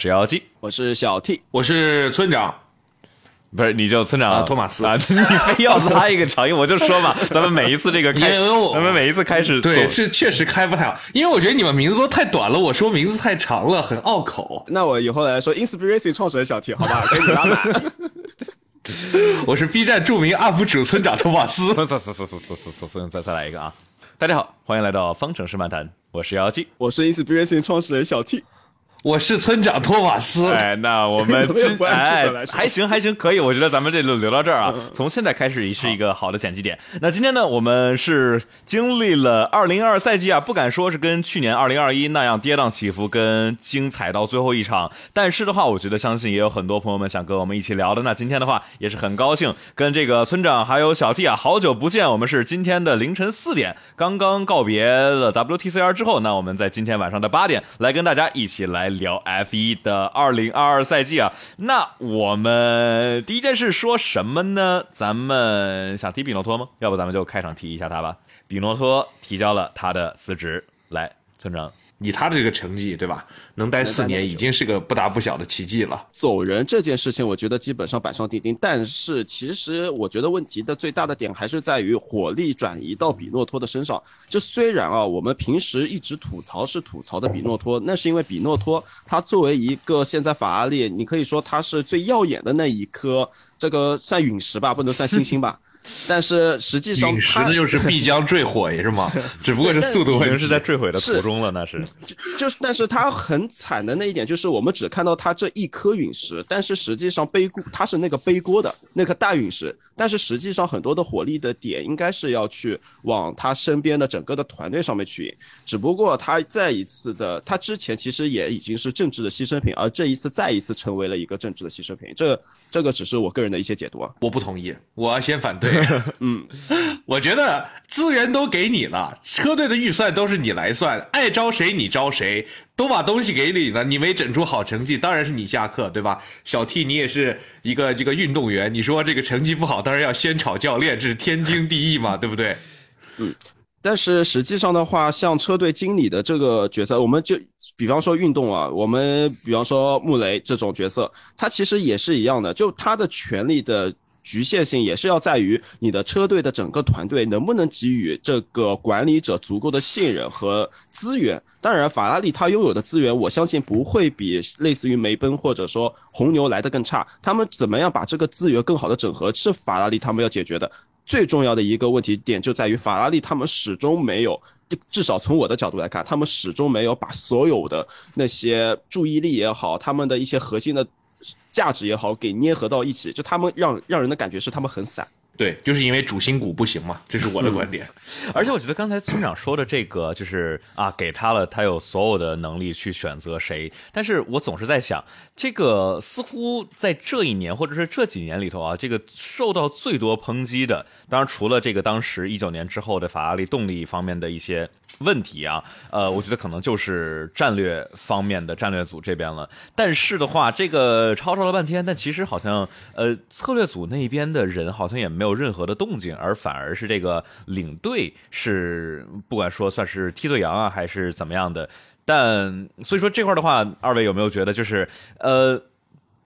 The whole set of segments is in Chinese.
石妖姬，我是小 T，我是村长，不是你叫村长托马斯啊？你非要拉一个长音，我就说嘛，咱们每一次这个开，咱们每一次开始对是确实开不太好，因为我觉得你们名字都太短了，我说名字太长了，很拗口。那我以后来说，Inspiration 创始人小 T，好吧，给你拉满。我是 B 站著名 UP 主村长托马斯。再再再再再再再再来一个啊！大家好，欢迎来到方程式漫谈，我是妖姬，我是 Inspiration 创始人小 T。我是村长托马斯，哎，那我们 哎还行还行，可以，我觉得咱们这就留到这儿啊。从现在开始是一个好的剪辑点。那今天呢，我们是经历了二零二赛季啊，不敢说是跟去年二零二一那样跌宕起伏跟精彩到最后一场，但是的话，我觉得相信也有很多朋友们想跟我们一起聊的。那今天的话也是很高兴跟这个村长还有小 T 啊，好久不见，我们是今天的凌晨四点刚刚告别了 WTCR 之后，那我们在今天晚上的八点来跟大家一起来。聊 F 一的二零二二赛季啊，那我们第一件事说什么呢？咱们想提比诺托吗？要不咱们就开场提一下他吧。比诺托提交了他的辞职，来，村长。以他的这个成绩，对吧？能待四年已经是个不大不小的奇迹了。走人这件事情，我觉得基本上板上钉钉。但是其实我觉得问题的最大的点还是在于火力转移到比诺托的身上。就虽然啊，我们平时一直吐槽是吐槽的比诺托，那是因为比诺托他作为一个现在法拉利，你可以说他是最耀眼的那一颗，这个算陨石吧，不能算星星吧。但是实际上，陨石就是必将坠毁，是吗？只不过是速度问题，是在坠毁的途中了，那是。就是，但是它很惨的那一点就是，我们只看到它这一颗陨石，但是实际上背锅，它是那个背锅的那颗大陨石。但是实际上，很多的火力的点应该是要去往他身边的整个的团队上面去引。只不过他再一次的，他之前其实也已经是政治的牺牲品，而这一次再一次成为了一个政治的牺牲品。这这个只是我个人的一些解读啊，我不同意，我要先反对。嗯，我觉得资源都给你了，车队的预算都是你来算，爱招谁你招谁。都把东西给你了，你没整出好成绩，当然是你下课，对吧？小 T，你也是一个这个运动员，你说这个成绩不好，当然要先炒教练，这是天经地义嘛，对不对？嗯，但是实际上的话，像车队经理的这个角色，我们就比方说运动啊，我们比方说穆雷这种角色，他其实也是一样的，就他的权力的。局限性也是要在于你的车队的整个团队能不能给予这个管理者足够的信任和资源。当然，法拉利它拥有的资源，我相信不会比类似于梅奔或者说红牛来的更差。他们怎么样把这个资源更好的整合，是法拉利他们要解决的最重要的一个问题点，就在于法拉利他们始终没有，至少从我的角度来看，他们始终没有把所有的那些注意力也好，他们的一些核心的。价值也好，给捏合到一起，就他们让让人的感觉是他们很散。对，就是因为主心骨不行嘛，这是我的观点。而且我觉得刚才村长说的这个，就是啊，给他了，他有所有的能力去选择谁。但是我总是在想，这个似乎在这一年或者是这几年里头啊，这个受到最多抨击的。当然，除了这个当时一九年之后的法拉利动力方面的一些问题啊，呃，我觉得可能就是战略方面的战略组这边了。但是的话，这个吵吵了半天，但其实好像呃策略组那边的人好像也没有任何的动静，而反而是这个领队是不管说算是替罪羊啊，还是怎么样的。但所以说这块的话，二位有没有觉得就是呃？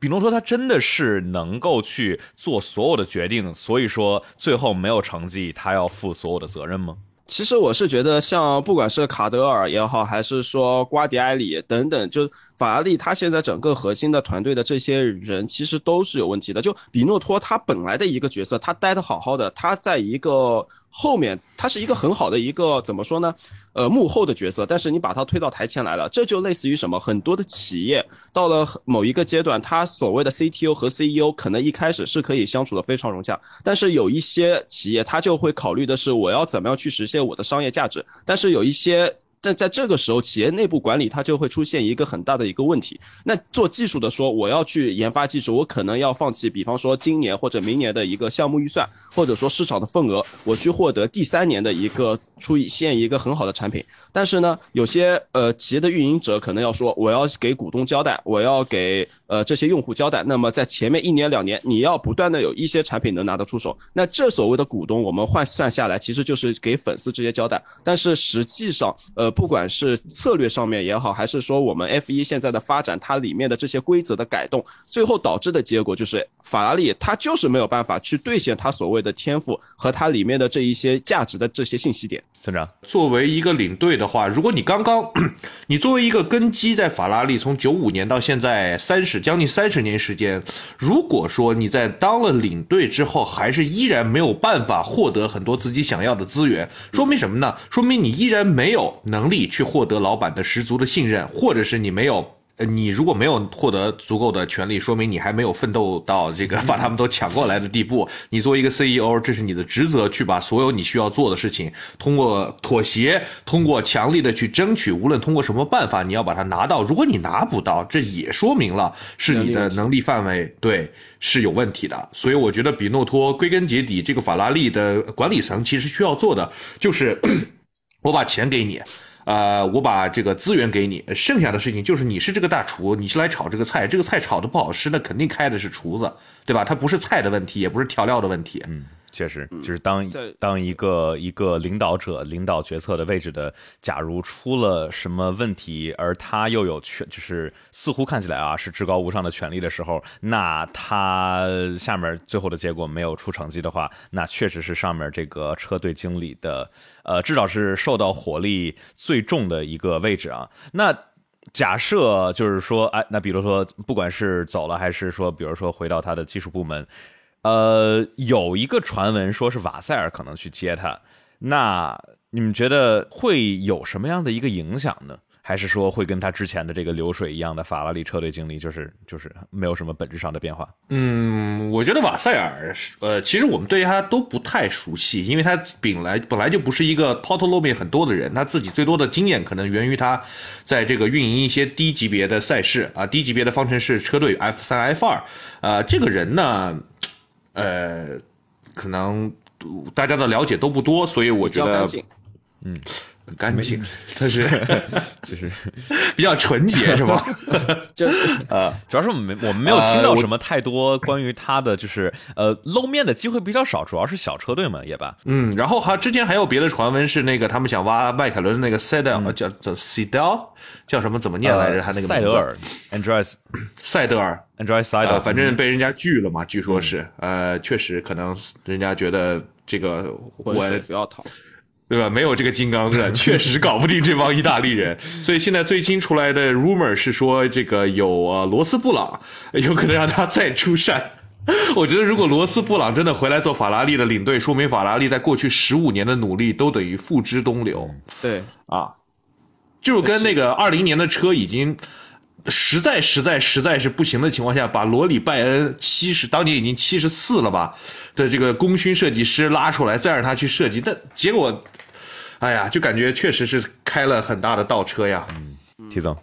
比诺托他真的是能够去做所有的决定，所以说最后没有成绩，他要负所有的责任吗？其实我是觉得，像不管是卡德尔也好，还是说瓜迪埃里等等，就法拉利他现在整个核心的团队的这些人，其实都是有问题的。就比诺托他本来的一个角色，他待的好好的，他在一个。后面他是一个很好的一个怎么说呢？呃，幕后的角色，但是你把他推到台前来了，这就类似于什么？很多的企业到了某一个阶段，他所谓的 CTO 和 CEO 可能一开始是可以相处的非常融洽，但是有一些企业他就会考虑的是我要怎么样去实现我的商业价值，但是有一些。但在这个时候，企业内部管理它就会出现一个很大的一个问题。那做技术的说，我要去研发技术，我可能要放弃，比方说今年或者明年的一个项目预算，或者说市场的份额，我去获得第三年的一个出现一个很好的产品。但是呢，有些呃企业的运营者可能要说，我要给股东交代，我要给呃这些用户交代。那么在前面一年两年，你要不断的有一些产品能拿得出手。那这所谓的股东，我们换算下来，其实就是给粉丝这些交代。但是实际上，呃。不管是策略上面也好，还是说我们 F 一现在的发展，它里面的这些规则的改动，最后导致的结果就是法拉利它就是没有办法去兑现它所谓的天赋和它里面的这一些价值的这些信息点。村长，作为一个领队的话，如果你刚刚，你作为一个根基在法拉利从九五年到现在三十将近三十年时间，如果说你在当了领队之后，还是依然没有办法获得很多自己想要的资源，说明什么呢？说明你依然没有能力去获得老板的十足的信任，或者是你没有。呃，你如果没有获得足够的权利，说明你还没有奋斗到这个把他们都抢过来的地步。你作为一个 CEO，这是你的职责，去把所有你需要做的事情，通过妥协，通过强力的去争取，无论通过什么办法，你要把它拿到。如果你拿不到，这也说明了是你的能力范围对是有问题的。所以我觉得比诺托归根结底，这个法拉利的管理层其实需要做的就是，我把钱给你。呃，我把这个资源给你，剩下的事情就是你是这个大厨，你是来炒这个菜，这个菜炒的不好吃，那肯定开的是厨子，对吧？它不是菜的问题，也不是调料的问题。嗯。确实，就是当当一个一个领导者领导决策的位置的，假如出了什么问题，而他又有权，就是似乎看起来啊是至高无上的权利的时候，那他下面最后的结果没有出成绩的话，那确实是上面这个车队经理的，呃，至少是受到火力最重的一个位置啊。那假设就是说，哎，那比如说，不管是走了，还是说，比如说回到他的技术部门。呃，有一个传闻说是瓦塞尔可能去接他，那你们觉得会有什么样的一个影响呢？还是说会跟他之前的这个流水一样的法拉利车队经历，就是就是没有什么本质上的变化？嗯，我觉得瓦塞尔，呃，其实我们对于他都不太熟悉，因为他本来本来就不是一个抛头露面很多的人，他自己最多的经验可能源于他在这个运营一些低级别的赛事啊，低级别的方程式车队 F 三 F 二，啊，这个人呢。呃，可能大家的了解都不多，所以我觉得，嗯，很干净，但是 就是 比较纯洁，是吧？就是呃，主要是我们没我们没有听到什么太多关于他的，就是呃露面的机会比较少，主要是小车队嘛，也罢。嗯，然后还之前还有别的传闻是那个他们想挖迈凯伦的那个塞德尔，叫叫塞德尔，叫什么？怎么念来着？他那个塞德尔，Andreas，塞德尔。Android Side，反正被人家拒了嘛，据说是，呃，确实可能人家觉得这个我不要逃，对吧？没有这个金刚钻，确实搞不定这帮意大利人。所以现在最新出来的 rumor 是说，这个有啊罗斯布朗有可能让他再出山。我觉得如果罗斯布朗真的回来做法拉利的领队，说明法拉利在过去十五年的努力都等于付之东流。对啊，就跟那个二零年的车已经。实在实在实在是不行的情况下，把罗里拜恩七十当年已经七十四了吧的这个功勋设计师拉出来，再让他去设计，但结果，哎呀，就感觉确实是开了很大的倒车呀。嗯，提总，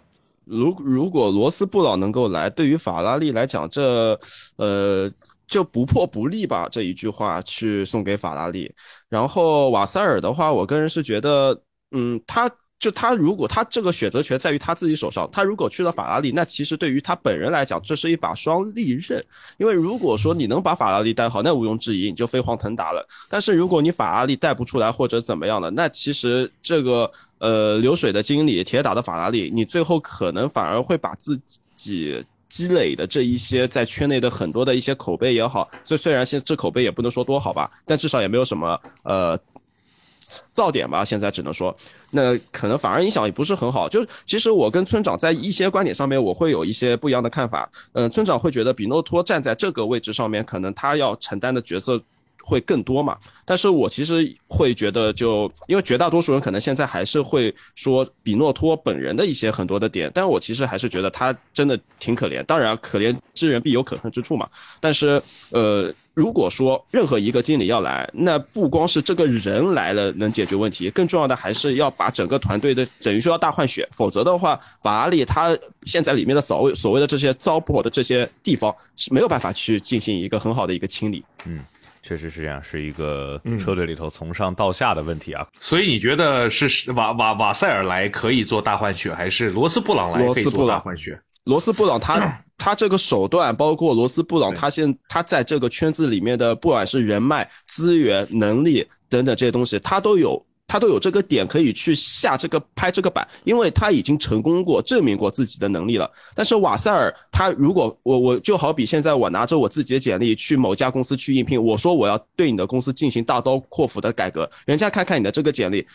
如如果罗斯布朗能够来，对于法拉利来讲，这呃就不破不立吧这一句话去送给法拉利。然后瓦塞尔的话，我个人是觉得，嗯，他。就他如果他这个选择权在于他自己手上，他如果去了法拉利，那其实对于他本人来讲，这是一把双利刃。因为如果说你能把法拉利带好，那毋庸置疑你就飞黄腾达了。但是如果你法拉利带不出来或者怎么样的，那其实这个呃流水的经理铁打的法拉利，你最后可能反而会把自己积累的这一些在圈内的很多的一些口碑也好，这虽然现这口碑也不能说多好吧，但至少也没有什么呃。噪点吧，现在只能说，那可能反而影响也不是很好。就其实我跟村长在一些观点上面，我会有一些不一样的看法。嗯，村长会觉得比诺托站在这个位置上面，可能他要承担的角色。会更多嘛？但是我其实会觉得，就因为绝大多数人可能现在还是会说比诺托本人的一些很多的点，但我其实还是觉得他真的挺可怜。当然，可怜之人必有可恨之处嘛。但是，呃，如果说任何一个经理要来，那不光是这个人来了能解决问题，更重要的还是要把整个团队的等于说要大换血，否则的话，法拉利他现在里面的所谓所谓的这些糟粕的这些地方是没有办法去进行一个很好的一个清理。嗯。确实是这样，是一个车队里头从上到下的问题啊。所以你觉得是瓦瓦瓦塞尔来可以做大换血，还是罗斯布朗来可以做大换血？罗斯布朗他他这个手段，包括罗斯布朗他现他在这个圈子里面的，不管是人脉、资源、能力等等这些东西，他都有。他都有这个点可以去下这个拍这个板，因为他已经成功过，证明过自己的能力了。但是瓦塞尔，他如果我我就好比现在我拿着我自己的简历去某家公司去应聘，我说我要对你的公司进行大刀阔斧的改革，人家看看你的这个简历，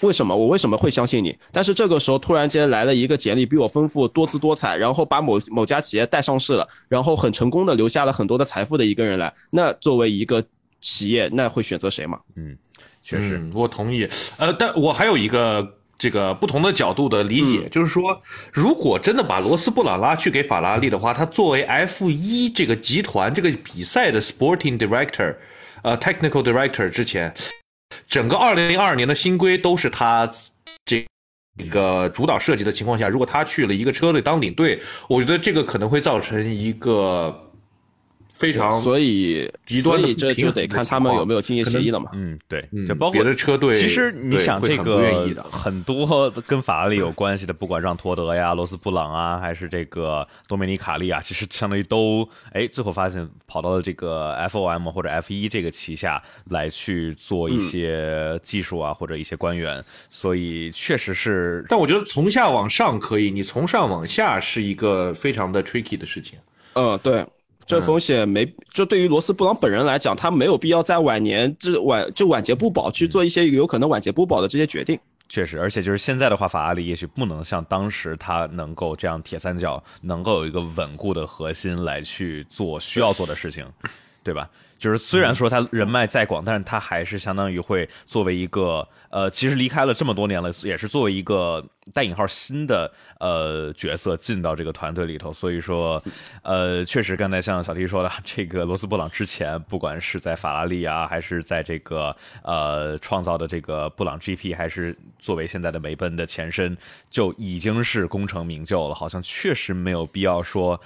为什么我为什么会相信你？但是这个时候突然间来了一个简历比我丰富、多姿多彩，然后把某某家企业带上市了，然后很成功的留下了很多的财富的一个人来，那作为一个企业，那会选择谁嘛？嗯。确实，我同意。呃，但我还有一个这个不同的角度的理解，就是说，如果真的把罗斯布朗拉去给法拉利的话，他作为 F 一这个集团这个比赛的 Sporting Director，呃，Technical Director 之前，整个二零零二年的新规都是他这个主导设计的情况下，如果他去了一个车队当领队，我觉得这个可能会造成一个。非常，所以极端，所以这就得看他们有没有竞业协议了嘛。嗯，对，就包括别的车队，其实你想这个很多跟法拉利有关系的，不管让托德呀、罗斯布朗啊，还是这个多梅尼卡利啊，其实相当于都哎，最后发现跑到了这个 FOM 或者 F 一这个旗下来去做一些技术啊，或者一些官员，所以确实是。但我觉得从下往上可以，你从上往下是一个非常的 tricky 的事情。嗯，对。这风险没，就对于罗斯布朗本人来讲，他没有必要在晚年这晚就晚节不保去做一些有可能晚节不保的这些决定。确实，而且就是现在的话，法拉利也许不能像当时他能够这样铁三角能够有一个稳固的核心来去做需要做的事情，对吧？就是虽然说他人脉再广，但是他还是相当于会作为一个呃，其实离开了这么多年了，也是作为一个带引号新的呃角色进到这个团队里头。所以说，呃，确实刚才像小 T 说的，这个罗斯布朗之前不管是在法拉利啊，还是在这个呃创造的这个布朗 GP，还是作为现在的梅奔的前身，就已经是功成名就了。好像确实没有必要说。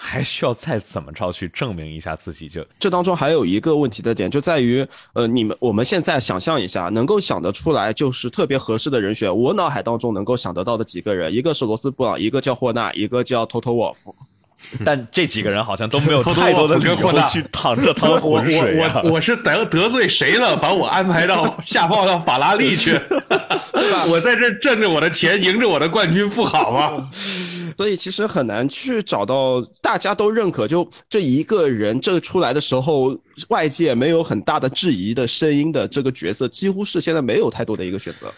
还需要再怎么着去证明一下自己？就这当中还有一个问题的点，就在于，呃，你们我们现在想象一下，能够想得出来就是特别合适的人选，我脑海当中能够想得到的几个人，一个是罗斯布朗，一个叫霍纳，一个叫 Toto Wolff。但这几个人好像都没有 太多的理由去淌这趟浑水啊！我我是得得罪谁了？把我安排到下放到法拉利去？我在这挣着我的钱，赢着我的冠军，不好吗？所以其实很难去找到大家都认可，就这一个人这出来的时候，外界没有很大的质疑的声音的这个角色，几乎是现在没有太多的一个选择。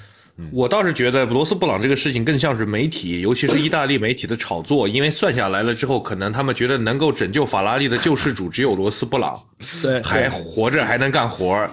我倒是觉得罗斯布朗这个事情更像是媒体，尤其是意大利媒体的炒作，因为算下来了之后，可能他们觉得能够拯救法拉利的救世主只有罗斯布朗，对，还活着还能干活儿。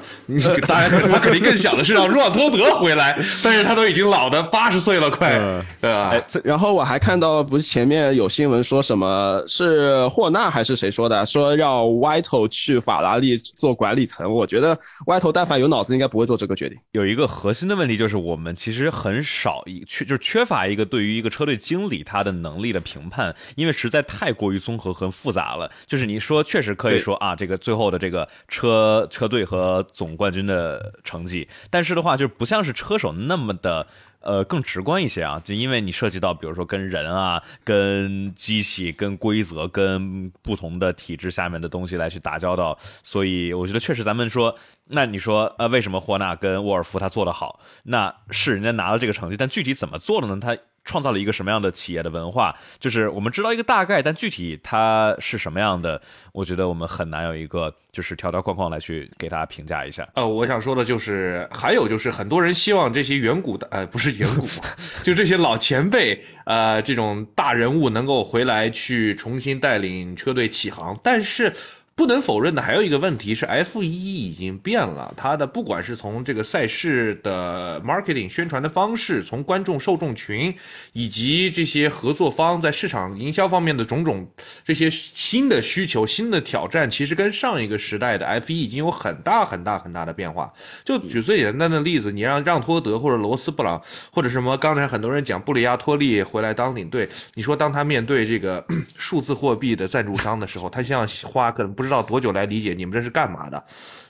当然，他肯定更想的是让若托德回来，但是他都已经老的八十岁了，快，对吧？然后我还看到不是前面有新闻说什么是霍纳还是谁说的，说让歪头去法拉利做管理层。我觉得歪头但凡有脑子，应该不会做这个决定。有一个核心的问题就是我们。其实很少一缺就是缺乏一个对于一个车队经理他的能力的评判，因为实在太过于综合和复杂了。就是你说确实可以说啊，这个最后的这个车车队和总冠军的成绩，但是的话就不像是车手那么的。呃，更直观一些啊，就因为你涉及到，比如说跟人啊、跟机器、跟规则、跟不同的体制下面的东西来去打交道，所以我觉得确实，咱们说，那你说，呃，为什么霍纳跟沃尔夫他做得好？那是人家拿了这个成绩，但具体怎么做的呢？他。创造了一个什么样的企业的文化？就是我们知道一个大概，但具体它是什么样的，我觉得我们很难有一个就是条条框框来去给大家评价一下。呃，我想说的就是，还有就是很多人希望这些远古的，呃，不是远古，就这些老前辈，呃，这种大人物能够回来去重新带领车队起航，但是。不能否认的还有一个问题是，F 一已经变了，它的不管是从这个赛事的 marketing 宣传的方式，从观众受众群，以及这些合作方在市场营销方面的种种这些新的需求、新的挑战，其实跟上一个时代的 F 一已经有很大很大很大的变化。就举最简单的例子，你让让托德或者罗斯布朗或者什么，刚才很多人讲布里亚托利回来当领队，你说当他面对这个 数字货币的赞助商的时候，他像花可能不是。知道多久来理解你们这是干嘛的，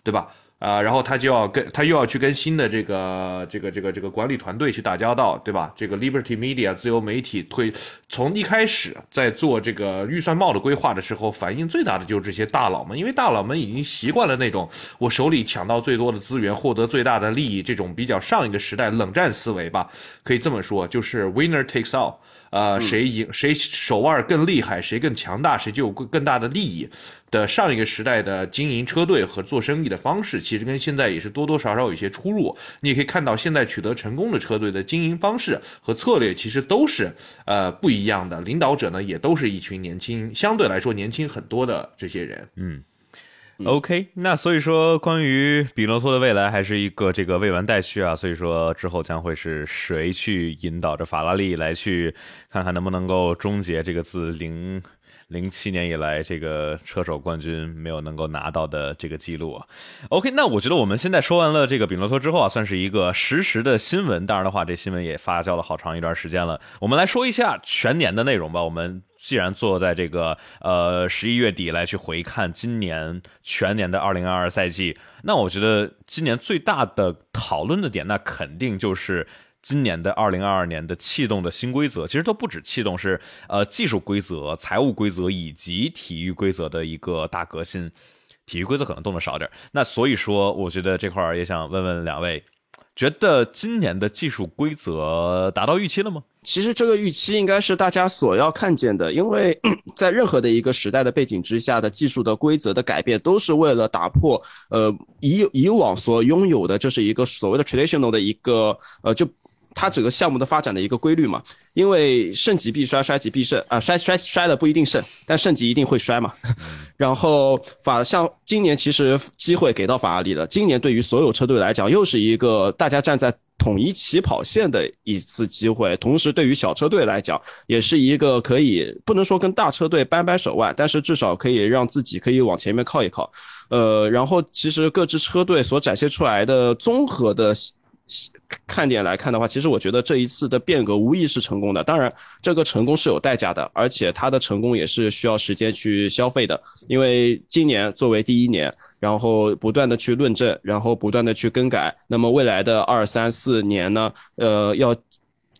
对吧？啊，然后他就要跟他又要去跟新的这个这个这个这个管理团队去打交道，对吧？这个 Liberty Media 自由媒体推从一开始在做这个预算帽的规划的时候，反应最大的就是这些大佬们，因为大佬们已经习惯了那种我手里抢到最多的资源，获得最大的利益这种比较上一个时代冷战思维吧，可以这么说，就是 winner takes all。呃，谁赢谁手腕更厉害，谁更强大，谁就有更更大的利益的上一个时代的经营车队和做生意的方式，其实跟现在也是多多少少有一些出入。你也可以看到，现在取得成功的车队的经营方式和策略，其实都是呃不一样的。领导者呢，也都是一群年轻，相对来说年轻很多的这些人。嗯。OK，那所以说，关于比诺托的未来还是一个这个未完待续啊。所以说之后将会是谁去引导着法拉利来去看看能不能够终结这个自零零七年以来这个车手冠军没有能够拿到的这个记录啊。OK，那我觉得我们现在说完了这个比诺托之后啊，算是一个实时的新闻。当然的话，这新闻也发酵了好长一段时间了。我们来说一下全年的内容吧。我们。既然坐在这个呃十一月底来去回看今年全年的二零二二赛季，那我觉得今年最大的讨论的点，那肯定就是今年的二零二二年的气动的新规则。其实都不止气动，是呃技术规则、财务规则以及体育规则的一个大革新。体育规则可能动的少点，那所以说，我觉得这块儿也想问问两位。觉得今年的技术规则达到预期了吗？其实这个预期应该是大家所要看见的，因为 在任何的一个时代的背景之下的技术的规则的改变，都是为了打破呃以以往所拥有的，就是一个所谓的 traditional 的一个呃就。它整个项目的发展的一个规律嘛，因为盛极必衰，衰极必盛啊，衰衰衰的不一定盛，但盛极一定会衰嘛。然后法像今年其实机会给到法拉利了，今年对于所有车队来讲又是一个大家站在统一起跑线的一次机会，同时对于小车队来讲也是一个可以不能说跟大车队掰掰手腕，但是至少可以让自己可以往前面靠一靠。呃，然后其实各支车队所展现出来的综合的。看点来看的话，其实我觉得这一次的变革无疑是成功的。当然，这个成功是有代价的，而且它的成功也是需要时间去消费的。因为今年作为第一年，然后不断的去论证，然后不断的去更改，那么未来的二三四年呢，呃，要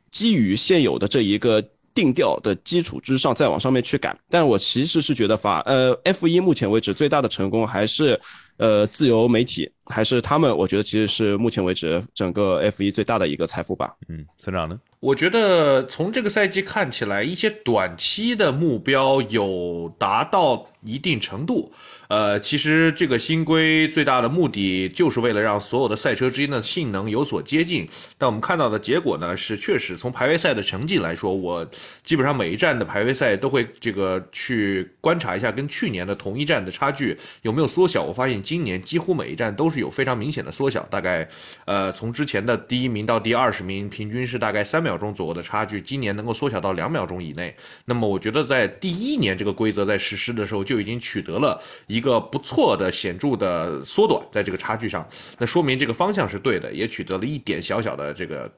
基于现有的这一个定调的基础之上，再往上面去改。但我其实是觉得法呃 F 一目前为止最大的成功还是。呃，自由媒体还是他们，我觉得其实是目前为止整个 F 一最大的一个财富吧。嗯，村长呢？我觉得从这个赛季看起来，一些短期的目标有达到一定程度。呃，其实这个新规最大的目的就是为了让所有的赛车之间的性能有所接近。但我们看到的结果呢，是确实从排位赛的成绩来说，我基本上每一站的排位赛都会这个去观察一下，跟去年的同一站的差距有没有缩小。我发现今年几乎每一站都是有非常明显的缩小，大概呃从之前的第一名到第二十名，平均是大概三秒钟左右的差距，今年能够缩小到两秒钟以内。那么我觉得在第一年这个规则在实施的时候就已经取得了。一个不错的显著的缩短，在这个差距上，那说明这个方向是对的，也取得了一点小小的这个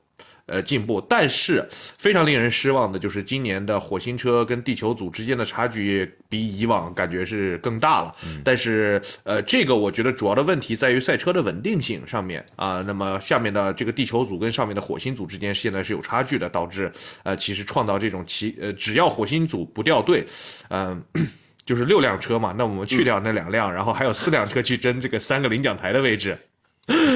呃进步。但是非常令人失望的就是今年的火星车跟地球组之间的差距比以往感觉是更大了。但是呃，这个我觉得主要的问题在于赛车的稳定性上面啊。那么下面的这个地球组跟上面的火星组之间现在是有差距的，导致呃其实创造这种奇呃只要火星组不掉队，嗯。就是六辆车嘛，那我们去掉那两辆，然后还有四辆车去争这个三个领奖台的位置，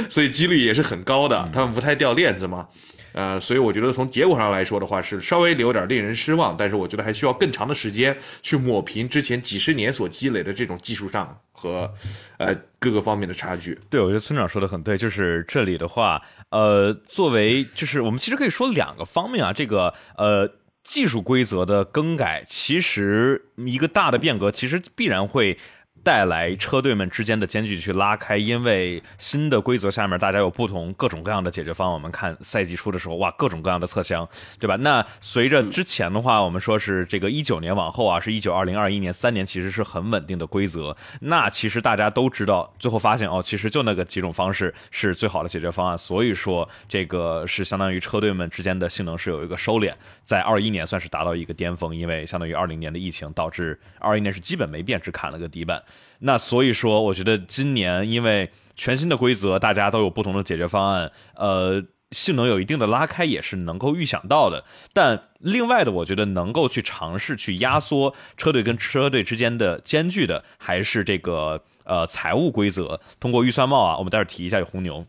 所以几率也是很高的。他们不太掉链子嘛，呃，所以我觉得从结果上来说的话，是稍微有点令人失望。但是我觉得还需要更长的时间去抹平之前几十年所积累的这种技术上和呃各个方面的差距。对，我觉得村长说的很对，就是这里的话，呃，作为就是我们其实可以说两个方面啊，这个呃。技术规则的更改，其实一个大的变革，其实必然会。带来车队们之间的间距去拉开，因为新的规则下面，大家有不同各种各样的解决方案。我们看赛季初的时候，哇，各种各样的侧箱，对吧？那随着之前的话，我们说是这个一九年往后啊，是一九、二零、二一年三年，其实是很稳定的规则。那其实大家都知道，最后发现哦，其实就那个几种方式是最好的解决方案。所以说，这个是相当于车队们之间的性能是有一个收敛，在二一年算是达到一个巅峰，因为相当于二零年的疫情导致二一年是基本没变，只砍了个底板。那所以说，我觉得今年因为全新的规则，大家都有不同的解决方案，呃。性能有一定的拉开也是能够预想到的，但另外的，我觉得能够去尝试去压缩车队跟车队之间的间距的，还是这个呃财务规则，通过预算帽啊，我们待会儿提一下有红牛，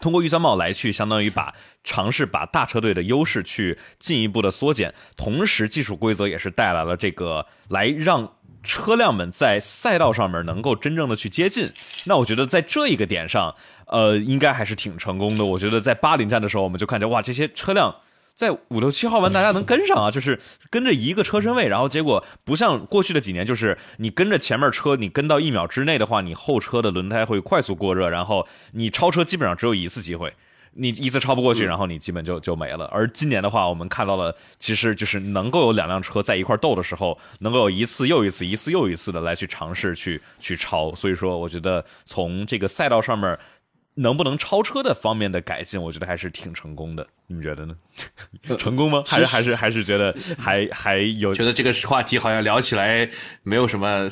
通过预算帽来去相当于把尝试把大车队的优势去进一步的缩减，同时技术规则也是带来了这个来让。车辆们在赛道上面能够真正的去接近，那我觉得在这一个点上，呃，应该还是挺成功的。我觉得在巴林站的时候，我们就看见哇，这些车辆在五六七号弯大家能跟上啊，就是跟着一个车身位，然后结果不像过去的几年，就是你跟着前面车，你跟到一秒之内的话，你后车的轮胎会快速过热，然后你超车基本上只有一次机会。你一次超不过去，然后你基本就就没了。而今年的话，我们看到了，其实就是能够有两辆车在一块斗的时候，能够有一次又一次、一次又一次的来去尝试去去超。所以说，我觉得从这个赛道上面能不能超车的方面的改进，我觉得还是挺成功的。你们觉得呢？成功吗？还是还是还是觉得还还有？觉得这个话题好像聊起来没有什么，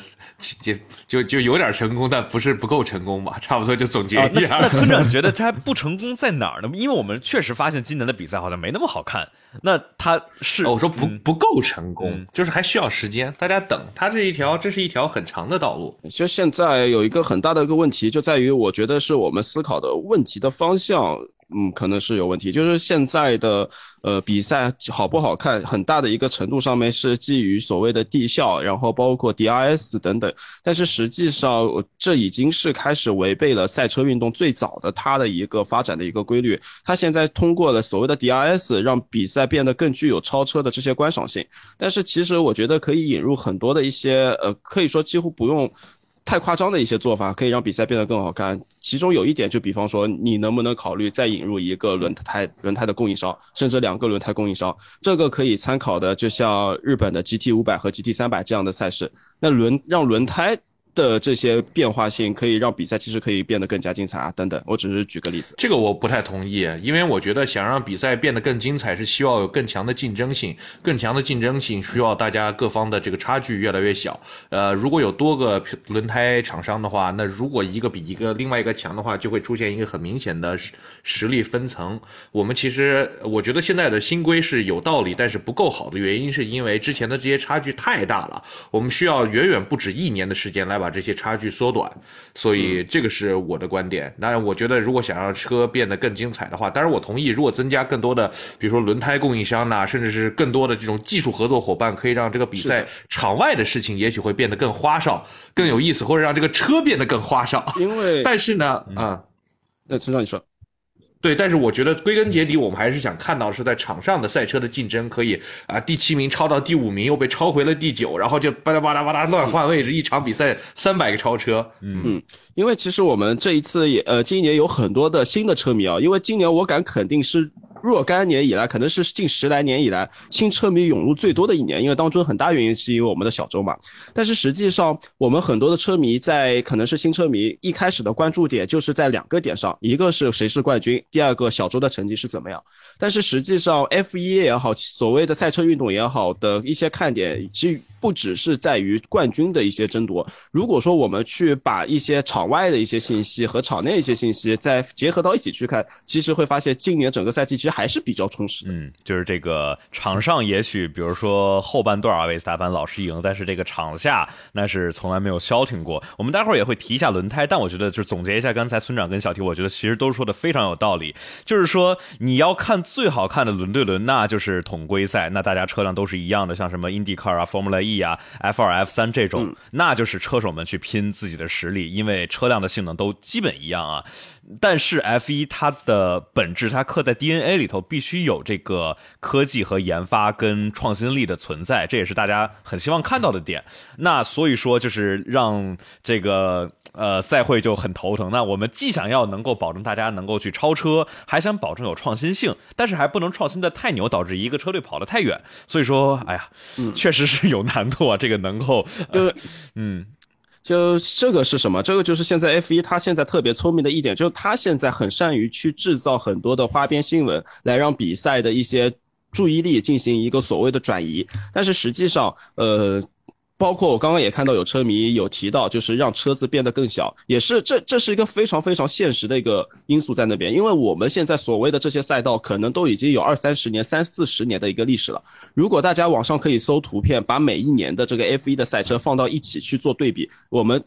就就就有点成功，但不是不够成功吧？差不多就总结一下。那村长觉得他不成功在哪儿呢？因为我们确实发现今年的比赛好像没那么好看。那他是我说不不够成功，就是还需要时间，大家等。他这一条这是一条很长的道路。就现在有一个很大的一个问题，就在于我觉得是我们思考的问题的方向。嗯，可能是有问题。就是现在的呃比赛好不好看，很大的一个程度上面是基于所谓的地效，然后包括 DRS 等等。但是实际上，这已经是开始违背了赛车运动最早的它的一个发展的一个规律。它现在通过了所谓的 DRS，让比赛变得更具有超车的这些观赏性。但是其实我觉得可以引入很多的一些呃，可以说几乎不用。太夸张的一些做法可以让比赛变得更好看。其中有一点，就比方说，你能不能考虑再引入一个轮胎轮胎的供应商，甚至两个轮胎供应商？这个可以参考的，就像日本的 GT 五百和 GT 三百这样的赛事。那轮让轮胎。的这些变化性可以让比赛其实可以变得更加精彩啊，等等。我只是举个例子，这个我不太同意，因为我觉得想让比赛变得更精彩，是需要有更强的竞争性，更强的竞争性需要大家各方的这个差距越来越小。呃，如果有多个轮胎厂商的话，那如果一个比一个另外一个强的话，就会出现一个很明显的实实力分层。我们其实我觉得现在的新规是有道理，但是不够好的原因是因为之前的这些差距太大了，我们需要远远不止一年的时间来把。这些差距缩短，所以这个是我的观点。当然，我觉得如果想让车变得更精彩的话，当然我同意，如果增加更多的，比如说轮胎供应商呐，甚至是更多的这种技术合作伙伴，可以让这个比赛场外的事情也许会变得更花哨、更有意思，或者让这个车变得更花哨。因为，但是呢，啊，那村长你说。对，但是我觉得归根结底，我们还是想看到是在场上的赛车的竞争可以啊，第七名超到第五名，又被超回了第九，然后就巴拉巴拉巴拉乱换位置，一场比赛三百个超车。嗯，因为其实我们这一次也呃，今年有很多的新的车迷啊，因为今年我敢肯定是。若干年以来，可能是近十来年以来新车迷涌入最多的一年，因为当中很大原因是因为我们的小周嘛。但是实际上，我们很多的车迷在可能是新车迷一开始的关注点就是在两个点上，一个是谁是冠军，第二个小周的成绩是怎么样。但是实际上，F 一也好，所谓的赛车运动也好的一些看点，其实不只是在于冠军的一些争夺。如果说我们去把一些场外的一些信息和场内一些信息再结合到一起去看，其实会发现今年整个赛季其实还是比较充实。嗯，就是这个场上也许比如说后半段啊，维斯塔潘老是赢，但是这个场下那是从来没有消停过。我们待会儿也会提一下轮胎，但我觉得就是总结一下刚才村长跟小提，我觉得其实都说的非常有道理。就是说你要看。最好看的轮对轮，那就是统规赛，那大家车辆都是一样的，像什么 IndyCar 啊、Formula E 啊、F 二、F 三这种，那就是车手们去拼自己的实力，因为车辆的性能都基本一样啊。但是 F 一它的本质，它刻在 DNA 里头，必须有这个科技和研发跟创新力的存在，这也是大家很希望看到的点。那所以说，就是让这个呃赛会就很头疼。那我们既想要能够保证大家能够去超车，还想保证有创新性，但是还不能创新的太牛，导致一个车队跑得太远。所以说，哎呀，确实是有难度啊。这个能够呃，嗯。就这个是什么？这个就是现在 F 一，他现在特别聪明的一点，就是他现在很善于去制造很多的花边新闻，来让比赛的一些注意力进行一个所谓的转移。但是实际上，呃。包括我刚刚也看到有车迷有提到，就是让车子变得更小，也是这这是一个非常非常现实的一个因素在那边，因为我们现在所谓的这些赛道可能都已经有二三十年、三四十年的一个历史了。如果大家网上可以搜图片，把每一年的这个 F 一的赛车放到一起去做对比，我们。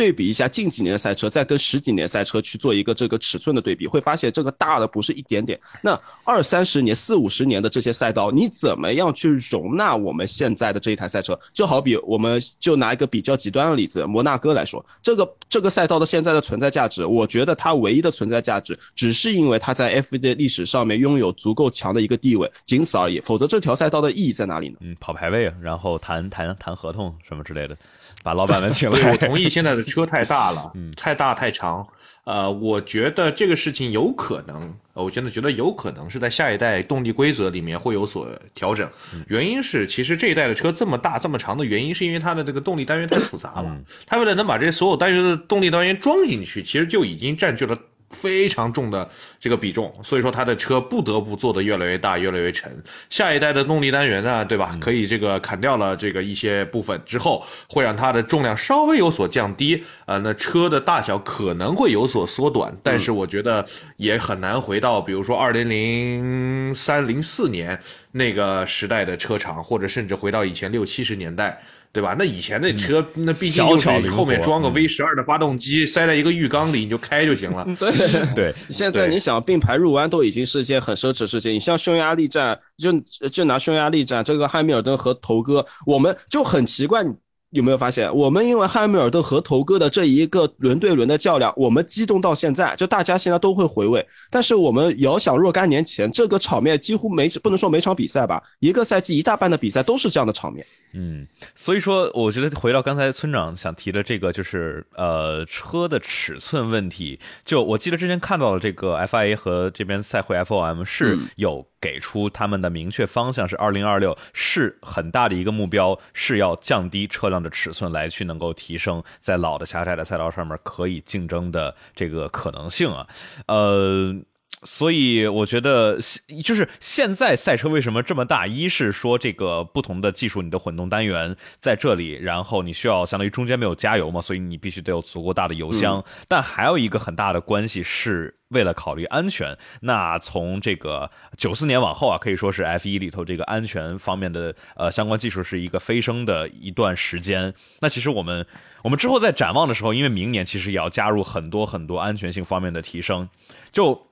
对比一下近几年的赛车，再跟十几年赛车去做一个这个尺寸的对比，会发现这个大的不是一点点。那二三十年、四五十年的这些赛道，你怎么样去容纳我们现在的这一台赛车？就好比我们就拿一个比较极端的例子，摩纳哥来说，这个这个赛道的现在的存在价值，我觉得它唯一的存在价值，只是因为它在 F1 的历史上面拥有足够强的一个地位，仅此而已。否则这条赛道的意义在哪里呢？嗯，跑排位啊，然后谈谈谈合同什么之类的。把老板们请来，我同意。现在的车太大了，嗯，太大太长。呃，我觉得这个事情有可能，我现在觉得有可能是在下一代动力规则里面会有所调整。原因是，其实这一代的车这么大这么长的原因，是因为它的这个动力单元太复杂了。它为了能把这些所有单元的动力单元装进去，其实就已经占据了。非常重的这个比重，所以说它的车不得不做的越来越大，越来越沉。下一代的动力单元呢，对吧？可以这个砍掉了这个一些部分之后，会让它的重量稍微有所降低。呃，那车的大小可能会有所缩短，但是我觉得也很难回到比如说二零零三零四年那个时代的车长，或者甚至回到以前六七十年代。对吧？那以前那车，那毕竟就是后面装个 V 十二的发动机，塞在一个浴缸里，你就开就行了。对 对，现在你想并排入弯都已经是件很奢侈的事情。你像匈牙利站，就就拿匈牙利站这个汉密尔顿和头哥，我们就很奇怪。有没有发现，我们因为汉密尔顿和头哥的这一个轮对轮的较量，我们激动到现在，就大家现在都会回味。但是我们遥想若干年前，这个场面几乎每不能说每场比赛吧，一个赛季一大半的比赛都是这样的场面。嗯，所以说，我觉得回到刚才村长想提的这个，就是呃车的尺寸问题。就我记得之前看到了这个 FIA 和这边赛会 FOM 是有给出他们的明确方向，是二零二六是很大的一个目标，是要降低车辆的尺寸来去能够提升在老的狭窄的赛道上面可以竞争的这个可能性啊，呃。所以我觉得，就是现在赛车为什么这么大？一是说这个不同的技术，你的混动单元在这里，然后你需要相当于中间没有加油嘛，所以你必须得有足够大的油箱。但还有一个很大的关系是为了考虑安全。那从这个九四年往后啊，可以说是 F 一里头这个安全方面的呃相关技术是一个飞升的一段时间。那其实我们我们之后在展望的时候，因为明年其实也要加入很多很多安全性方面的提升，就。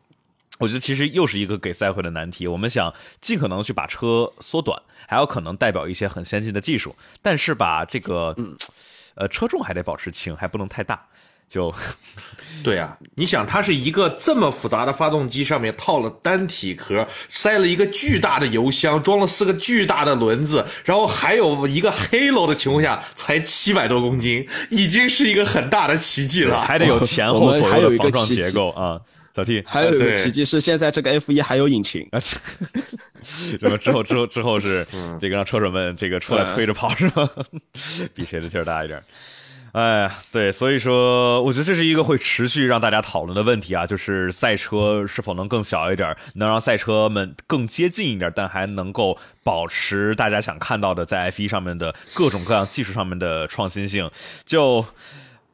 我觉得其实又是一个给赛会的难题。我们想尽可能去把车缩短，还有可能代表一些很先进的技术，但是把这个，呃，车重还得保持轻，还不能太大。就，对啊，你想，它是一个这么复杂的发动机，上面套了单体壳，塞了一个巨大的油箱，装了四个巨大的轮子，然后还有一个 Halo 的情况下，才七百多公斤，已经是一个很大的奇迹了。还得有前后左右的防撞结构啊。小 T，还有一个奇迹是现在这个 F 一还有引擎啊，什 么之后之后之后是这个让车手们这个出来推着跑是吗？比谁的劲儿大一点？哎，对，所以说我觉得这是一个会持续让大家讨论的问题啊，就是赛车是否能更小一点，能让赛车们更接近一点，但还能够保持大家想看到的在 F 一上面的各种各样技术上面的创新性，就。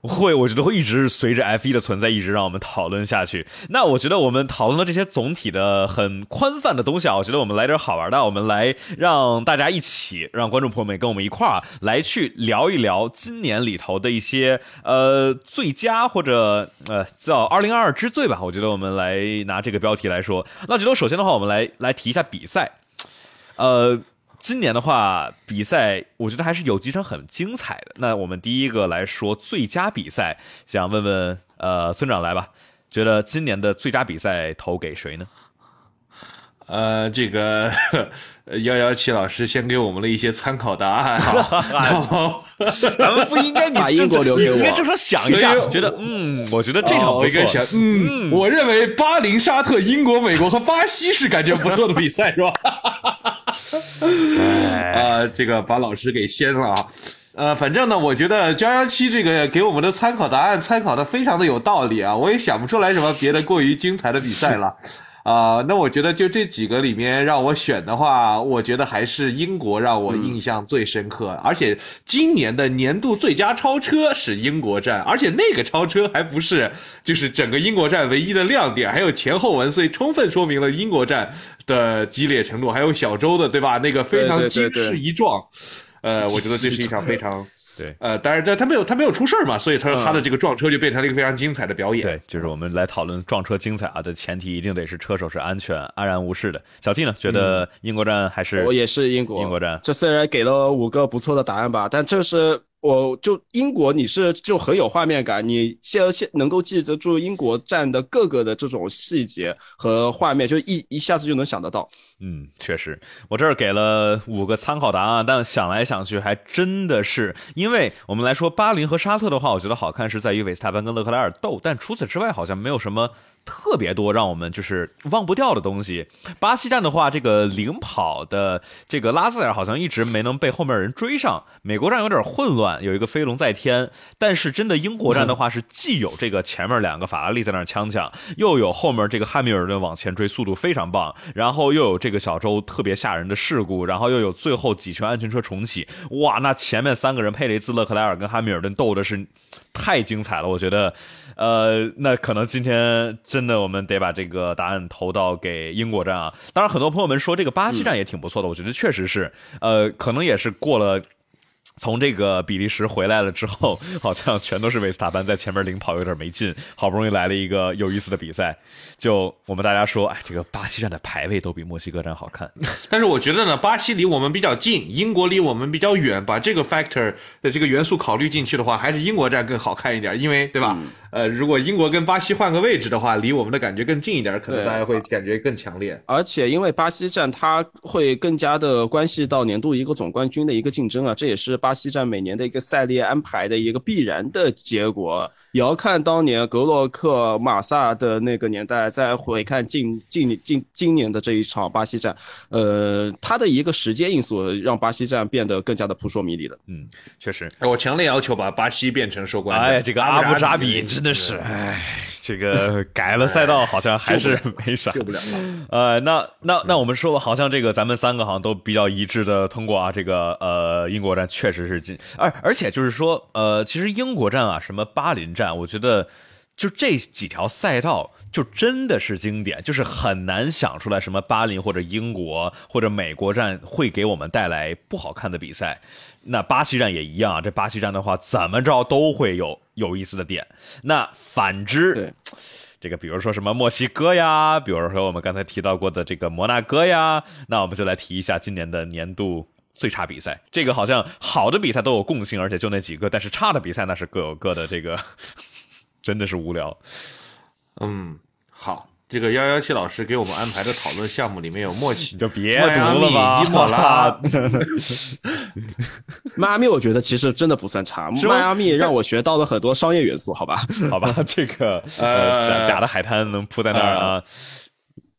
会，我觉得会一直随着 F 一的存在，一直让我们讨论下去。那我觉得我们讨论的这些总体的很宽泛的东西啊，我觉得我们来点好玩的，我们来让大家一起，让观众朋友们跟我们一块儿来去聊一聊今年里头的一些呃最佳或者呃叫二零二二之最吧。我觉得我们来拿这个标题来说，那觉得首先的话，我们来来提一下比赛，呃。今年的话，比赛我觉得还是有几场很精彩的。那我们第一个来说最佳比赛，想问问呃村长来吧，觉得今年的最佳比赛投给谁呢？呃，这个幺幺七老师先给我们了一些参考答案，好，咱们不应该把英国留给我，应该正常想一下，觉得嗯，我觉得这场不错，嗯，我认为巴林、沙特、英国、美国和巴西是感觉不错的比赛，是吧？啊，这个把老师给掀了啊！呃，反正呢，我觉得幺幺七这个给我们的参考答案参考的非常的有道理啊，我也想不出来什么别的过于精彩的比赛了。啊，那我觉得就这几个里面让我选的话，我觉得还是英国让我印象最深刻，而且今年的年度最佳超车是英国站，而且那个超车还不是就是整个英国站唯一的亮点，还有前后文，所以充分说明了英国站的激烈程度，还有小周的对吧？那个非常惊世一撞，呃，我觉得这是一场非常。对，呃，但是但他没有他没有出事儿嘛，所以他说他的这个撞车就变成了一个非常精彩的表演。对，就是我们来讨论撞车精彩啊的前提，一定得是车手是安全、安然无事的。小 T 呢，觉得英国站还是我也是英国英国站。这虽然给了五个不错的答案吧，但这是。我就英国，你是就很有画面感，你现现能够记得住英国站的各个的这种细节和画面，就一一下子就能想得到。嗯，确实，我这儿给了五个参考答案，但想来想去，还真的是，因为我们来说巴林和沙特的话，我觉得好看是在于维斯塔潘跟勒克莱尔斗，但除此之外，好像没有什么。特别多让我们就是忘不掉的东西。巴西站的话，这个领跑的这个拉塞尔好像一直没能被后面人追上。美国站有点混乱，有一个飞龙在天。但是真的英国站的话，是既有这个前面两个法拉利在那呛呛，又有后面这个汉密尔顿往前追，速度非常棒。然后又有这个小周特别吓人的事故，然后又有最后几圈安全车重启。哇，那前面三个人佩雷兹、勒克莱尔跟汉密尔顿斗的是。太精彩了，我觉得，呃，那可能今天真的我们得把这个答案投到给英国站啊。当然，很多朋友们说这个巴西站也挺不错的，我觉得确实是，呃，可能也是过了。从这个比利时回来了之后，好像全都是维斯塔潘在前面领跑，有点没劲。好不容易来了一个有意思的比赛，就我们大家说，哎，这个巴西站的排位都比墨西哥站好看。但是我觉得呢，巴西离我们比较近，英国离我们比较远。把这个 factor 的这个元素考虑进去的话，还是英国站更好看一点，因为对吧？呃，如果英国跟巴西换个位置的话，离我们的感觉更近一点，可能大家会感觉更强烈。而且因为巴西站它会更加的关系到年度一个总冠军的一个竞争啊，这也是巴西站每年的一个赛列安排的一个必然的结果。也要看当年格洛克、马萨的那个年代，再回看近近近今年的这一场巴西站，呃，它的一个时间因素让巴西站变得更加的扑朔迷离了。嗯，确实，我强烈要求把巴西变成收官。哎，这个阿布扎比。真的是，哎，这个改了赛道好像还是没啥，救不了了。呃，那那那我们说，好像这个咱们三个好像都比较一致的通过啊。这个呃，英国站确实是进，而而且就是说，呃，其实英国站啊，什么巴林站，我觉得就这几条赛道。就真的是经典，就是很难想出来什么巴林或者英国或者美国站会给我们带来不好看的比赛。那巴西站也一样，这巴西站的话怎么着都会有有意思的点。那反之，这个比如说什么墨西哥呀，比如说我们刚才提到过的这个摩纳哥呀，那我们就来提一下今年的年度最差比赛。这个好像好的比赛都有共性，而且就那几个，但是差的比赛那是各有各的，这个 真的是无聊。嗯。好，这个幺幺七老师给我们安排的讨论项目里面有默契，你就别读了吧。伊莫拉，迈阿密，我觉得其实真的不算差。迈阿密让我学到了很多商业元素，好吧？好吧，这个呃假假的海滩能铺在那儿啊。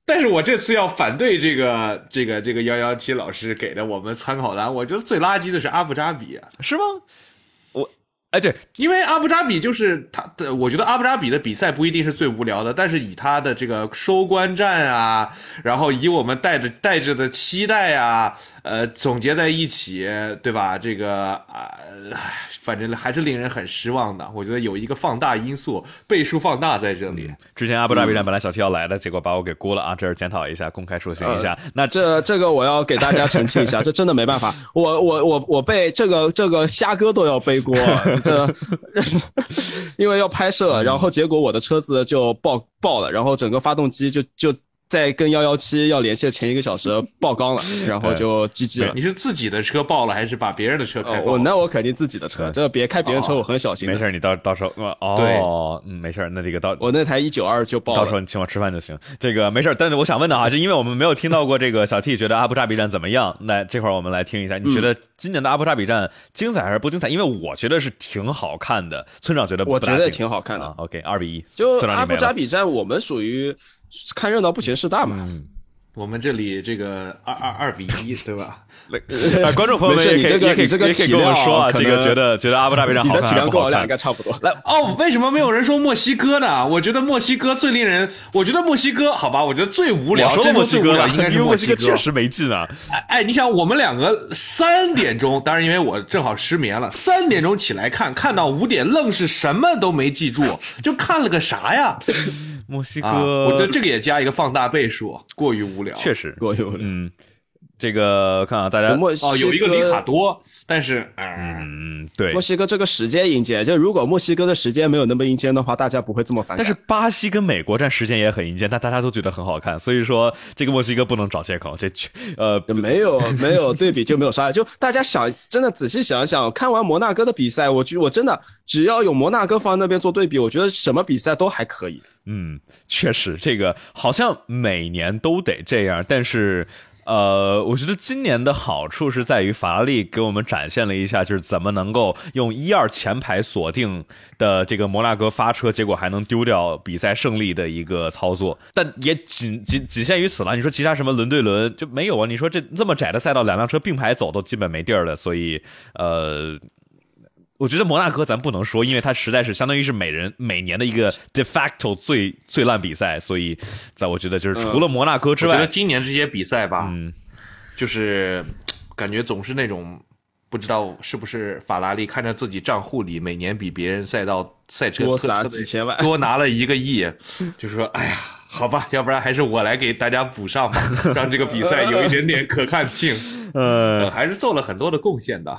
但是我这次要反对这个这个这个幺幺七老师给的我们参考单，我觉得最垃圾的是阿布扎比，是吗？哎，对，因为阿布扎比就是他的，我觉得阿布扎比的比赛不一定是最无聊的，但是以他的这个收官战啊，然后以我们带着带着的期待啊。呃，总结在一起，对吧？这个啊，反正还是令人很失望的。我觉得有一个放大因素，倍数放大在这里。之前阿布扎比站本来小 T 要来的，结果把我给估了啊！这是检讨一下，公开说行一下。那这这个我要给大家澄清一下，这真的没办法。我我我我被这个这个虾哥都要背锅，这因为要拍摄，然后结果我的车子就爆爆了，然后整个发动机就就。在跟幺幺七要联系的前一个小时爆缸了，然后就 GG 了。你是自己的车爆了，还是把别人的车开爆？我那我肯定自己的车，这别开别人车，我很小心。没事，你到到时候哦，嗯，没事，那这个到我那台一九二就爆了。到时候你请我吃饭就行。这个没事，但是我想问的啊，就因为我们没有听到过这个小 T 觉得阿布扎比站怎么样，那这块儿我们来听一下，你觉得今年的阿布扎比站精彩还是不精彩？因为我觉得是挺好看的，村长觉得我觉得挺好看的。OK，二比一，就阿布扎比站，我们属于。看热闹不嫌事大嘛，我们这里这个二二二比一，对吧？那，观众朋友们也可以你这个也可以你这个也可以体跟我们说啊，这个觉得觉得阿布扎比长你好看的体量跟我俩应该差不多。来哦，为什么没有人说墨西哥呢？我觉得墨西哥最令人，我觉得墨西哥好吧，我觉得最无聊，我说真墨西哥了，说最无聊应该是因为墨西西哥确。实没劲啊。哎哎，你想我们两个三点钟，当然因为我正好失眠了，三点钟起来看，看到五点，愣是什么都没记住，就看了个啥呀？墨西哥，啊，我觉得这个也加一个放大倍数，过于无聊。确实，过于无聊。嗯，这个看啊，大家，墨西哦，有一个里卡，多，但是，嗯，嗯，对墨，西哥这个时间硬件，就如果墨西哥的时间没有那么硬件的话，大家不会这么烦。但是巴西跟美国站时间也很硬件，但大家都觉得很好看，所以说这个墨西哥不能找借口，这呃没有没有对比就没有伤害，就大家想真的仔细想一想，看完摩纳哥的比赛，我觉我真的只要有摩纳哥放在那边做对比，我觉得什么比赛都还可以。嗯，确实，这个好像每年都得这样，但是。呃，我觉得今年的好处是在于法拉利给我们展现了一下，就是怎么能够用一二前排锁定的这个摩纳哥发车，结果还能丢掉比赛胜利的一个操作，但也仅仅仅限于此了。你说其他什么轮对轮就没有啊？你说这这么窄的赛道，两辆车并排走都基本没地儿了，所以呃。我觉得摩纳哥咱不能说，因为它实在是相当于是每人每年的一个 de facto 最最烂比赛，所以在我觉得就是除了摩纳哥之外我觉得外，今年这些比赛吧，嗯，就是感觉总是那种不知道是不是法拉利看着自己账户里每年比别人赛道赛车多撒特特别几千万多拿了一个亿，就说哎呀，好吧，要不然还是我来给大家补上吧，让这个比赛有一点点可看性。呃呃，，还是做了很多的贡献的。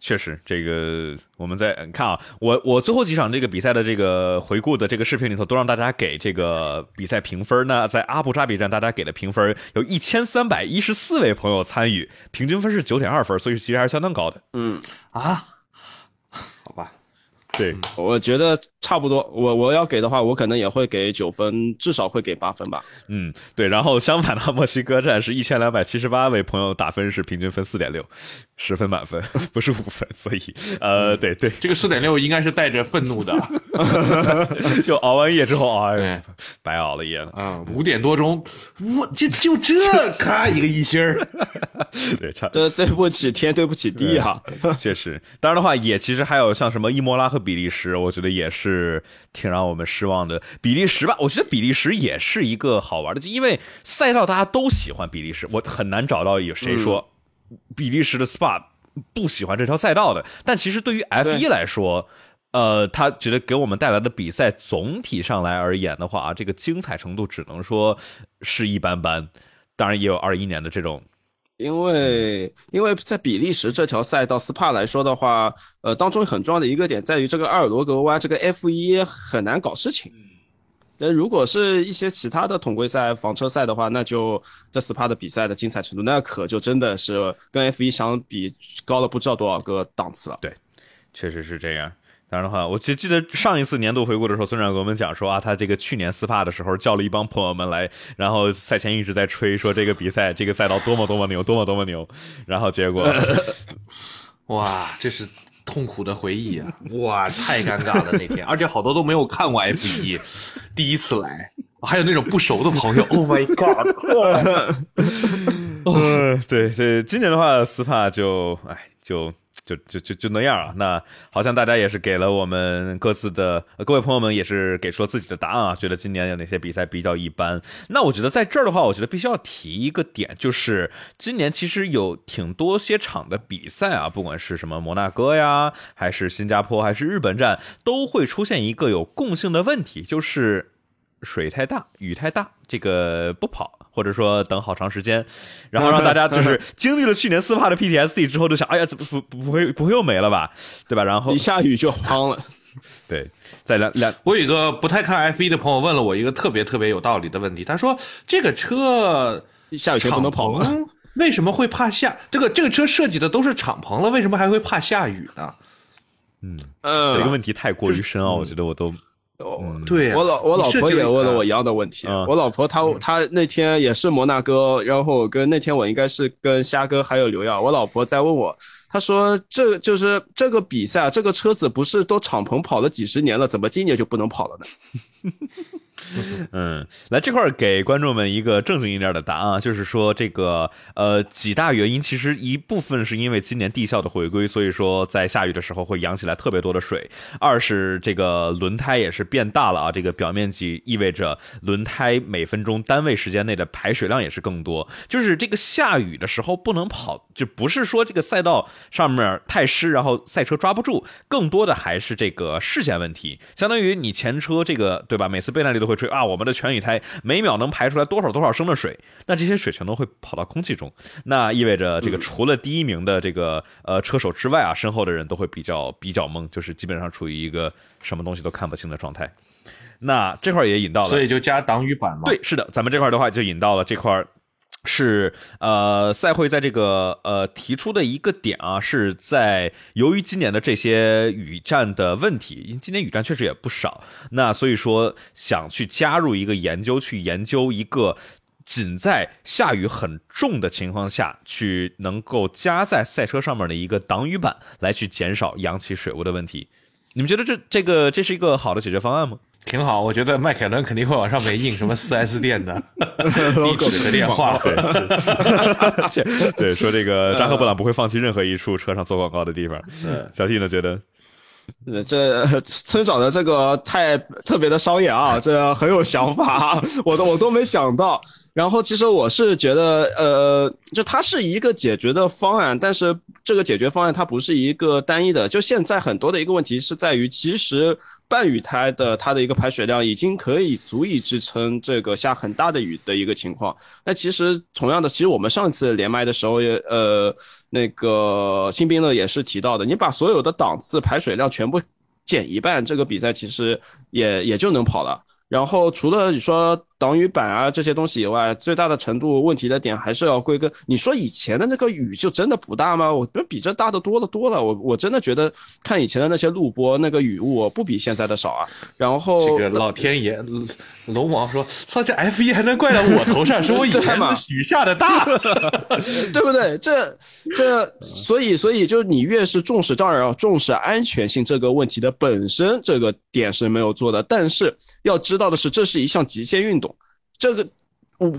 确实，这个我们在你看啊，我我最后几场这个比赛的这个回顾的这个视频里头，都让大家给这个比赛评分。那在阿布扎比站，大家给的评分有一千三百一十四位朋友参与，平均分是九点二分，所以其实还是相当高的。嗯，啊，对，我觉得差不多。我我要给的话，我可能也会给九分，至少会给八分吧。嗯，对。然后相反的话，墨西哥站是一千两百七十八位朋友打分是平均分四点六，十分满分，不是五分。所以，呃，对对，这个四点六应该是带着愤怒的。就熬完夜之后，哎呀，白熬了夜了。啊，五点多钟，我就就这，咔一个一星儿。对，差对，对不起天，对不起地啊。确实，当然的话，也其实还有像什么伊莫拉和比利时，我觉得也是挺让我们失望的。比利时吧，我觉得比利时也是一个好玩的，因为赛道大家都喜欢比利时，我很难找到有谁说比利时的 SPA 不喜欢这条赛道的。但其实对于 F 一来说，呃，他觉得给我们带来的比赛总体上来而言的话啊，这个精彩程度只能说是一般般。当然，也有二一年的这种因为因为在比利时这条赛道 SPA 来说的话，呃，当中很重要的一个点在于这个阿尔罗格湾这个 F 一很难搞事情。那如果是一些其他的统规赛、房车赛的话，那就这 SPA 的比赛的精彩程度，那可就真的是跟 F 一相比高了不知道多少个档次了。对确实是这样。当然的话，我记记得上一次年度回顾的时候，村长给我们讲说啊，他这个去年 SPA 的时候叫了一帮朋友们来，然后赛前一直在吹说这个比赛、这个赛道多么多么牛，多么多么牛，然后结果哇，这是痛苦的回忆啊！哇，太尴尬了那天，而且好多都没有看过 F 一，第一次来，还有那种不熟的朋友。Oh my god！嗯，对，所以今年的话，SPA 就哎就。就就就就那样啊，那好像大家也是给了我们各自的、各位朋友们也是给出了自己的答案啊，觉得今年有哪些比赛比较一般。那我觉得在这儿的话，我觉得必须要提一个点，就是今年其实有挺多些场的比赛啊，不管是什么摩纳哥呀，还是新加坡，还是日本站，都会出现一个有共性的问题，就是水太大、雨太大，这个不跑。或者说等好长时间，然后让大家就是 经历了去年斯帕的 PTSD 之后，就想，哎呀，怎么不不不会不会又没了吧，对吧？然后一下雨就慌了。对，在两两我有一个不太看 F 一的朋友问了我一个特别特别有道理的问题，他说：“这个车下雨天不能跑吗？为什么会怕下？这个这个车设计的都是敞篷了，为什么还会怕下雨呢？”嗯，这个问题太过于深奥，我觉得我都对呀我老我老婆也问了我一样的问题。嗯我老婆她她那天也是摩纳哥，然后跟那天我应该是跟虾哥还有刘耀，我老婆在问我，她说这就是这个比赛，这个车子不是都敞篷跑了几十年了，怎么今年就不能跑了呢？嗯，来这块给观众们一个正经一点的答案，就是说这个呃几大原因，其实一部分是因为今年地效的回归，所以说在下雨的时候会扬起来特别多的水；二是这个轮胎也是变大了啊，这个表面积意味着轮胎每分钟单位时间内的排水量也是更多。就是这个下雨的时候不能跑，就不是说这个赛道上面太湿，然后赛车抓不住，更多的还是这个视线问题，相当于你前车这个对吧？每次备胎里都会吹啊，我们的全雨胎每秒能排出来多少多少升的水，那这些水全都会跑到空气中，那意味着这个除了第一名的这个呃车手之外啊，身后的人都会比较比较懵，就是基本上处于一个什么东西都看不清的状态。那这块也引到了，所以就加挡雨板嘛。对，是的，咱们这块的话就引到了这块。是呃，赛会在这个呃提出的一个点啊，是在由于今年的这些雨战的问题，因今年雨战确实也不少，那所以说想去加入一个研究，去研究一个仅在下雨很重的情况下去能够加在赛车上面的一个挡雨板，来去减少扬起水雾的问题。你们觉得这这个这是一个好的解决方案吗？挺好，我觉得迈凯伦肯定会往上面印什么四 S 店的 地址的电话。对，说这个扎克布朗不会放弃任何一处车上做广告的地方。小 T 呢觉得，这村长的这个太特别的商业啊，这很有想法，我都我都没想到。然后其实我是觉得，呃，就它是一个解决的方案，但是这个解决方案它不是一个单一的。就现在很多的一个问题是在于，其实半雨胎的它的一个排水量已经可以足以支撑这个下很大的雨的一个情况。那其实同样的，其实我们上次连麦的时候也，呃，那个新兵呢也是提到的，你把所有的档次排水量全部减一半，这个比赛其实也也就能跑了。然后除了你说挡雨板啊这些东西以外，最大的程度问题的点还是要归根。你说以前的那个雨就真的不大吗？我觉得比这大的多了多了。我我真的觉得看以前的那些录播，那个雨雾不比现在的少啊。然后这个老天爷龙王说：“操，这 F 一还能怪到我头上？是我以前雨下的大，对不对？这这所以所以就是你越是重视，当然要重视安全性这个问题的本身这个点是没有做的，但是要知。道的是，这是一项极限运动，这个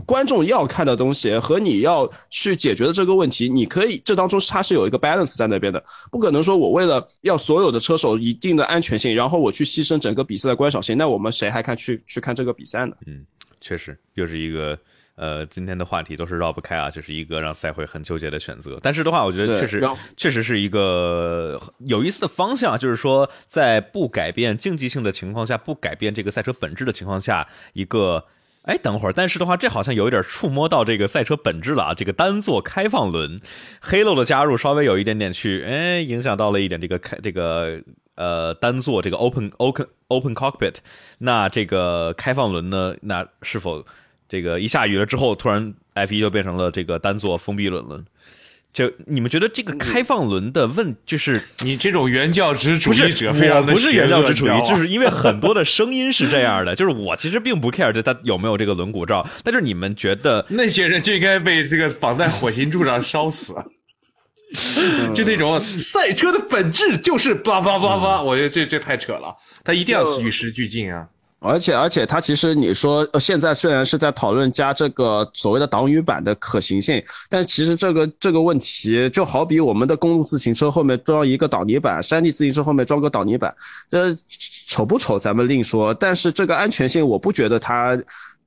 观众要看的东西和你要去解决的这个问题，你可以这当中它是有一个 balance 在那边的，不可能说我为了要所有的车手一定的安全性，然后我去牺牲整个比赛的观赏性，那我们谁还看去去看这个比赛呢？嗯，确实又是一个。呃，今天的话题都是绕不开啊，就是一个让赛会很纠结的选择。但是的话，我觉得确实确实是一个有意思的方向，就是说在不改变竞技性的情况下，不改变这个赛车本质的情况下，一个哎，等会儿，但是的话，这好像有一点触摸到这个赛车本质了啊。这个单座开放轮黑漏的加入稍微有一点点去哎，影响到了一点这个开这个呃单座这个 open open open cockpit。那这个开放轮呢，那是否？这个一下雨了之后，突然 F 一就变成了这个单座封闭轮了。就你们觉得这个开放轮的问，就是你这种原教旨主义者非常的不是原教旨主义，就是因为很多的声音是这样的。就是我其实并不 care 这他有没有这个轮毂罩，但是你们觉得那些人就应该被这个绑在火星柱上烧死。就那种赛车的本质就是叭叭叭叭，我觉得这这太扯了，他一定要与时俱进啊。而且而且，它其实你说现在虽然是在讨论加这个所谓的挡雨板的可行性，但其实这个这个问题就好比我们的公路自行车后面装一个挡泥板，山地自行车后面装个挡泥板，这丑不丑咱们另说，但是这个安全性我不觉得它。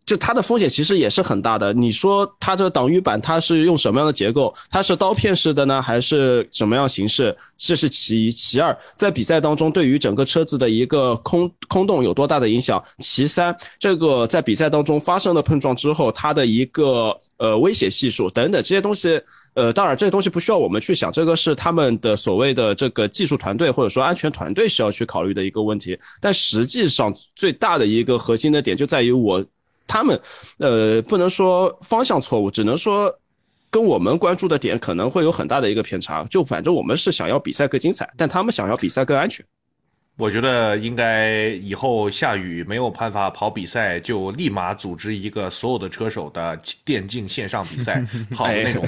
就它的风险其实也是很大的。你说它这个挡雨板它是用什么样的结构？它是刀片式的呢，还是什么样形式？这是其一。其二，在比赛当中对于整个车子的一个空空洞有多大的影响？其三，这个在比赛当中发生了碰撞之后，它的一个呃危险系数等等这些东西，呃，当然这些东西不需要我们去想，这个是他们的所谓的这个技术团队或者说安全团队需要去考虑的一个问题。但实际上最大的一个核心的点就在于我。他们，呃，不能说方向错误，只能说跟我们关注的点可能会有很大的一个偏差。就反正我们是想要比赛更精彩，但他们想要比赛更安全。我觉得应该以后下雨没有办法跑比赛，就立马组织一个所有的车手的电竞线上比赛，跑那种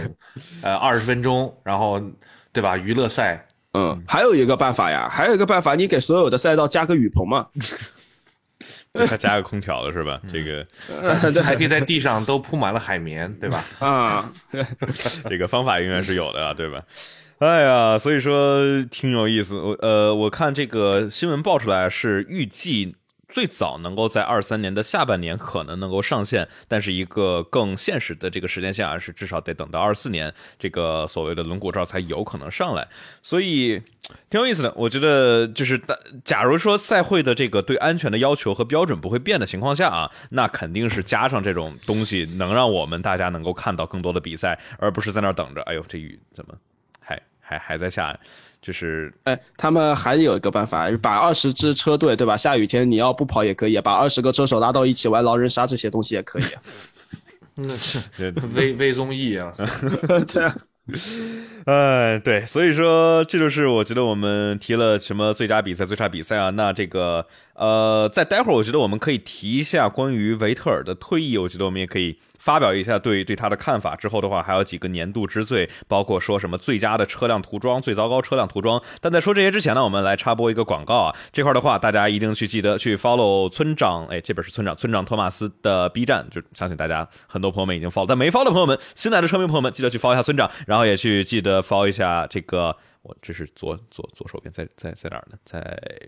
呃二十分钟，然后对吧？娱乐赛。嗯，还有一个办法呀，还有一个办法，你给所有的赛道加个雨棚嘛。就他加个空调了是吧？这个还可以在地上都铺满了海绵，对吧？啊，这个方法应该是有的啊，对吧？哎呀，所以说挺有意思。我呃，我看这个新闻爆出来是预计。最早能够在二三年的下半年可能能够上线，但是一个更现实的这个时间线啊，是至少得等到二四年这个所谓的轮毂罩才有可能上来，所以挺有意思的。我觉得就是，假如说赛会的这个对安全的要求和标准不会变的情况下啊，那肯定是加上这种东西，能让我们大家能够看到更多的比赛，而不是在那儿等着。哎呦，这雨怎么还还还在下？就是，哎，他们还有一个办法，把二十支车队，对吧？下雨天你要不跑也可以，把二十个车手拉到一起玩狼人杀这些东西也可以。那是微微综艺啊，对啊，哎，对，所以说这就是我觉得我们提了什么最佳比赛、最差比赛啊。那这个呃，在待会儿我觉得我们可以提一下关于维特尔的退役，我觉得我们也可以。发表一下对对他的看法之后的话，还有几个年度之最，包括说什么最佳的车辆涂装、最糟糕车辆涂装。但在说这些之前呢，我们来插播一个广告啊。这块的话，大家一定去记得去 follow 村长，哎，这边是村长，村长托马斯的 B 站，就相信大家很多朋友们已经 follow，但没 follow 的朋友们，新来的车迷朋友们，记得去 follow 一下村长，然后也去记得 follow 一下这个。我这是左左左手边，在在在哪儿呢？在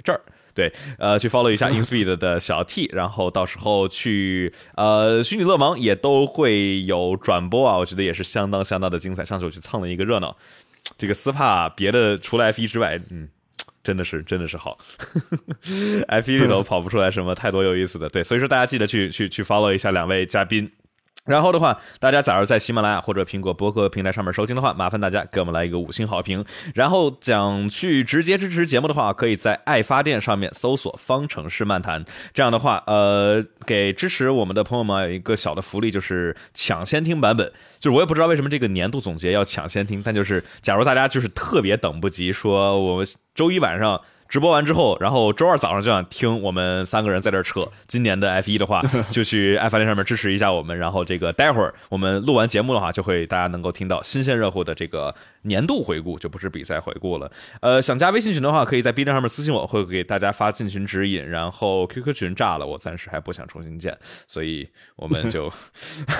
这儿。对，呃，去 follow 一下 InSpeed 的小 T，然后到时候去呃虚拟乐盲也都会有转播啊，我觉得也是相当相当的精彩。上次我去蹭了一个热闹，这个斯帕别的除了 F 一之外，嗯，真的是真的是好。F 一里头跑不出来什么太多有意思的，对，所以说大家记得去去去 follow 一下两位嘉宾。然后的话，大家假如在喜马拉雅或者苹果播客平台上面收听的话，麻烦大家给我们来一个五星好评。然后想去直接支持节目的话，可以在爱发电上面搜索“方程式漫谈”。这样的话，呃，给支持我们的朋友们有一个小的福利，就是抢先听版本。就是我也不知道为什么这个年度总结要抢先听，但就是假如大家就是特别等不及，说我们周一晚上。直播完之后，然后周二早上就想听我们三个人在这扯今年的 F 一的话，就去爱发电上面支持一下我们。然后这个待会儿我们录完节目的话，就会大家能够听到新鲜热乎的这个年度回顾，就不是比赛回顾了。呃，想加微信群的话，可以在 B 站上面私信我，会给大家发进群指引。然后 QQ 群炸了，我暂时还不想重新建，所以我们就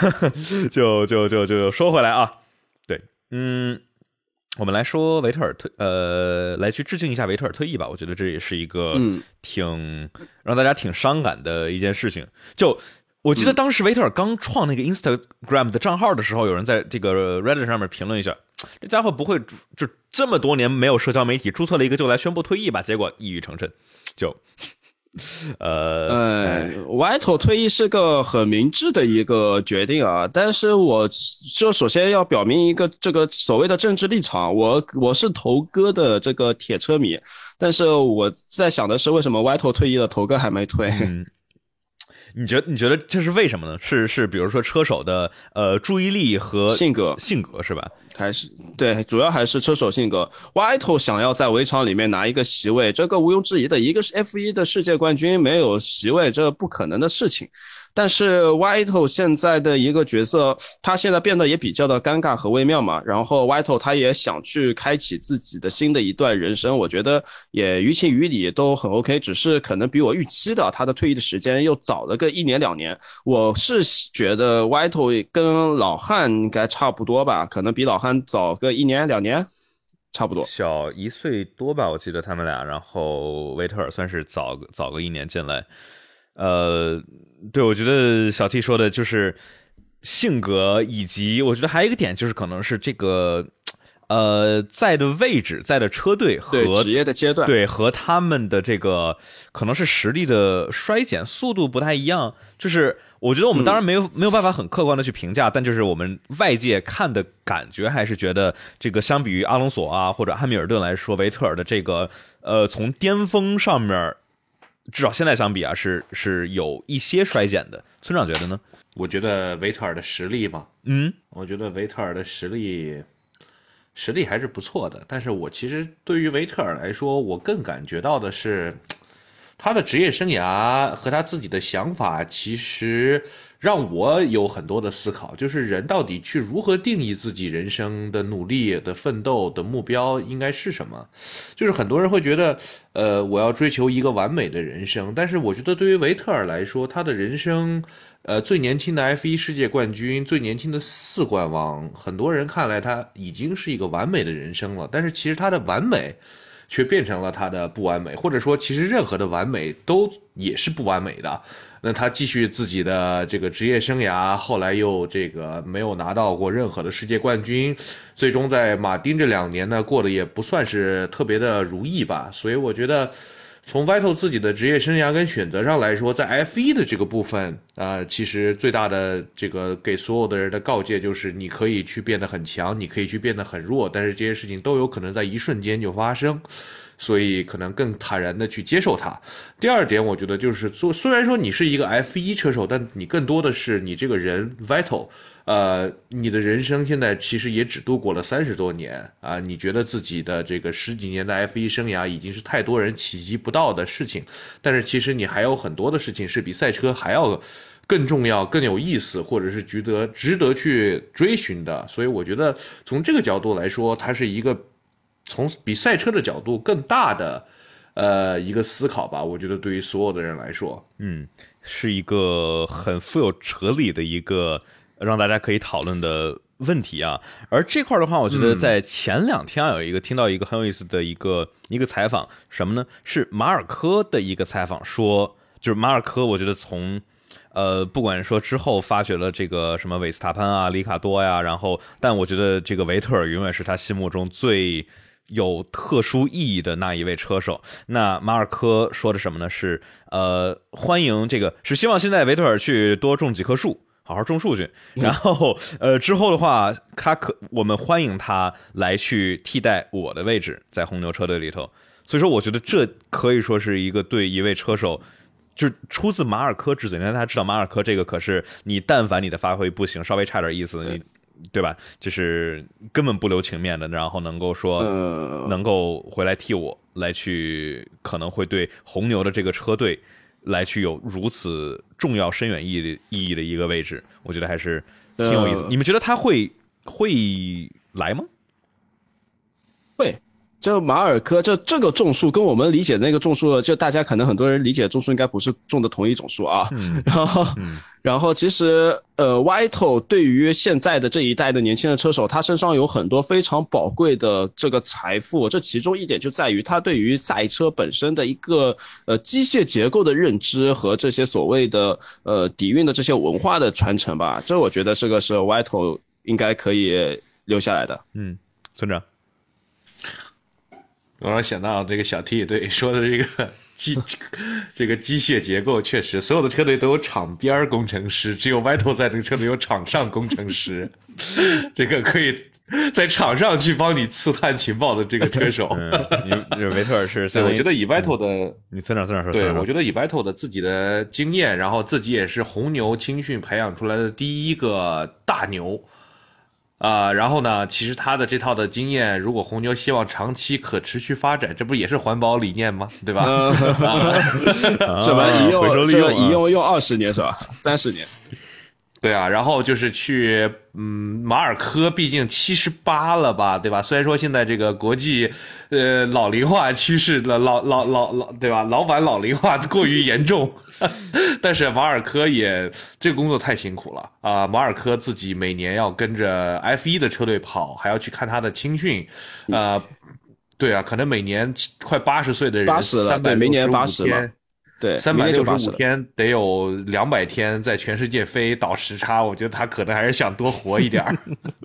就就就就说回来啊，对，嗯。我们来说维特尔退，呃，来去致敬一下维特尔退役吧。我觉得这也是一个挺让大家挺伤感的一件事情。就我记得当时维特尔刚创那个 Instagram 的账号的时候，有人在这个 Reddit 上面评论一下，这家伙不会就这么多年没有社交媒体，注册了一个就来宣布退役吧？结果一语成谶，就。呃，呃，Vital 退役是个很明智的一个决定啊，但是我就首先要表明一个这个所谓的政治立场，我我是头哥的这个铁车迷，但是我在想的是，为什么 Vital 退役了，头哥还没退？你觉你觉得这是为什么呢？是是，比如说车手的呃注意力和性格性格是吧？还是对，主要还是车手性格。White 想要在围场里面拿一个席位，这个毋庸置疑的。一个是 F 一的世界冠军，没有席位，这不可能的事情。但是 White 现在的一个角色，他现在变得也比较的尴尬和微妙嘛。然后 White 他也想去开启自己的新的一段人生，我觉得也于情于理都很 OK。只是可能比我预期的他的退役的时间又早了个一年两年。我是觉得 White 跟老汉应该差不多吧，可能比老汉早个一年两年，差不多小一岁多吧，我记得他们俩。然后维特尔算是早早个一年进来。呃，对，我觉得小 T 说的就是性格，以及我觉得还有一个点就是可能是这个，呃，在的位置，在的车队和职业的阶段，对，和他们的这个可能是实力的衰减速度不太一样。就是我觉得我们当然没有没有办法很客观的去评价，但就是我们外界看的感觉还是觉得这个相比于阿隆索啊或者汉密尔顿来说，维特尔的这个呃从巅峰上面。至少现在相比啊，是是有一些衰减的。村长觉得呢？我觉得维特尔的实力嘛，嗯，我觉得维特尔的实力实力还是不错的。但是我其实对于维特尔来说，我更感觉到的是，他的职业生涯和他自己的想法，其实让我有很多的思考，就是人到底去如何定义自己人生的努力的奋斗的目标应该是什么？就是很多人会觉得，呃，我要追求一个完美的人生，但是我觉得对于维特尔来说，他的人生。呃，最年轻的 F 一世界冠军，最年轻的四冠王，很多人看来他已经是一个完美的人生了。但是其实他的完美，却变成了他的不完美，或者说其实任何的完美都也是不完美的。那他继续自己的这个职业生涯，后来又这个没有拿到过任何的世界冠军，最终在马丁这两年呢过得也不算是特别的如意吧。所以我觉得。从 Vital 自己的职业生涯跟选择上来说，在 F 一的这个部分啊，其实最大的这个给所有的人的告诫就是，你可以去变得很强，你可以去变得很弱，但是这些事情都有可能在一瞬间就发生，所以可能更坦然的去接受它。第二点，我觉得就是做，虽然说你是一个 F 一车手，但你更多的是你这个人 Vital。呃，你的人生现在其实也只度过了三十多年啊！你觉得自己的这个十几年的 F 一生涯已经是太多人企及不到的事情，但是其实你还有很多的事情是比赛车还要更重要、更有意思，或者是值得值得去追寻的。所以我觉得从这个角度来说，它是一个从比赛车的角度更大的呃一个思考吧。我觉得对于所有的人来说，嗯，是一个很富有哲理的一个。让大家可以讨论的问题啊，而这块的话，我觉得在前两天有一个听到一个很有意思的一个一个采访，什么呢？是马尔科的一个采访，说就是马尔科，我觉得从呃，不管说之后发掘了这个什么韦斯塔潘啊、里卡多呀，然后，但我觉得这个维特尔永远是他心目中最有特殊意义的那一位车手。那马尔科说的什么呢？是呃，欢迎这个，是希望现在维特尔去多种几棵树。好好种树去，然后呃之后的话，他可我们欢迎他来去替代我的位置在红牛车队里头。所以说，我觉得这可以说是一个对一位车手，就是出自马尔科之嘴。那大家知道马尔科这个可是你，但凡你的发挥不行，稍微差点意思，你对吧？就是根本不留情面的，然后能够说能够回来替我来去，可能会对红牛的这个车队。来去有如此重要、深远意义的意义的一个位置，我觉得还是挺有意思。你们觉得他会会来吗？会。就马尔科，就这个种树跟我们理解的那个种树，就大家可能很多人理解种树应该不是种的同一种树啊。然后，然后其实呃，Vital 对于现在的这一代的年轻的车手，他身上有很多非常宝贵的这个财富。这其中一点就在于他对于赛车本身的一个呃机械结构的认知和这些所谓的呃底蕴的这些文化的传承吧。这我觉得这个是 Vital 应该可以留下来的。嗯，村长。我让想到这个小 T 对说的这个机 这个机械结构，确实所有的车队都有场边工程师，只有 Vital 在这个车队有场上工程师，这个可以在场上去帮你刺探情报的这个车手。维特尔是，我觉得以 Vital 的，你村长村长说，对我觉得以 Vital 的自己的经验，然后自己也是红牛青训培养出来的第一个大牛。啊，然后呢？其实他的这套的经验，如果红牛希望长期可持续发展，这不也是环保理念吗？对吧？什么一用这一用用二十年是吧？三十年。对啊，然后就是去，嗯，马尔科毕竟七十八了吧，对吧？虽然说现在这个国际，呃，老龄化趋势的老老老老，对吧？老板老龄化过于严重，但是马尔科也这个工作太辛苦了啊！马尔科自己每年要跟着 F 一的车队跑，还要去看他的青训，啊，对啊，可能每年快八十岁的人，八十了，对，明年八十了。对，三百六十五天得有两百天在全世界飞倒时差，我觉得他可能还是想多活一点儿。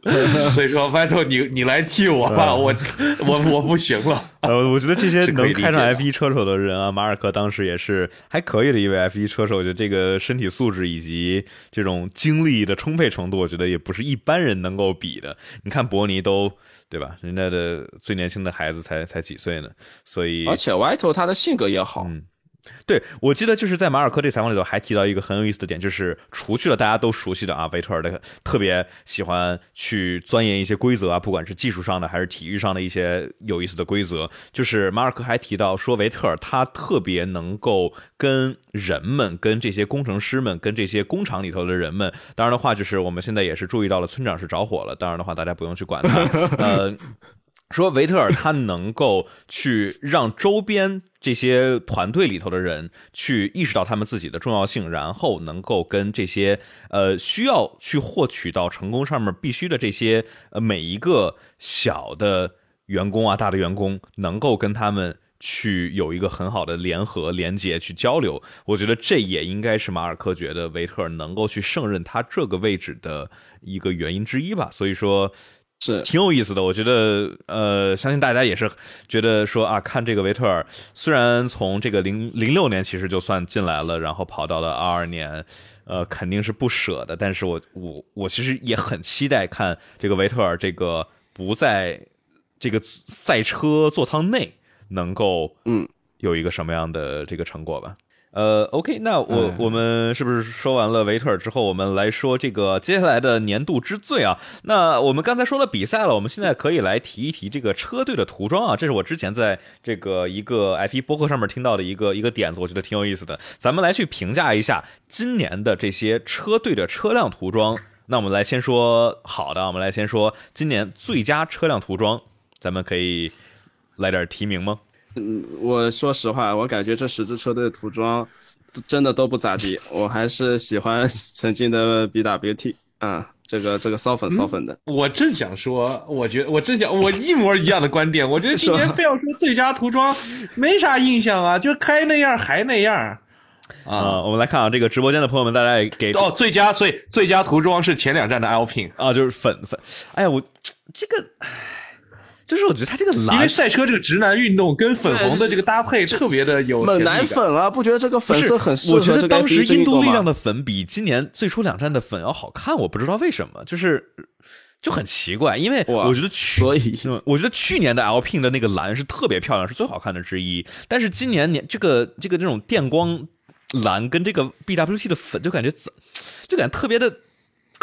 所以说，Vital，你你来替我吧，我我我不行了。呃，我觉得这些能开上 F 一车手的人啊，马尔克当时也是还可以的一位 F 一车手，我觉得这个身体素质以及这种精力的充沛程度，我觉得也不是一般人能够比的。你看伯尼都对吧？人家的最年轻的孩子才才几岁呢，所以而且 Vital 他的性格也好。对，我记得就是在马尔科这采访里头还提到一个很有意思的点，就是除去了大家都熟悉的啊，维特尔的特别喜欢去钻研一些规则啊，不管是技术上的还是体育上的一些有意思的规则，就是马尔科还提到说维特尔他特别能够跟人们、跟这些工程师们、跟这些工厂里头的人们，当然的话就是我们现在也是注意到了村长是着火了，当然的话大家不用去管他，呃。说维特尔他能够去让周边这些团队里头的人去意识到他们自己的重要性，然后能够跟这些呃需要去获取到成功上面必须的这些呃每一个小的员工啊、大的员工，能够跟他们去有一个很好的联合、连接、去交流。我觉得这也应该是马尔科觉得维特尔能够去胜任他这个位置的一个原因之一吧。所以说。是挺有意思的，我觉得，呃，相信大家也是觉得说啊，看这个维特尔，虽然从这个零零六年其实就算进来了，然后跑到了二二年，呃，肯定是不舍的，但是我我我其实也很期待看这个维特尔这个不在这个赛车座舱内能够嗯有一个什么样的这个成果吧。呃，OK，那我我们是不是说完了维特尔之后，我们来说这个接下来的年度之最啊？那我们刚才说了比赛了，我们现在可以来提一提这个车队的涂装啊。这是我之前在这个一个 F1 播客上面听到的一个一个点子，我觉得挺有意思的。咱们来去评价一下今年的这些车队的车辆涂装。那我们来先说好的，我们来先说今年最佳车辆涂装，咱们可以来点提名吗？嗯，我说实话，我感觉这十支车队的涂装真的都不咋地，我还是喜欢 曾经的 BWT 啊，这个这个骚粉骚粉的。我正想说，我觉得我正想，我一模一样的观点，我觉得今年非要说最佳涂装，没啥印象啊，就开那样还那样。啊，我们来看啊，这个直播间的朋友们，大家也给哦，最佳，所以最佳涂装是前两站的 Alpine 啊，就是粉粉。哎呀，我这个。就是我觉得他这个蓝，因为赛车这个直男运动跟粉红的这个搭配特别的有猛男粉啊，不觉得这个粉色很适合我觉得当时印度力量的粉比今年最初两站的粉要好看，我不知道为什么，就是就很奇怪。因为我觉得去，所以我觉得去年的 Alpine 的那个蓝是特别漂亮，是最好看的之一。但是今年年这个这个这种电光蓝跟这个 BWT 的粉就感觉怎就感觉特别的。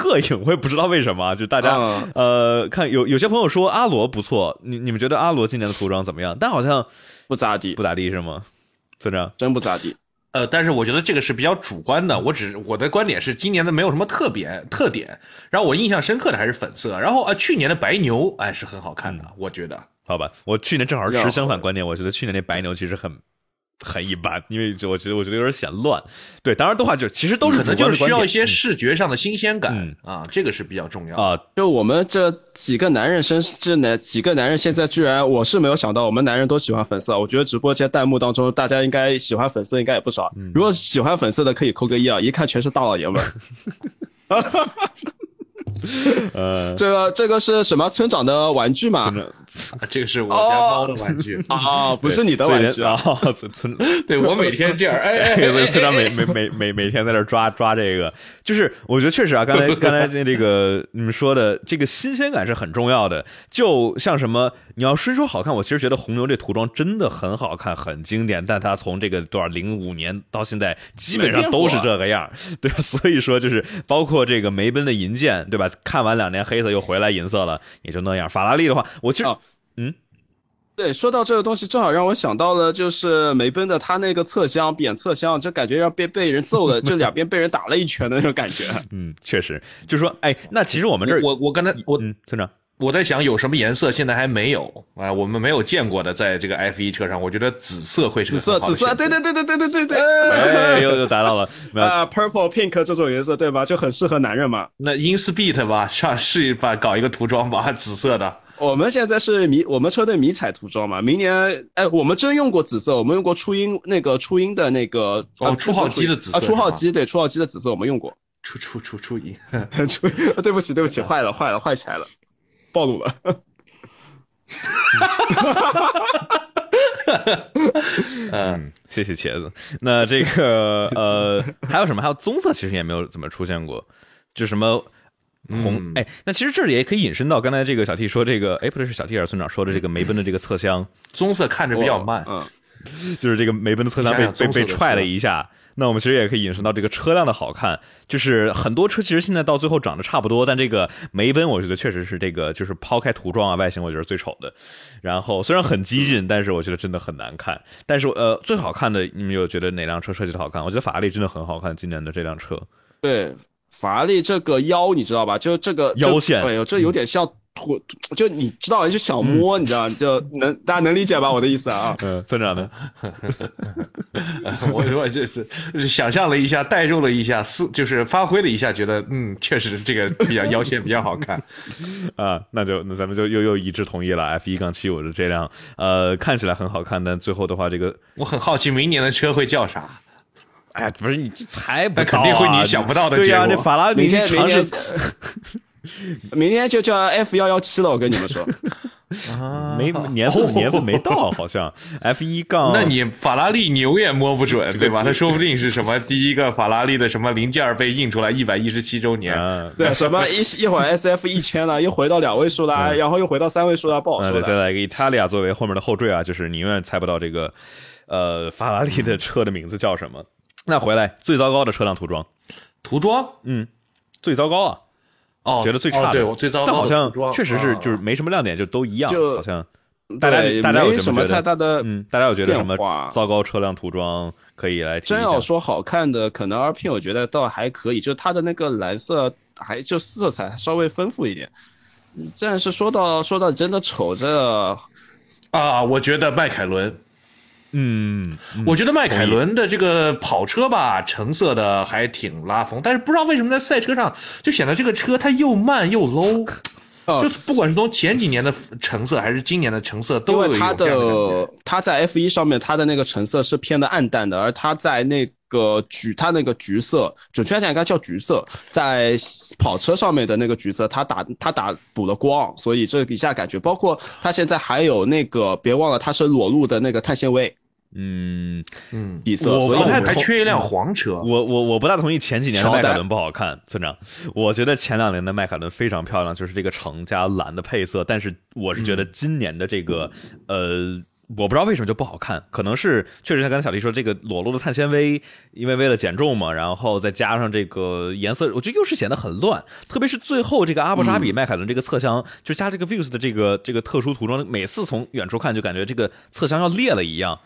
膈应，我也不知道为什么，就大家呃，看有有些朋友说阿罗不错，你你们觉得阿罗今年的服装怎么样？但好像不咋地，不咋地是吗？村长真不咋地。呃，但是我觉得这个是比较主观的，我只我的观点是今年的没有什么特别特点。然后我印象深刻的还是粉色。然后呃，去年的白牛哎是很好看的，我觉得。好吧，我去年正好持相反观点，我觉得去年那白牛其实很。很一般，因为我觉得我觉得有点显乱。对，当然的话就其实都是可能就是需要一些视觉上的新鲜感啊，这个是比较重要啊。就我们这几个男人身，这哪几个男人现在居然，我是没有想到，我们男人都喜欢粉色。我觉得直播间弹幕当中，大家应该喜欢粉色，应该也不少。如果喜欢粉色的，可以扣个一啊，一看全是大老爷们。呃，这个这个是什么村长的玩具吗？这个是我家猫的玩具啊，不是你的玩具啊。村，对我每天这样，哎 哎，村长每每每每每天在这抓 抓这个，就是我觉得确实啊，刚才刚才这个你们说的这个新鲜感是很重要的。就像什么，你要虽说好看，我其实觉得红牛这涂装真的很好看，很经典。但它从这个多少零五年到现在，基本上都是这个样，对吧？所以说就是包括这个梅奔的银剑，对吧？看完两年黑色又回来银色了，也就那样。法拉利的话，我其实，嗯，对，说到这个东西，正好让我想到了，就是梅奔的他那个侧箱扁侧箱，就感觉要被被人揍了，就两边被人打了一拳的那种感觉。嗯，确实，就是说，哎，那其实我们这儿，我我刚才我村长，我在想有什么颜色现在还没有啊？我们没有见过的，在这个 F 一车上，我觉得紫色会是紫色，紫色，对对对对对对对对，哎，又又达到了啊，purple pink 这种颜色对吧？就很适合男人嘛。那 In Speed 吧，上试一把搞一个涂装吧，紫色的。我们现在是迷，我们车队迷彩涂装嘛。明年，哎，我们真用过紫色，我们用过初音那个初音的那个哦，初号机的紫色啊，初号机对，初号机的紫色我们用过。初初初初音，初，对不起对不起，坏了坏了坏起来了，暴露了。嗯，谢谢茄子。那这个 呃，还有什么？还有棕色，其实也没有怎么出现过。就什么红？哎，那其实这里也可以引申到刚才这个小 T 说这个，哎，不对，是小 T 还是村长说的这个梅奔的这个侧箱，棕色看着比较慢。嗯，就是这个梅奔的侧箱被被被踹了一下。那我们其实也可以引申到这个车辆的好看，就是很多车其实现在到最后长得差不多，但这个梅奔我觉得确实是这个就是抛开涂装啊外形，我觉得最丑的。然后虽然很激进，但是我觉得真的很难看。但是呃，最好看的你们有觉得哪辆车设计的好看？我觉得法拉利真的很好看，今年的这辆车。对，法拉利这个腰你知道吧？就这个腰线哎呦，这有点像土，就你知道，就想摸，你知道，就能大家能理解吧？我的意思啊。嗯，村长呢？我我就是想象了一下，代入了一下，思就是发挥了一下，觉得嗯，确实这个比较腰线比较好看。啊，那就那咱们就又又一致同意了。F 一杠七五的这辆，呃，看起来很好看，但最后的话，这个，我很好奇明年的车会叫啥？哎呀，不是你这猜不到、肯定会你想不到的对呀、结果这法拉利明天明天尝试 明天就叫 F 幺幺七了，我跟你们说。没年份年份没到，好像。F 一杠，那你法拉利你永远摸不准，对吧？他说不定是什么第一个法拉利的什么零件被印出来一百一十七周年，啊，对，什么一一会儿 S F 一千了，又回到两位数了，然后又回到三位数了，不好那说的。再再来一个 Italia 作为后面的后缀啊，就是你永远猜不到这个呃法拉利的车的名字叫什么。那回来最糟糕的车辆涂装，涂装？嗯，最糟糕啊，哦，觉得最差的，哦对我最糟糕但好像确实是啊就是没什么亮点，就都一样，就好像大家对大家有没什么太大的嗯，大家有觉得什么糟糕车辆涂装可以来？真要说好看的，可能 R P 我觉得倒还可以，就是它的那个蓝色还就色彩稍微丰富一点。但是说到说到真的丑，这啊，我觉得迈凯伦。嗯，嗯我觉得迈凯伦的这个跑车吧，橙色的还挺拉风，但是不知道为什么在赛车上就显得这个车它又慢又 low，哦就是不管是从前几年的橙色还是今年的橙色，因都有它的它在 F 一上面它的那个橙色是偏的暗淡的，而它在那个橘它那个橘色，准确来讲应该叫橘色，在跑车上面的那个橘色，它打它打补了光，所以这一下感觉，包括它现在还有那个别忘了它是裸露的那个碳纤维嗯，嗯，底色，我不太还缺一辆黄车。我我我不大同意前几年迈凯伦不好看，村长，我觉得前两年的迈凯伦非常漂亮，就是这个橙加蓝的配色，但是我是觉得今年的这个，呃。我不知道为什么就不好看，可能是确实像刚才小丽说，这个裸露的碳纤维，因为为了减重嘛，然后再加上这个颜色，我觉得又是显得很乱。特别是最后这个阿布扎比迈凯伦这个侧箱，就加这个 Views 的这个这个特殊涂装，每次从远处看就感觉这个侧箱要裂了一样。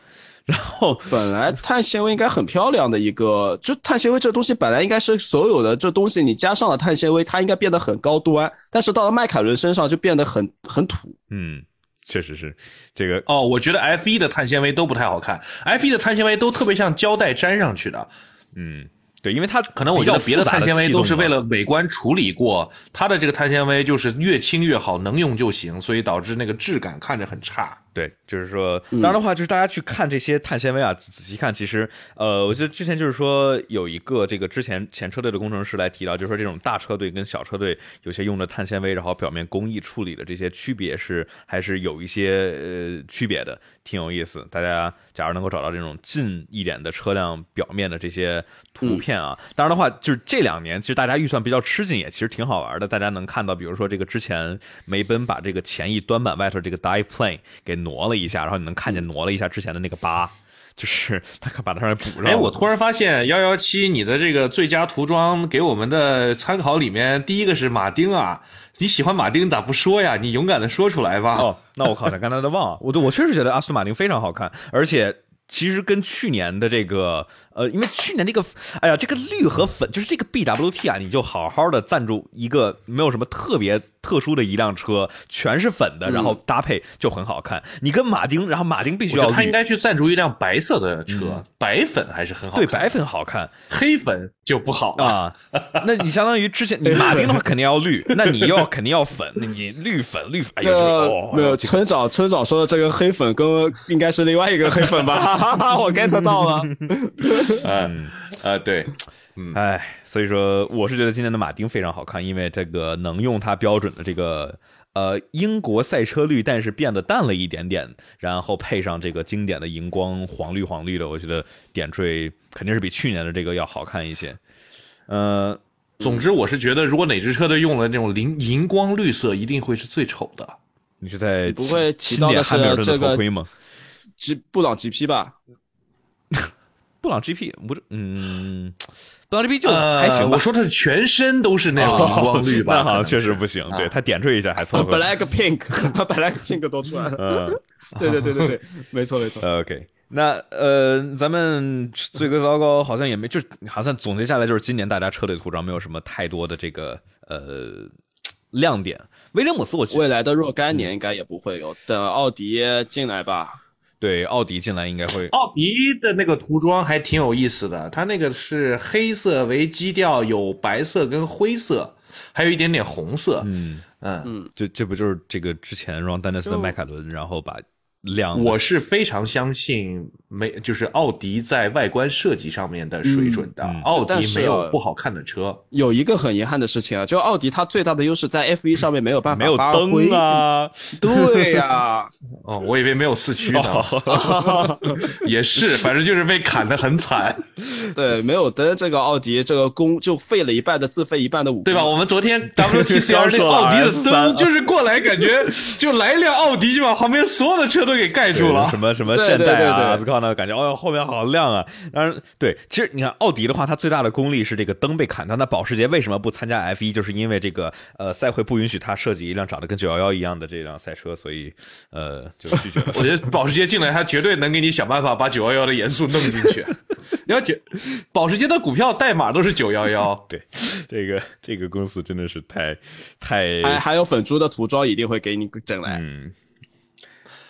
然后本来碳纤维应该很漂亮的一个，就碳纤维这东西本来应该是所有的这东西你加上了碳纤维，它应该变得很高端，但是到了迈凯伦身上就变得很很土。嗯，确实是这个哦，我觉得 F 一的碳纤维都不太好看，F 一的碳纤维都特别像胶带粘上去的，嗯，对，因为它可能我觉得别的碳纤维都是为了。了美观处理过，它的这个碳纤维就是越轻越好，能用就行，所以导致那个质感看着很差。对，就是说，当然的话，就是大家去看这些碳纤维啊，仔仔细看，其实，呃，我记得之前就是说有一个这个之前前车队的工程师来提到，就是说这种大车队跟小车队有些用的碳纤维，然后表面工艺处理的这些区别是还是有一些呃区别的，挺有意思。大家假如能够找到这种近一点的车辆表面的这些图片啊，当然的话，就是这两年其实大家预算比较吃紧，也其实挺好玩的。大家能看到，比如说这个之前梅奔把这个前翼端板外头这个 dive plane 给挪了一下，然后你能看见挪了一下之前的那个疤，就是他把它上面补上了。哎，我突然发现幺幺七你的这个最佳涂装给我们的参考里面，第一个是马丁啊，你喜欢马丁咋不说呀？你勇敢的说出来吧。哦，那我好像刚才都忘了，我对我确实觉得阿斯顿马丁非常好看，而且其实跟去年的这个呃，因为去年这个，哎呀，这个绿和粉就是这个 BWT 啊，你就好好的赞助一个没有什么特别特殊的一辆车，全是粉的，然后搭配就很好看。你跟马丁，然后马丁必须要他应该去赞助一辆白色的车，白粉还是很好看。对白粉好看黑粉就不好。啊。那你相当于之前你马丁的话肯定要绿，那你又要肯定要粉，那你绿粉绿粉，哎呀，这就是哦，没有村长村长说的这个黑粉跟应该是另外一个黑粉吧？哈哈哈，我 get 到了。嗯，啊，对，哎，所以说我是觉得今年的马丁非常好看，因为这个能用它标准的这个呃英国赛车绿，但是变得淡了一点点，然后配上这个经典的荧光黄绿黄绿的，我觉得点缀肯定是比去年的这个要好看一些。呃，总之我是觉得，如果哪支车队用了那种荧荧光绿色，一定会是最丑的。你是在不会钦提到的是点汉密尔顿这个头盔吗？G 布朗 GP 吧？布朗 GP 不是，嗯，布朗 GP 就呃还行吧。我说的是全身都是那种荧光绿吧？那好像确实不行。对他点缀一下还凑合。Black Pink，Black Pink 都出来了。嗯对对对对对，没错没错。，OK。那呃，咱们最个糟糕好像也没，就好像总结下来就是今年大家车队涂装没有什么太多的这个呃亮点。威廉姆斯我未来的若干年应该也不会有，等奥迪进来吧。对奥迪进来应该会奥迪的那个涂装还挺有意思的，它那个是黑色为基调，有白色跟灰色，还有一点点红色。嗯嗯这这不就是这个之前 Ron Dennis 的就迈凯伦，然后把亮我是非常相信没，就是奥迪在外观设计上面的水准的。嗯嗯奥迪没有不好看的车，有一个很遗憾的事情啊，就奥迪它最大的优势在 F 一上面没有办法没有灯。啊，对呀、哦，我以为没有四驱呢，也是，反正就是被砍得很惨，对，没有灯，这个奥迪这个工就废了一半的自废一半的武功，对吧？我们昨天 WTCR 那个奥迪的灯就是过来，感觉就来一辆奥迪就把旁边所有的车都给盖住了什。么什么现代啊、对对对阿斯康呢，感觉哦哟后面好亮啊。当然，对，其实你看奥迪的话，它最大的功力是这个灯被砍掉。那保时捷为什么不参加 F 一？就是因为这个呃赛会不允许它设计一辆长得跟911一样的这辆赛车，所以呃就拒绝了。我觉得保时捷进来，他绝对能给你想办法把九幺幺的元素弄进去。你要解，保时捷的股票代码都是九幺幺，对，这个这个公司真的是太太还还有粉珠的涂装一定会给你整来。嗯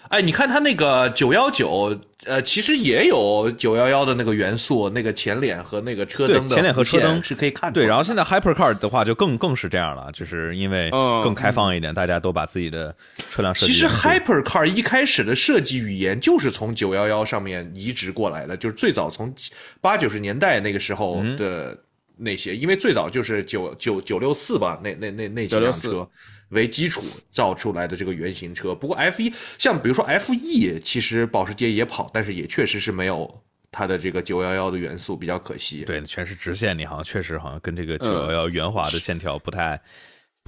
哎，你看它那个九幺九，呃，其实也有九幺幺的那个元素，那个前脸和那个车灯的前脸和车灯是可以看出来对，然后现在 Hypercar 的话就更更是这样了，就是因为嗯。更开放一点，大家都把自己的车辆设计其实 Hypercar 一开始的设计语言就是从九幺幺上面移植过来的，就是最早从八九十年代那个时候嗯。的那些，因为最早就是九九九六四吧，那那那那几辆车。964为基础造出来的这个原型车。不过 F 一像比如说 F E，其实保时捷也跑，但是也确实是没有它的这个九幺幺的元素，比较可惜。对全是直线，你好像确实好像跟这个九幺幺圆滑的线条不太。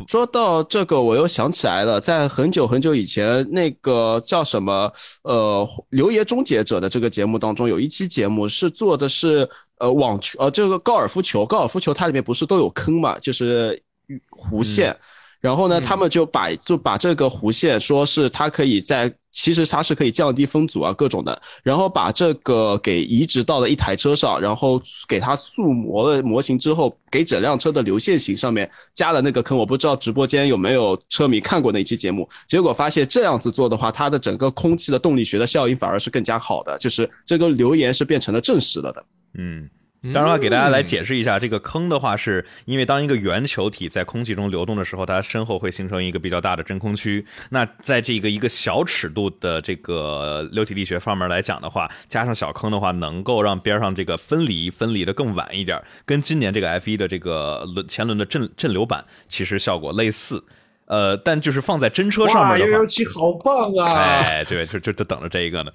说到这个，我又想起来了，在很久很久以前，那个叫什么呃《刘爷终结者》的这个节目当中，有一期节目是做的是呃网球呃这个高尔夫球，高尔夫球它里面不是都有坑嘛，就是弧线。然后呢，他们就把就把这个弧线说是它可以在，其实它是可以降低风阻啊各种的，然后把这个给移植到了一台车上，然后给它塑模了模型之后，给整辆车的流线型上面加了那个坑。我不知道直播间有没有车迷看过那期节目，结果发现这样子做的话，它的整个空气的动力学的效应反而是更加好的，就是这个留言是变成了证实了的。嗯，当然的话，给大家来解释一下，这个坑的话，是因为当一个圆球体在空气中流动的时候，它身后会形成一个比较大的真空区。那在这个一个小尺度的这个流体力学方面来讲的话，加上小坑的话，能够让边上这个分离分离的更晚一点，跟今年这个 F 1的这个轮前轮的震震流板其实效果类似。呃，但就是放在真车上面的话，七好棒啊！哎，对，就就就等着这一个呢。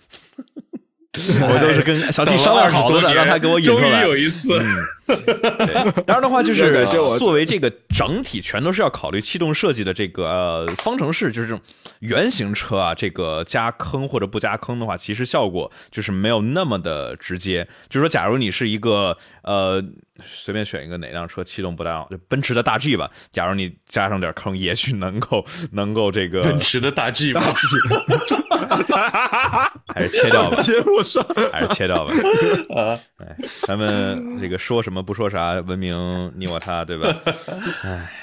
我都是跟小 T 商量好了的，让他给我引出终于来。有一次，对，当然的话，就是 作为这个整体，全都是要考虑气动设计的这个呃方程式，就是这种圆形车啊，这个加坑或者不加坑的话，其实效果就是没有那么的直接。就是说，假如你是一个呃随便选一个哪辆车气动不太好，就奔驰的大 G 吧，假如你加上点坑，也许能够能够这个奔驰的大 G 吧，还是切掉吧。节目上，还是切掉吧。啊哎，咱们这个说什么不说啥，文明你我他，对吧？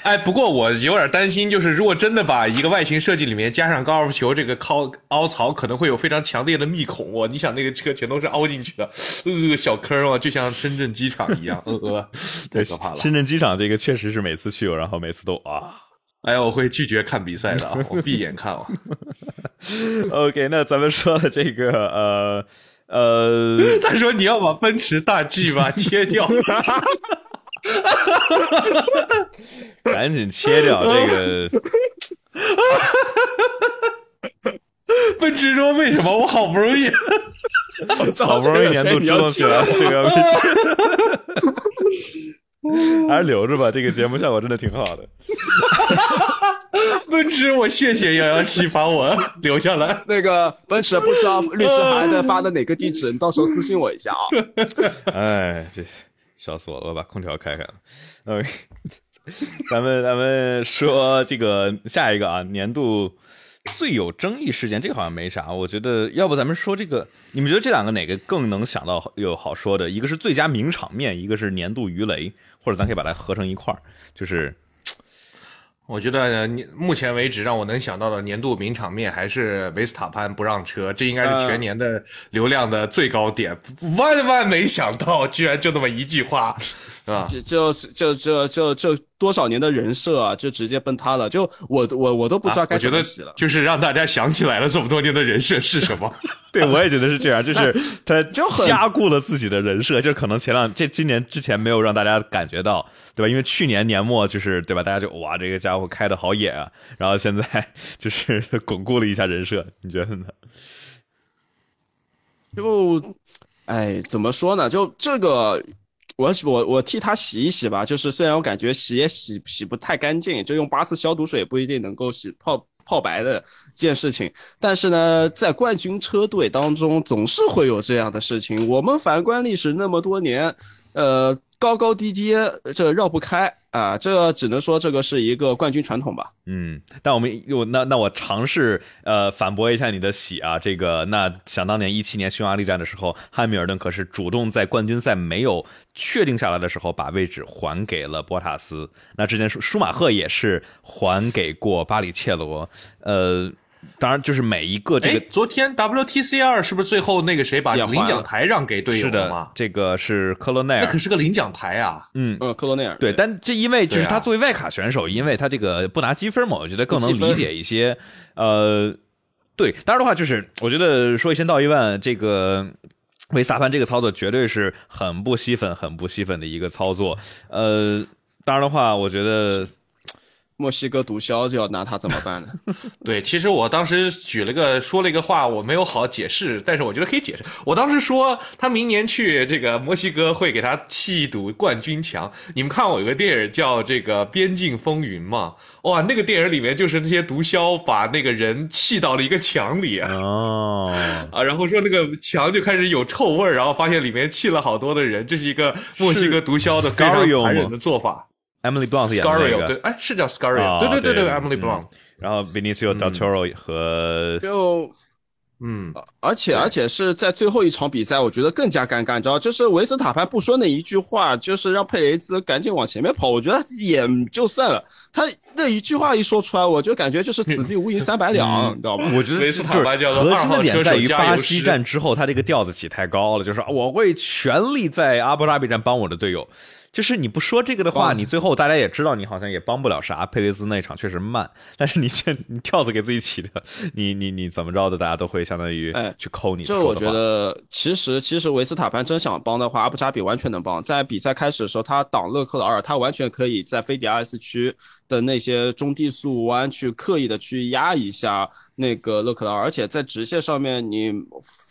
哎，不过我有点担心，就是如果真的把一个外形设计里面加上高尔夫球这个凹凹槽，可能会有非常强烈的密孔哦。你想那个车全都是凹进去的，呃，小坑哦，就像深圳机场一样，呃呃，太可怕了。深圳机场这个确实是每次去，然后每次都啊。哎呀，我会拒绝看比赛的啊，我闭眼看哦。OK，那咱们说的这个呃呃，他说你要把奔驰大 G 吧切掉，赶紧切掉这个。奔驰说为什么我好不容易好不容易年度支棱起来，这个还是留着吧。这个节目效果真的挺好的。奔驰，我谢谢幺幺七把我留下来。那个奔驰不知道律师函在发的哪个地址，你到时候私信我一下啊。哎，这笑死我了！我把空调开开了。OK，咱们咱们说这个下一个啊，年度最有争议事件，这个好像没啥。我觉得要不咱们说这个，你们觉得这两个哪个更能想到有好说的？一个是最佳名场面，一个是年度鱼雷，或者咱可以把它合成一块儿，就是。我觉得你目前为止让我能想到的年度名场面还是维斯塔潘不让车，这应该是全年的流量的最高点。万万没想到，居然就那么一句话，是吧？就就就就就就多少年的人设啊，就直接崩塌了。就我我我都不知道该啊我觉得怎么洗了。就是让大家想起来了这么多年的人设是什么。对，我也觉得是这样，就是 他就很加固了自己的人设，就可能前两这今年之前没有让大家感觉到，对吧？因为去年年末就是对吧，大家就哇这个家伙开的好野啊，然后现在就是 巩固了一下人设，你觉得呢？就，哎，怎么说呢？就这个，我我我替他洗一洗吧。就是虽然我感觉洗也洗洗不太干净，就用八四消毒水不一定能够洗泡泡白的件事情，但是呢，在冠军车队当中总是会有这样的事情。我们反观历史那么多年，呃，高高低低，这绕不开啊。这只能说这个是一个冠军传统吧。嗯，但我们我那那我尝试呃反驳一下你的喜啊，这个那想当年一七年匈牙利站的时候，汉密尔顿可是主动在冠军赛没有确定下来的时候，把位置还给了博塔斯。那之前舒舒马赫也是还给过巴里切罗，呃，当然就是每一个这哎个，昨天 WTC 二是不是最后那个谁把领奖台让给队友是的了嘛，？这个是科罗内尔那可，是个领奖台啊！嗯，呃，克罗内尔对，但这因为就是他作为外卡选手，因为他这个不拿积分嘛，我觉得更能理解一些。呃，对，当然的话，就是我觉得说一千道一万，这个维萨潘这个操作绝对是很不吸粉、很不吸粉的一个操作。呃，当然的话，我觉得墨西哥毒枭就要拿他怎么办呢？对，其实我当时举了个说了一个话，我没有好解释，但是我觉得可以解释。我当时说他明年去这个墨西哥会给他砌一堵冠军墙。你们看我有个电影叫这个《边境风云》嘛？哇，那个电影里面就是那些毒枭把那个人砌到了一个墙里啊，哦，啊然后说那个墙就开始有臭味儿，然后发现里面砌了好多的人，这是一个墨西哥毒枭的非常残忍的做法。Emily Blunt 演的那 Scario 个，对，哎，是叫 Scario，、啊对对对对，Emily 嗯。Blunt，然后 Benicio del Toro 和就嗯，而且而且是在最后一场比赛，我觉得更加尴尬，你知道，就是维斯塔潘不说那一句话，就是让佩雷兹赶紧往前面跑，我觉得也就算了，他那一句话一说出来，我就感觉就是此地无银三百两，你知道吗？我觉得维斯塔潘核心的点在于巴西师站之后，他这个调子起太高了，就是我会全力在阿布扎比站帮我的队友。就是你不说这个的话，你最后大家也知道你好像也帮不了啥。佩雷兹那场确实慢，但是你先你跳子给自己起的，你你你怎么着的，大家都会相当于哎去抠你这我觉。得，其实其实维斯塔潘真想帮的话，阿布扎比完全能帮。在比赛开始的时候，他挡勒克劳尔，他完全可以在非 DRS 区的那些中低速弯去刻意的去压一下那个勒克劳尔，而且在直线上面，你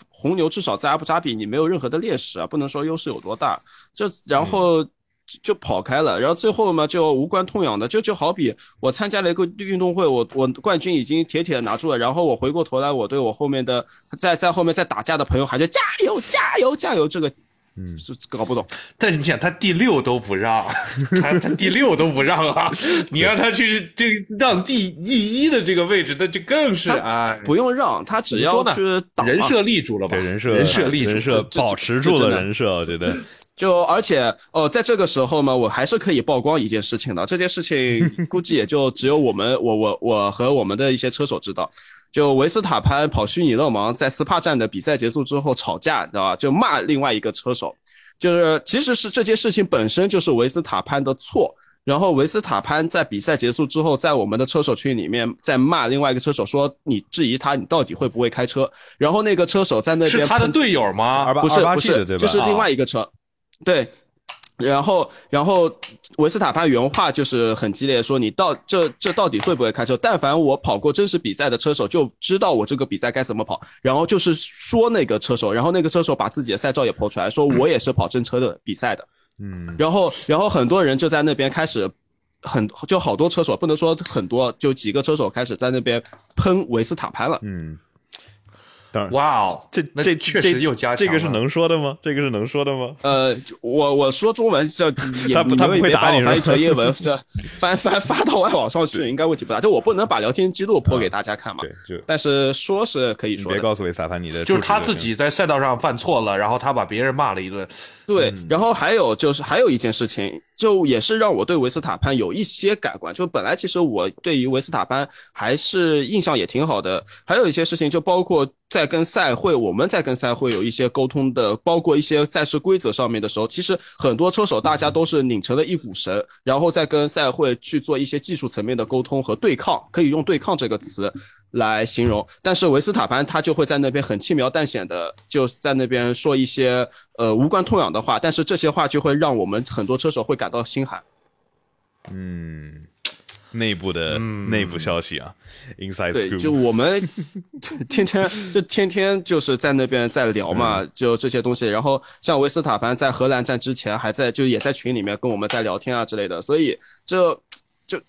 红牛至少在阿布扎比你没有任何的劣势啊，不能说优势有多大。这然后。就就跑开了，然后最后嘛就无关痛痒的，就就好比我参加了一个运动会，我我冠军已经铁铁的拿住了，然后我回过头来，我对我后面的在在后面在打架的朋友喊着加油加油加油，这个嗯是搞不懂。但是你想，他第六都不让，他他第六都不让啊！你让他去这让第第一的这个位置，那就更是啊，不用让他只要去人设立住了吧？对人设人设立住人设保持住了人设，我觉得就而且哦，在这个时候嘛，我还是可以曝光一件事情的。这件事情 估计也就只有我们，我我我和我们的一些车手知道。就维斯塔潘跑虚拟勒芒在斯帕站的比赛结束之后吵架，你知道吧？就骂另外一个车手，就是其实是这件事情本身就是维斯塔潘的错。然后维斯塔潘在比赛结束之后，在我们的车手群里面在骂另外一个车手，说你质疑他，你到底会不会开车？然后那个车手在那边是他的队友吗？不是不是？就是另外一个车，对。然后，然后维斯塔潘原话就是很激烈，说你到这这到底会不会开车？但凡我跑过真实比赛的车手就知道我这个比赛该怎么跑。然后就是说那个车手，然后那个车手把自己的赛照也抛出来，说我也是跑真车的比赛的。嗯，然后，然后很多人就在那边开始很就好多车手，不能说很多，就几个车手开始在那边喷维斯塔潘了。嗯，当然，哇哦，这这这确实又加强了这个是能说的吗？这个是能说的吗？呃，我我说中文这 也他不他不会你们也别打我翻译成英文，这 翻翻发到外网上去应该问题不大。就我不能把聊天记录播给大家看嘛。对，就但是说是可以说的。别告诉维斯塔潘你的就是他自己在赛道上犯错了，然后他把别人骂了一顿。对，嗯然后还有就是还有一件事情，就也是让我对维斯塔潘有一些改观。就本来其实我对于维斯塔潘还是印象也挺好的，还有一些事情就包括在跟赛会，我们在跟赛会有一些沟通的，包括一些赛事规则上面的时候，其实很多车手大家都是拧成了一股绳，然后再跟赛会去做一些技术层面的沟通和对抗，可以用对抗这个词。来形容，但是维斯塔潘他就会在那边很轻描淡写的就在那边说一些呃无关痛痒的话，但是这些话就会让我们很多车手会感到心寒。嗯，内部的嗯内部消息啊，inside 就我们 天天就天天就是在那边在聊嘛，就这些东西。然后像维斯塔潘在荷兰站之前还在就也在群里面跟我们在聊天啊之类的，所以这就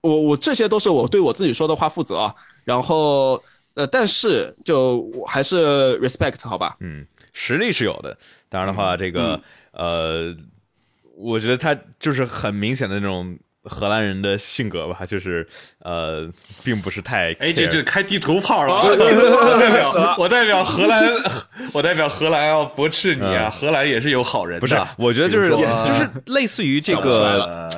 我我这些都是我对我自己说的话负责啊。然后呃，但是就我还是 respect 好吧。嗯，实力是有的。当然的话，这个呃，我觉得他就是很明显的那种荷兰人的性格吧，就是呃，并不是太哎，这这开地图炮了！哦我代表我代表荷兰，我代表荷兰要驳斥你啊！荷兰也是有好人的，不是，我觉得就是就是类似于这个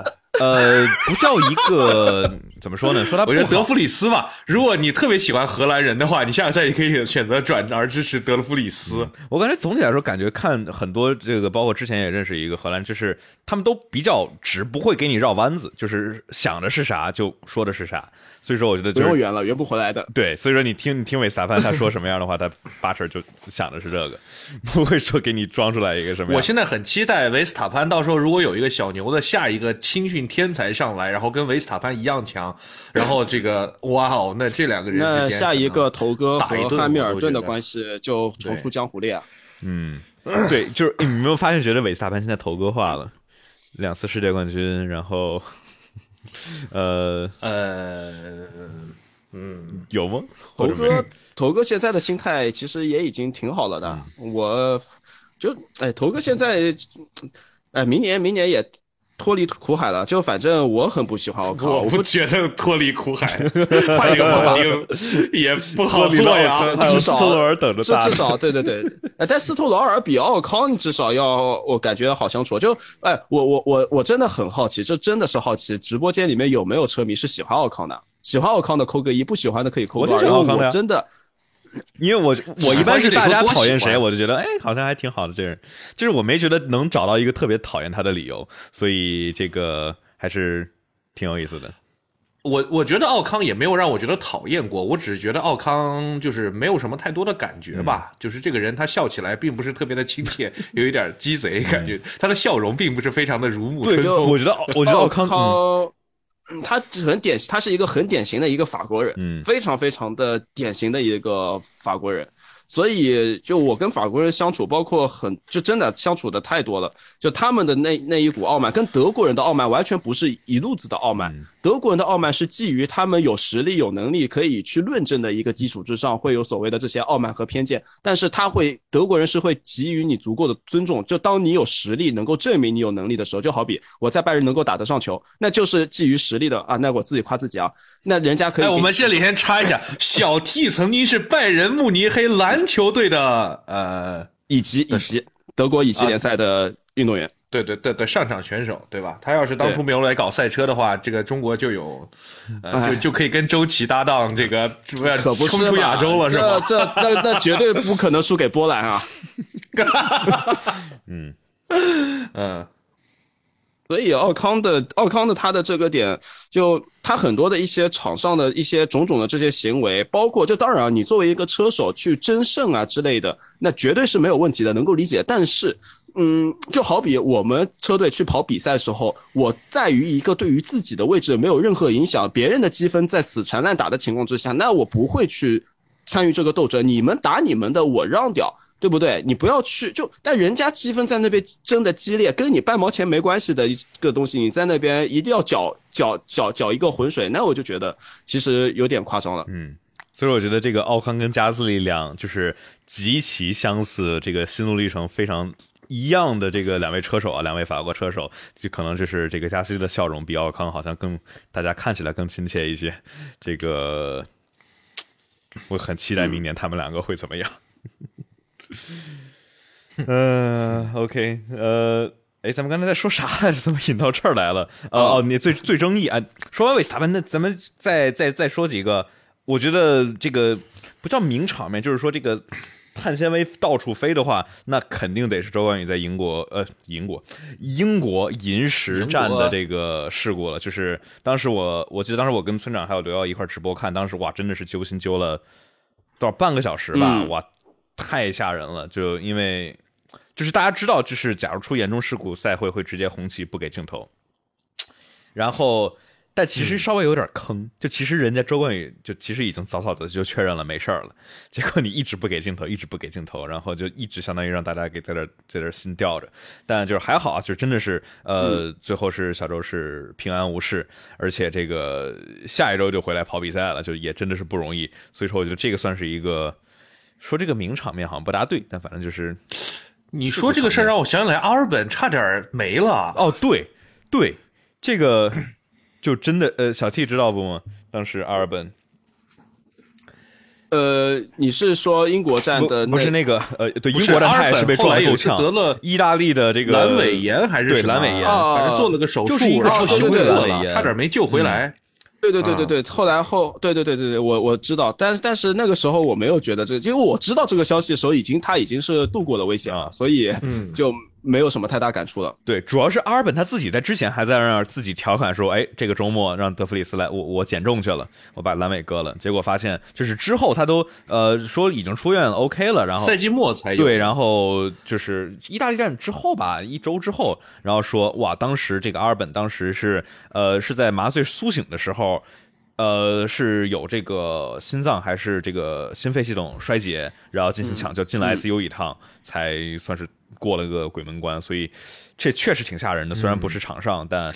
呃，不叫一个 怎么说呢？说他我觉得德弗里斯吧，如果你特别喜欢荷兰人的话，你下个赛季可以选择转而支持德弗里斯。我感觉总体来说，感觉看很多这个，包括之前也认识一个荷兰，就是他们都比较直，不会给你绕弯子，就是想的是啥就说的是啥。所以说，我觉得就是不用圆了，圆不回来的。对，所以说你听你听韦斯塔潘他说什么样的话，他八成就想的是这个，不会说给你装出来一个什么样。我现在很期待维斯塔潘到时候如果有一个小牛的下一个青训天才上来，然后跟维斯塔潘一样强，然后这个哇哦，那这两个人那下一个头哥打一顿和汉密尔顿的关系就重出江湖了呀。嗯，对，就是你有没有发现，觉得韦斯塔潘现在头哥化了，两次世界冠军，然后 呃，呃嗯，有吗？头哥，头哥现在的心态其实也已经挺好了的。嗯我就哎，头哥现在，哎，明年明年也脱离苦海了。就反正我很不喜欢奥康，我我不觉得脱离苦海，换一个也不好做呀。至少斯托罗尔等着至至少对对对，哎，但斯托劳尔比奥康至少要我感觉好相处。就哎，我我我我真的很好奇，这真的是好奇，直播间里面有没有车迷是喜欢奥康的？喜欢奥康的扣个一，不喜欢的可以扣个二。我真的因为我我一般是大家讨厌谁，我就觉得哎，好像还挺好的这人，就是我没觉得能找到一个特别讨厌他的理由，所以这个还是挺有意思的。我我觉得奥康也没有让我觉得讨厌过，我只是觉得奥康就是没有什么太多的感觉吧，就是这个人他笑起来并不是特别的亲切，有一点鸡贼感觉，他的笑容并不是非常的如沐春风。我觉得我觉得奥康，他很典型，他是一个很典型的一个法国人，嗯非常非常的典型的一个法国人。所以，就我跟法国人相处，包括很就真的相处的太多了。就他们的那那一股傲慢，跟德国人的傲慢完全不是一路子的傲慢。德国人的傲慢是基于他们有实力、有能力可以去论证的一个基础之上，会有所谓的这些傲慢和偏见。但是他会，德国人是会给予你足够的尊重。就当你有实力，能够证明你有能力的时候，就好比我在拜仁能够打得上球，那就是基于实力的啊。那我自己夸自己啊，那人家可以哎，我们这里先插一下，小 T 曾经是拜仁慕尼黑篮球队的呃，以及以及德国乙级联赛的运动员。对对对的上场选手，对吧？他要是当初没有来搞赛车的话，这个中国就有，呃，就哎就可以跟周琦搭档，这个可不是冲出亚洲了，是这吧？这那那绝对不可能输给波兰啊！嗯，所以奥康的奥康的他的这个点，就他很多的一些场上的一些种种的这些行为，包括就当然啊你作为一个车手去争胜啊之类的，那绝对是没有问题的，能够理解。但是，嗯，就好比我们车队去跑比赛的时候，我在于一个对于自己的位置没有任何影响，别人的积分在死缠烂打的情况之下，那我不会去参与这个斗争。你们打你们的，我让掉。对不对？你不要去就，但人家积分在那边争的激烈，跟你半毛钱没关系的一个东西，你在那边一定要搅搅搅搅一个浑水，那我就觉得其实有点夸张了。嗯，所以我觉得这个奥康跟加斯利两就是极其相似，这个心路历程非常一样的这个两位车手啊，两位法国车手，就可能就是这个加斯的笑容比奥康好像更大家看起来更亲切一些。这个我很期待明年他们两个会怎么样。嗯，OK，呃，哎，咱们刚才在说啥来着？怎么引到这儿来了？哦哦，你最最争议啊！说完维斯塔潘，那咱们再再再说几个。我觉得这个不叫名场面，就是说这个碳纤维到处飞的话，那肯定得是周冠宇在英国呃英国英国银石站的这个事故了。就是当时我我记得当时我跟村长还有刘耀一块直播看，当时哇真的是揪心揪了多少半个小时吧？哇！太吓人了，就因为就是大家知道，就是假如出严重事故，赛会会直接红旗不给镜头。然后，但其实稍微有点坑，就其实人家周冠宇就其实已经早早的就确认了没事了，结果你一直不给镜头，一直不给镜头，然后就一直相当于让大家给在这在这心吊着。但就是还好啊，就真的是呃，最后是小周是平安无事，而且这个下一周就回来跑比赛了，就也真的是不容易。所以说，我觉得这个算是一个。说这个名场面好像不大对，但反正就是，你说这个事儿让我想起来阿尔本差点没了。哦，对，对，这个就真的呃，小 T 知道不吗？当时阿尔本，呃，你是说英国站的？不是那个呃，对，英国站他也是被撞够呛，得了意大利的这个阑尾炎还是对阑尾炎，反正做了个手术，就是然后对对阑尾炎，差点没救回来。对对对对对，后来后对对对对对，我我知道，但但是那个时候我没有觉得这个，因为我知道这个消息的时候，已经他已经是度过了危险了，所以就。没有什么太大感触了。对，主要是阿尔本他自己在之前还在那儿自己调侃说：“哎，这个周末让德弗里斯来，我我减重去了，我把阑尾割了。”结果发现就是之后他都呃说已经出院了，OK 了。然后赛季末才有对，然后就是意大利站之后吧，一周之后，然后说哇，当时这个阿尔本当时是呃是在麻醉苏醒的时候。呃，是有这个心脏还是这个心肺系统衰竭，然后进行抢救，进了 ICU 一趟，才算是过了个鬼门关。所以这确实挺吓人的，虽然不是场上，但。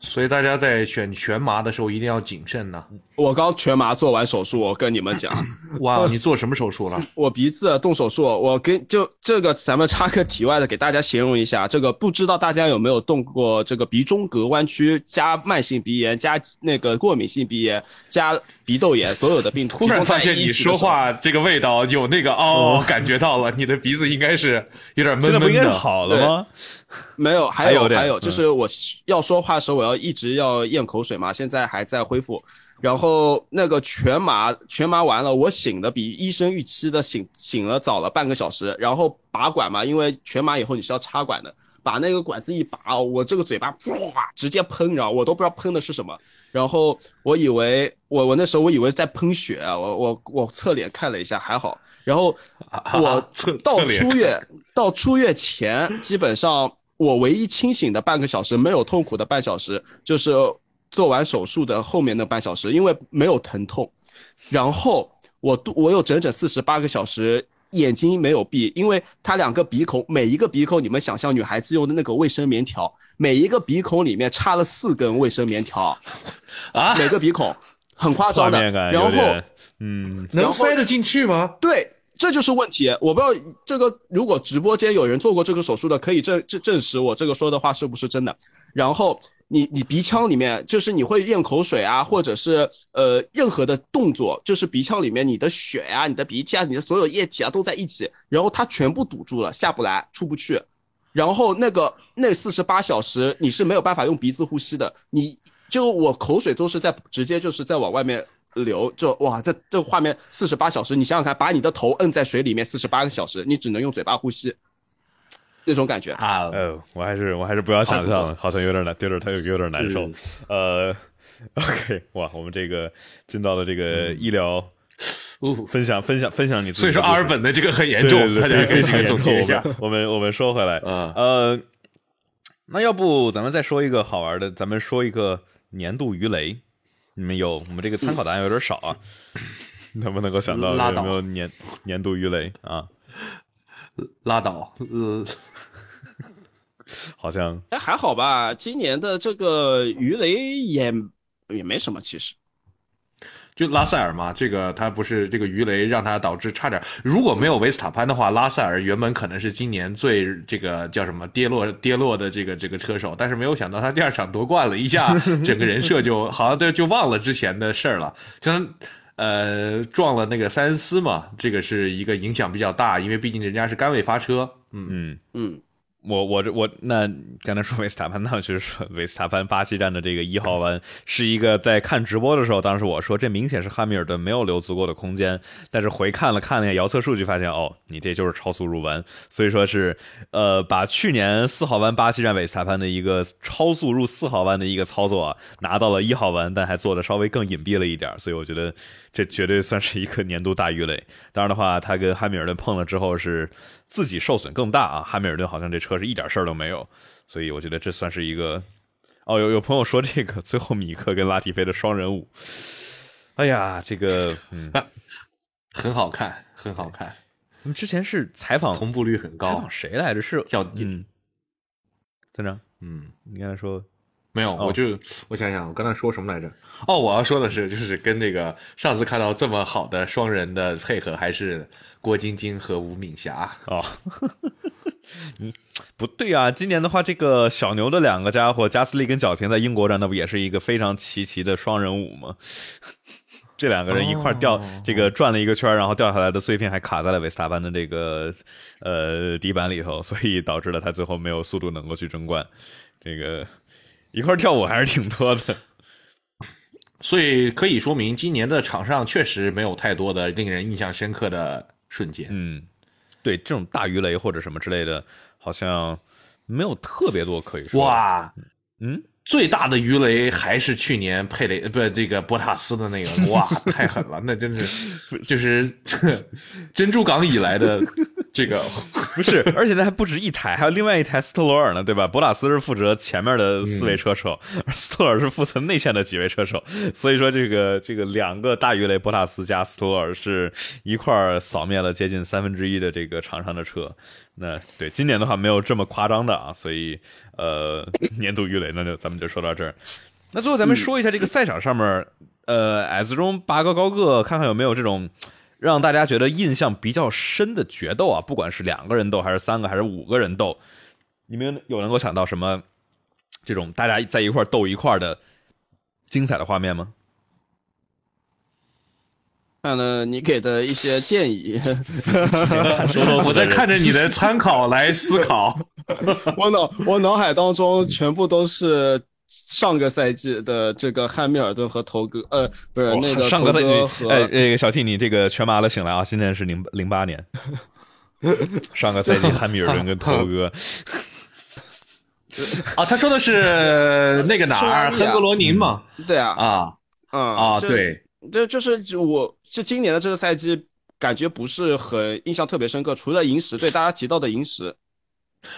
所以大家在选全麻的时候一定要谨慎呢。我刚全麻做完手术，我跟你们讲，哇，你做什么手术了？我鼻子动手术。我跟就这个，咱们插个题外的，给大家形容一下，这个不知道大家有没有动过这个鼻中隔弯曲加慢性鼻炎加那个过敏性鼻炎加鼻窦炎所有的病。突然发现你说话这个味道有那个哦，感觉到了，你的鼻子应该是有点闷闷的。好了吗？没 有，还有还有，就是我要说话的时候，我要一直要咽口水嘛。现在还在恢复，然后那个全麻全麻完了，我醒的比医生预期的醒醒了早了半个小时。然后拔管嘛，因为全麻以后你是要插管的，把那个管子一拔，我这个嘴巴哇直接喷，你知道我都不知道喷的是什么。然后我以为我我那时候我以为在喷血，我我我侧脸看了一下还好。然后我 到出院到出院前基本上。我唯一清醒的半个小时，没有痛苦的半小时，就是做完手术的后面那半小时，因为没有疼痛。然后我我有整整四十八个小时眼睛没有闭，因为它两个鼻孔，每一个鼻孔，你们想象女孩子用的那个卫生棉条，每一个鼻孔里面插了四根卫生棉条，啊，每个鼻孔很夸张的。然后，嗯，能塞得进去吗？对。这就是问题，我不知道这个如果直播间有人做过这个手术的，可以证证证实我这个说的话是不是真的。然后你你鼻腔里面就是你会咽口水啊，或者是呃任何的动作，就是鼻腔里面你的血呀、你的鼻涕啊、你的所有液体啊都在一起，然后它全部堵住了，下不来，出不去。然后那个那四十八小时你是没有办法用鼻子呼吸的，你就我口水都是在直接就是在往外面。流就哇，这这画面四十八小时，你想想看，把你的头摁在水里面四十八个小时，你只能用嘴巴呼吸，那种感觉。啊，呃，我还是我还是不要想象了，好像有点难，有点他有有点难受。呃，OK，哇，我们这个进到了这个医疗分享分享分享你，所以说阿尔本的这个很严重，大家可以这个总结一下。我们我们说回来，呃，那要不咱们再说一个好玩的，咱们说一个年度鱼雷。你们有我们这个参考答案有点少啊，能不能够想到有没有年年度鱼雷？啊？拉倒，呃，好像哎，还好吧，今年的这个鱼雷也也没什么，其实。就拉塞尔嘛，这个他不是这个鱼雷让他导致差点，如果没有维斯塔潘的话，拉塞尔原本可能是今年最这个叫什么跌落跌落的这个这个车手，但是没有想到他第二场夺冠了一下，整个人设就好像对就忘了之前的事儿了，像呃撞了那个塞恩斯嘛，这个是一个影响比较大，因为毕竟人家是杆位发车，嗯嗯嗯。我我这我那刚才说维斯塔潘，那就是说维斯塔潘巴西站的这个一号弯是一个在看直播的时候，当时我说这明显是汉密尔顿没有留足够的空间，但是回看了看了一下遥测数据，发现哦，你这就是超速入弯，所以说是呃把去年四号弯巴西站维斯塔潘的一个超速入四号弯的一个操作拿到了一号弯，但还做的稍微更隐蔽了一点，所以我觉得这绝对算是一个年度大鱼雷。当然的话，他跟汉密尔顿碰了之后是。自己受损更大啊！汉密尔顿好像这车是一点事儿都没有，所以我觉得这算是一个。哦，有有朋友说这个最后米克跟拉提菲的双人舞，哎呀，这个嗯，很好看，很好看。我们之前是采访同步率很高，采访谁来着？是叫嗯，站长，嗯，你刚才说没有？我就我想想，我刚才说什么来着？哦，我要说的是，就是跟那个上次看到这么好的双人的配合，还是。郭晶晶和吴敏霞哦，嗯，不对啊，今年的话，这个小牛的两个家伙加斯利跟角田在英国站，那不也是一个非常齐齐的双人舞吗？这两个人一块掉，这个转了一个圈，然后掉下来的碎片还卡在了维斯塔潘的这个呃底板里头，所以导致了他最后没有速度能够去争冠。这个一块跳舞还是挺多的。所以可以说明，今年的场上确实没有太多的令人印象深刻的。瞬间，嗯，对，这种大鱼雷或者什么之类的，好像没有特别多可以说。哇，嗯，最大的鱼雷还是去年佩雷不这个博塔斯的那个，哇，太狠了，那真是就是 珍珠港以来的。这个 不是，而且那还不止一台，还有另外一台斯特罗尔呢，对吧？博拉斯是负责前面的四位车手，而 斯特罗尔是负责内线的几位车手。所以说，这个这个两个大鱼雷博塔斯加斯特罗尔是一块扫灭了接近三分之一的这个场上的车。那对今年的话没有这么夸张的啊，所以呃，年度鱼雷那就咱们就说到这儿。那最后咱们说一下这个赛场上面，呃，S 中八个高个，看看有没有这种。让大家觉得印象比较深的决斗啊，不管是两个人斗，还是三个，还是五个人斗，你们有能够想到什么这种大家在一块斗一块的精彩的画面吗？看了你给的一些建议，我在看着你的参考来思考，我脑我脑海当中全部都是。上个赛季的这个汉密尔顿和头哥，呃，不是那个上个赛季，哎，那个小 T，你这个全麻了，醒来啊！现在是零零八年，上个赛季汉密尔顿跟头哥，啊，他说的是 那个哪儿，亨格罗宁嘛？对啊，啊，嗯啊，对，这就是我这今年的这个赛季感觉不是很印象特别深刻，除了银石，对大家提到的银石。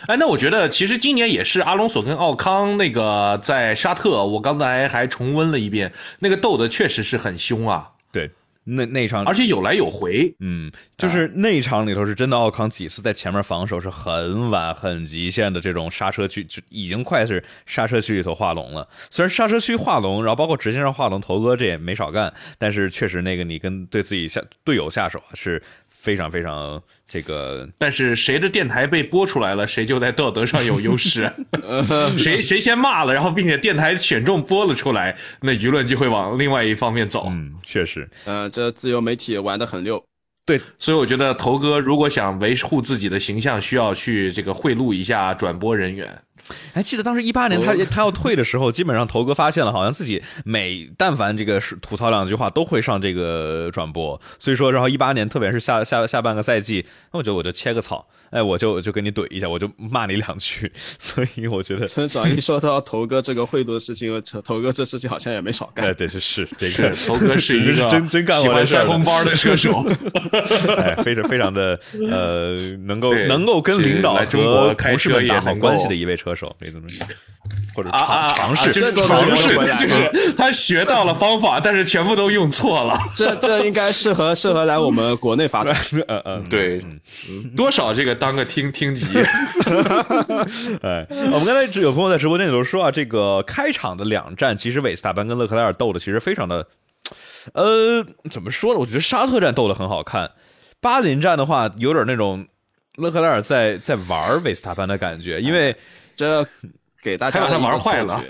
哎，那我觉得其实今年也是阿隆索跟奥康那个在沙特，我刚才还重温了一遍，那个斗的确实是很凶啊。对，那那场而且有来有回，嗯，就是那场里头是真的，奥康几次在前面防守是很晚、很极限的这种刹车区，就已经快是刹车区里头画龙了。虽然刹车区画龙，然后包括直线上画龙，头哥这也没少干，但是确实那个你跟对自己下队友下手是。非常非常这个，但是谁的电台被播出来了，谁就在道德上有优势。谁谁先骂了，然后并且电台选中播了出来，那舆论就会往另外一方面走。嗯，确实，呃，这自由媒体玩的很溜。对，所以我觉得头哥如果想维护自己的形象，需要去这个贿赂一下转播人员。还记得当时一八年他他要退的时候，基本上头哥发现了，好像自己每但凡这个是吐槽两句话，都会上这个转播。所以说，然后一八年，特别是下下下半个赛季，那我觉得我就切个草。哎，我就就跟你怼一下，我就骂你两句，所以我觉得。村长一说到头哥这个贿赂的事情，头哥这事情好像也没少干。哎，对，是是这个头哥是一个真真干过塞红包的射手，哎，非常非常的呃，能够能够跟领导和同事们打好关系的一位车手，可以这么说。或者尝尝试就是尝试就是他学到了方法，但是全部都用错了。这这应该适合适合来我们国内发展。呃 呃，对，多少这个当个听听级。哎，我们刚才有朋友在直播间里头说啊，这个开场的两战，其实韦斯塔潘跟勒克莱尔斗的其实非常的，呃，怎么说呢？我觉得沙特战斗的很好看，巴林战的话有点那种勒克莱尔在在玩韦斯塔潘的感觉，因为这给大家把它玩坏了。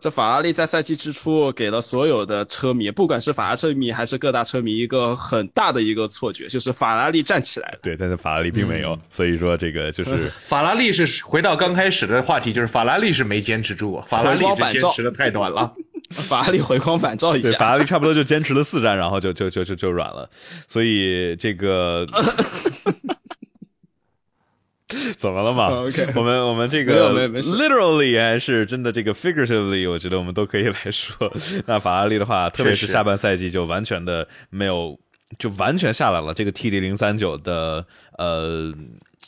这法拉利在赛季之初给了所有的车迷，不管是法拉车迷还是各大车迷，一个很大的一个错觉，就是法拉利站起来了。对，但是法拉利并没有，所以说这个就是 法拉利是回到刚开始的话题，就是法拉利是没坚持住，法拉利是坚持的太短了。法拉利回光返照一对，下，法拉利差不多就坚持了四站，然后就就就就就软了，所以这个 怎么了嘛 OK 我们我们这个 literally 还是真的这个 figuratively，我觉得我们都可以来说。那法拉利的话，特别是是下半赛季就完全的没有，就完全下来了。这个 TD 零三九的呃。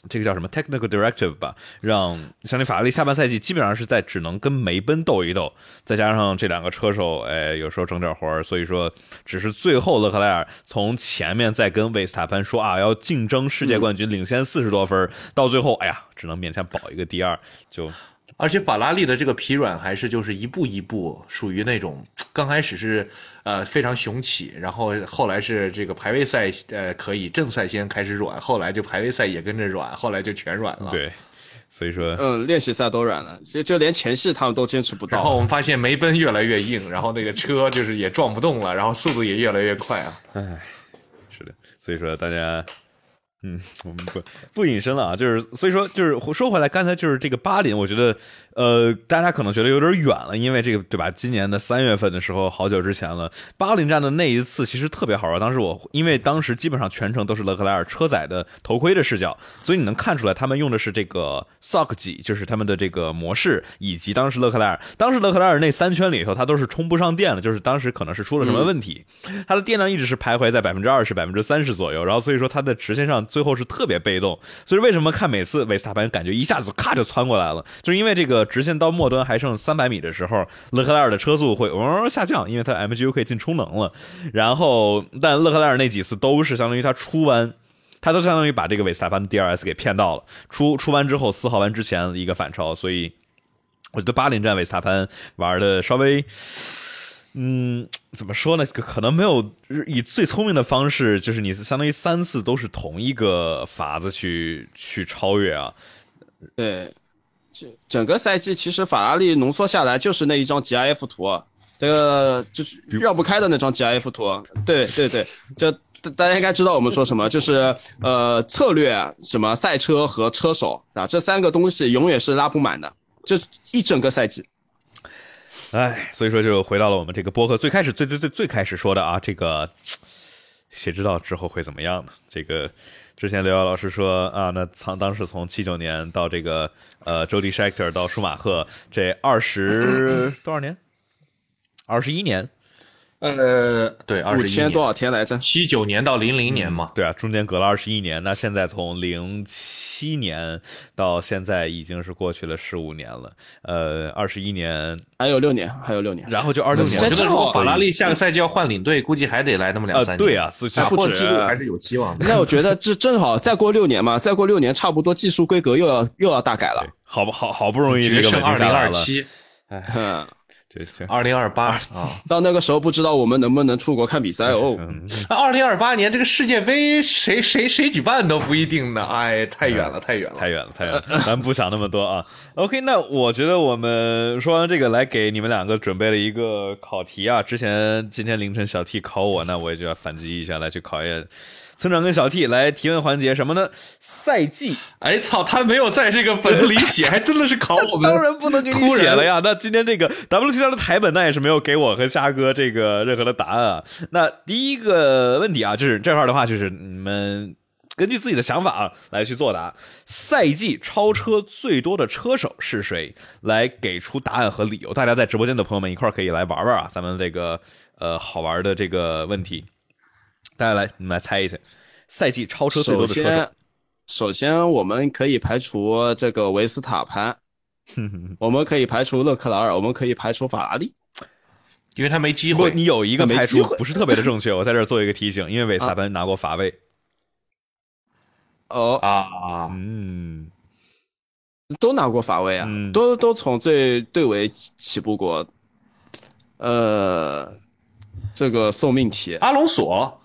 这个叫什么？Technical directive 吧，让相当于法拉利下半赛季基本上是在只能跟梅奔斗一斗，再加上这两个车手，哎，有时候整点活儿，所以说只是最后勒克莱尔从前面再跟维斯塔潘说啊要竞争世界冠军，领先四十多分，到最后哎呀只能勉强保一个第二，就而且法拉利的这个疲软还是就是一步一步，属于那种刚开始是呃非常雄起，然后后来是这个排位赛呃可以正赛先开始软，后来就排位赛也跟着软，后来就全软了。。对，所以说嗯，练习赛都软了，所以就连前戏他们都坚持不到然后。我们发现梅奔越来越硬，然后那个车就是也撞不动了，然后速度也越来越快啊。唉是的，所以说大家。嗯，我们不不隐身了啊，就是所以说就是说回来，刚才就是这个巴林，我觉得呃，大家可能觉得有点远了，因为这个对吧？今年的三月份的时候，好久之前了，巴林站的那一次其实特别好玩。当时我因为当时基本上全程都是勒克莱尔车载的头盔的视角，所以你能看出来他们用的是这个 sock 级，就是他们的这个模式，以及当时勒克莱尔，当时勒克莱尔那三圈里头，他都是充不上电了，就是当时可能是出了什么问题，它的电量一直是徘徊在百分之二十、百分之三十左右，然后所以说它的直线上最后是特别被动，所以为什么看每次维斯塔潘感觉一下子咔就窜过来了，就是因为这个直线到末端还剩三百米的时候，勒克莱尔的车速会嗡下降，因为它 MGU 可以进充能了，然后但勒克莱尔那几次都是相当于他出弯。他都相当于把这个韦斯塔潘的 DRS 给骗到了，出出弯之后四号弯之前一个反超，所以我觉得巴林站韦斯塔潘玩的稍微，嗯，怎么说呢？可能没有以最聪明的方式，就是你相当于三次都是同一个法子去去超越啊。对，这整个赛季其实法拉利浓缩下来就是那一张 GIF 图，啊这个就是绕不开的那张 GIF 图。对对对，就大大家应该知道我们说什么，就是呃策略、什么赛车和车手啊，这三个东西永远是拉不满的，就一整个赛季。哎，所以说就回到了我们这个播客最开始最最最最开始说的啊，这个谁知道之后会怎么样呢？这个之前刘瑶老师说啊，那从当时从七九年到这个呃周迪 Scheckter 到舒马赫这二十多少年？二十一年，呃，对，二十一年五千多少天来着？七九年到零零年嘛，对啊，中间隔了二十一年。那现在从零七年到现在已经是过去了十五年了，呃，二十一年，还有六年，还有六年。然后就二六年，我觉得正好如果法拉利下个赛季要换领队，估计还得来那么两呃，三年。对啊，是打破纪录还是有希望的。那我觉得这正好再过六年嘛，再过六年差不多技术规格又要又要大改了。好不好好不容易这个稳下来了，零二七、嗯，这这二零二八啊，到那个时候不知道我们能不能出国看比赛哦。嗯，二零二八年这个世界杯谁谁谁举办都不一定呢。哎，太远了，太远了，太远了，太远了，咱不想那么多啊。OK，那我觉得我们说完这个，来给你们两个准备了一个考题啊。之前今天凌晨小 T 考我，那我也就要反击一下，来去考验村长跟小 T 来提问环节什么呢？赛季哎操，他没有在这个本子里写，还真的是考我们。当然不能给你写了呀。那今天这个 WTR 的台本那也是没有给我和虾哥这个任何的答案啊。那第一个问题啊，就是这块的话，就是你们根据自己的想法啊来去作答。赛季超车最多的车手是谁？来给出答案和理由。大家在直播间的朋友们一块儿可以来玩玩啊，咱们这个呃好玩的这个问题，大家来你们来猜一下，赛季超车最多的车手。先，首先我们可以排除这个维斯塔潘，我们可以排除勒克莱尔，我们可以排除法拉利。因为他没机，会。你有一个没排除机会。不是特别的正确，我在这儿做一个提醒，因为维斯塔潘拿过罚位。哦，啊，嗯，都拿过法位啊，嗯。都都从最队尾起起步过。呃，这个送命题，阿隆索，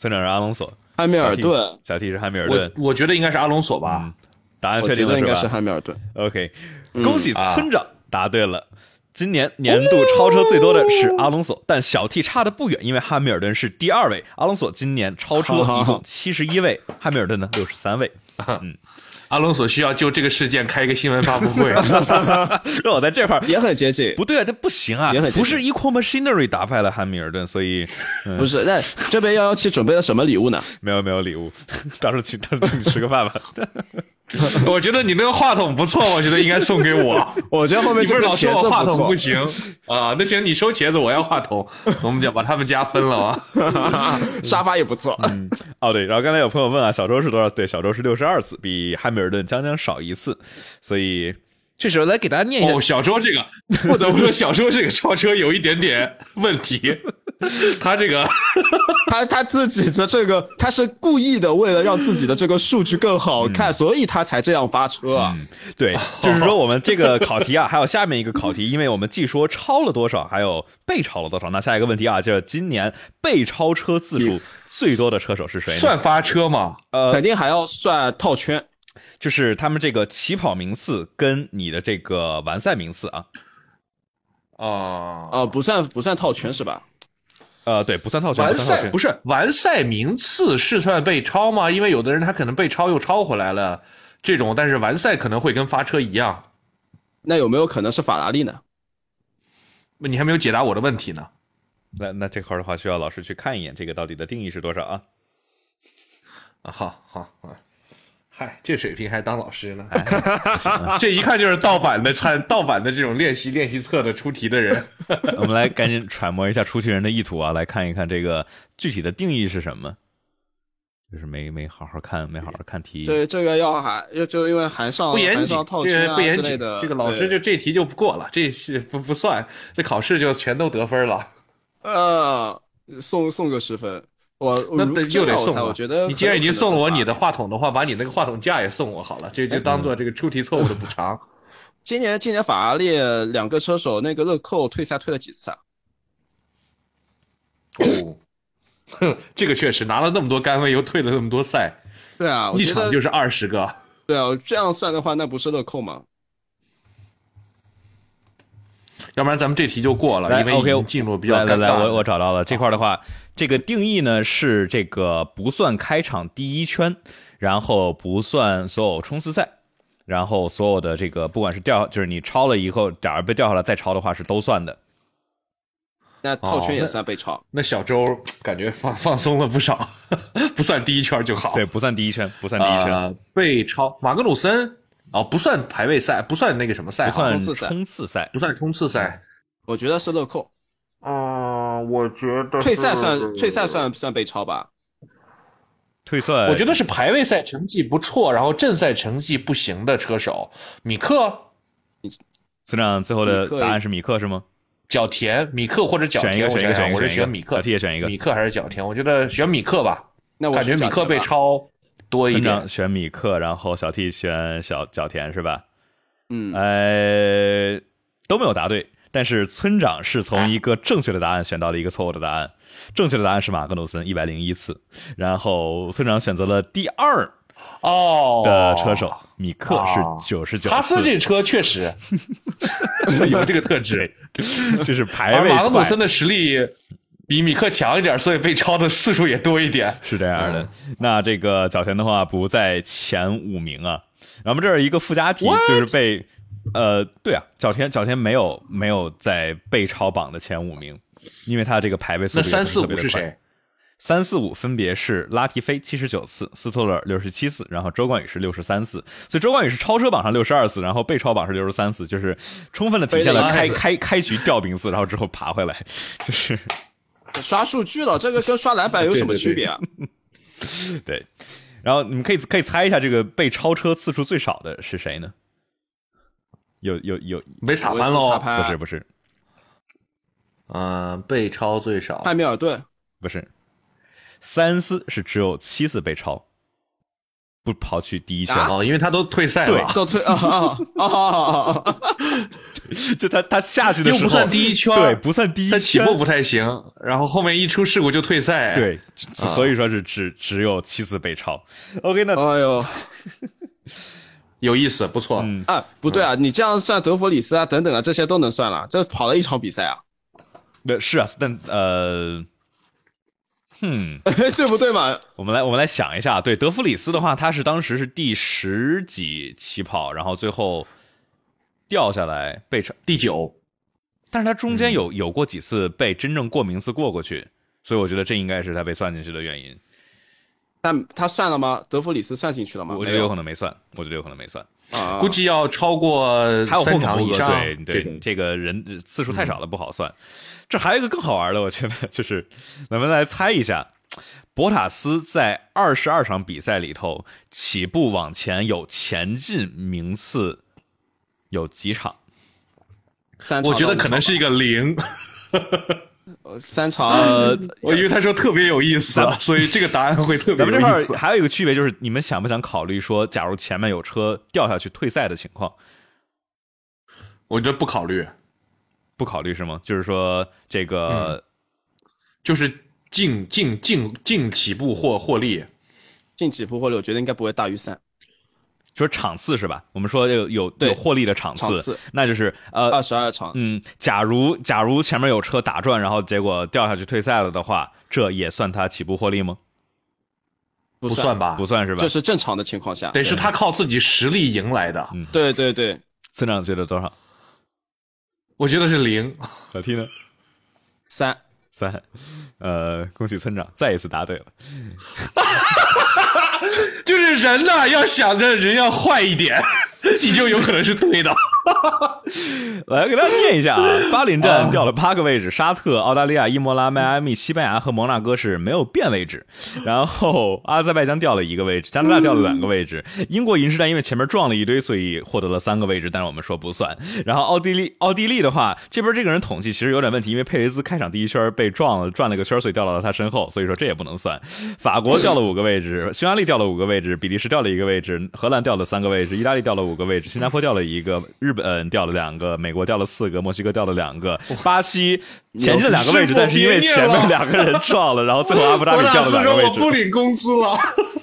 村长是阿隆索，汉密尔顿，小 T 是汉密尔顿。我觉得应该是阿隆索吧。嗯答案确定了觉得应该是吧汉密尔顿。？OK，嗯恭喜啊村长答对了。今年年度超车最多的是阿隆索，但小 T 差的不远，因为汉密尔顿是第二位。阿隆索今年超车一共 七十一位，汉密尔顿呢六十三位。阿隆索需要就这个事件开一个新闻发布会。让我在这块儿也很接近，不对啊，这不行啊也很，接近不是 Equal Machinery 打败了汉密尔顿，所以 不是？那这边幺幺七准备了什么礼物呢？没有没有礼物，到时候请到时候请你吃个饭吧。我觉得你那个话筒不错，我觉得应该送给我。我觉得后面你不是老这个茄说我话筒不行啊？那行，你收茄子，我要话筒，我们就把他们家分了啊。沙发也不错。嗯哦对，然后刚才有朋友问啊，小周是多少？对，小周是六十二次，比汉密尔顿将将少一次，所以这时候来给大家念一下哦，小周这个 不得不说，小周这个超车有一点点问题。他这个 他他自己的这个，他是故意的，为了让自己的这个数据更好嗯看，所以他才这样发车啊。对，就是说我们这个考题啊，还有下面一个考题，因为我们既说超了多少，还有被超了多少。那下一个问题啊，就是今年被超车次数最多的车手是谁呢？算发车吗？呃，肯定还要算套圈，就是他们这个起跑名次跟你的这个完赛名次啊，哦，呃，不算不算套圈是吧？呃，对，不算套圈，完赛不是完赛名次是算被超吗？因为有的人他可能被超又超回来了，这种，但是完赛可能会跟发车一样。那有没有可能是法拉利呢？你还没有解答我的问题呢。那那这块儿的话，需要老师去看一眼，这个到底的定义是多少啊？啊，好好啊，嗨，这水平还当老师呢？这一看就是盗版的参盗版的这种练习练习册的出题的人。我们来赶紧揣摩一下出题人的意图啊，来看一看这个具体的定义是什么。就是没没好好看，没好好看题。对，这个要还，就就因为含上不严谨，套这个不严谨，的，这个老师就这题就不过了，这是不不算，这考试就全都得分了。呃送送个十分。我如那得又得送我我觉得你既然已经送了我你的话，筒的话，把你那个话筒架也送我好了，这就当做这个出题错误的补偿。今年今年法拉利两个车手，那个乐扣退赛退了几次啊？哦，哼，这个确实拿了那么多杆位，又退了那么多赛，对啊，一场就是二十个。对啊，这样算的话，那不是乐扣吗？要不然咱们这题就过了，因为已 OK，经进入比较来来来，尴尬了。我我找到了这块的话，这个定义呢是这个不算开场第一圈，然后不算所有冲刺赛，然后所有的这个不管是掉，就是你超了以后，假如被掉下来再超的话是都算的。那套圈也算被超。那小周感觉放放松了不少，不算第一圈就好。对，不算第一圈，不算第一圈，呃被超马格鲁森哦，不算排位赛，不算那个什么赛，不算冲刺赛。不算冲刺赛。我觉得是勒寇，嗯、我觉得退赛算退赛算算被超吧？退赛，我觉得是排位赛成绩不错，然后正赛成绩不行的车手，米克、村长最后的答案是米克是吗？角田、米克或者角田，选一个，选一个，我想想，我选一个，选一个。是选米克小，T 也选一个。米克还是角田？我觉得选米克吧，那我感觉米克被超。超多一点村长。选米克，然后小 T 选小角田是吧？嗯，呃，都没有答对，但是村长是从一个正确的答案选到了一个错误的答案。正确的答案是马格努森一百零一次，然后村长选择了第二哦。的车手、米克是哦九十九哈斯，这车确实。有这个特质，就是排位快。马格努森的实力比米克强一点，所以被超的次数也多一点。是这样嗯。的。那这个角田的话不在前五名啊。然后我们这儿一个附加题，就是被呃，对啊，角田角田没有没有在被超榜的前五名，因为他这个排位速度那三四不特别的快五是谁？三四五分别是拉提菲七十九次，斯托勒尔六十七次，然后周冠宇是六十三次，所以周冠宇是超车榜上六十二次，然后被超榜是六十三次，就是充分的体现了开开开局掉名次，然后之后爬回来，就是刷数据了，这个跟刷篮板有什么区别啊？对。然后你们可以可以猜一下，这个被超车次数最少的是谁呢？有有有，维斯塔潘喽？不是不是，嗯，被超最少。汉密尔顿不是，塞恩斯是只有七次被超，不跑去第一圈哦，因为他都退赛了，都退啊啊啊！就他他下去的时候又不算第一圈，对，不算第一圈，他起步不太行，然后后面一出事故就退赛，对，所以说是只只有七次被超。OK，那哎呦。有意思，不错嗯啊！不对啊，你这样算德弗里斯啊，等等啊，这些都能算了。这跑了一场比赛啊，对，是啊，但呃，哼，对不对嘛？我们来，我们来想一下，对，德弗里斯的话，他是当时是第十几起跑，然后最后掉下来被成第九，但是他中间有有过几次被真正过名次过过去，所以我觉得这应该是他被算进去的原因。但他算了吗？德弗里斯算进去了吗？我觉得有可能没算，我觉得有可能没算，估计要超过还有三场以上。对对，这个人次数太少了，不好算。这还有一个更好玩的，我觉得 就是，咱们来猜一下，博塔斯在二十二场比赛里头起步往前有前进名次有几场？三，我觉得可能是一个零。三场，呃，我以为他说特别有意思，所以这个答案会特别有意思。还有一个区别就是，你们想不想考虑说，假如前面有车掉下去退赛的情况？我觉得不考虑，不考虑是吗？就是说这个，就是净净净净起步获获利，净起步获利，我觉得应该不会大于三。说场次是吧？我们说有有有获利的场次，那就是呃二十二场。嗯，假如假如前面有车打转，然后结果掉下去退赛了的话，这也算他起步获利吗？不算吧，不算是吧？这是正常的情况下，得是他靠自己实力赢来的。嗯，对对对。村长觉得多少？我觉得是零。小 T 呢？三三。呃，恭喜村长再一次答对了。就是人呢，要想着人要坏一点，你就有可能是对的。来给大家念一下啊，巴林站掉了八个位置，沙特、澳大利亚、伊莫拉、迈阿密、西班牙和摩纳哥是没有变位置。然后阿塞拜疆掉了一个位置，加拿大掉了两个位置。英国银石站因为前面撞了一堆，所以获得了三个位置，但是我们说不算。然后奥地利，奥地利的话，这边这个人统计其实有点问题，因为佩雷兹开场第一圈被撞了，转了个圈，所以掉到了他身后，所以说这也不能算。法国掉了五个位置，匈牙利掉了五个位置，比利时掉了一个位置，荷兰掉了三个位置，意大利掉了五个位置，新加坡掉了一个，日本掉了两个，美国掉了四个，墨西哥掉了两个，巴西前进了两个位置，但是因为前面两个人撞了，然后最后阿布扎比掉了两个位置。我不领工资了，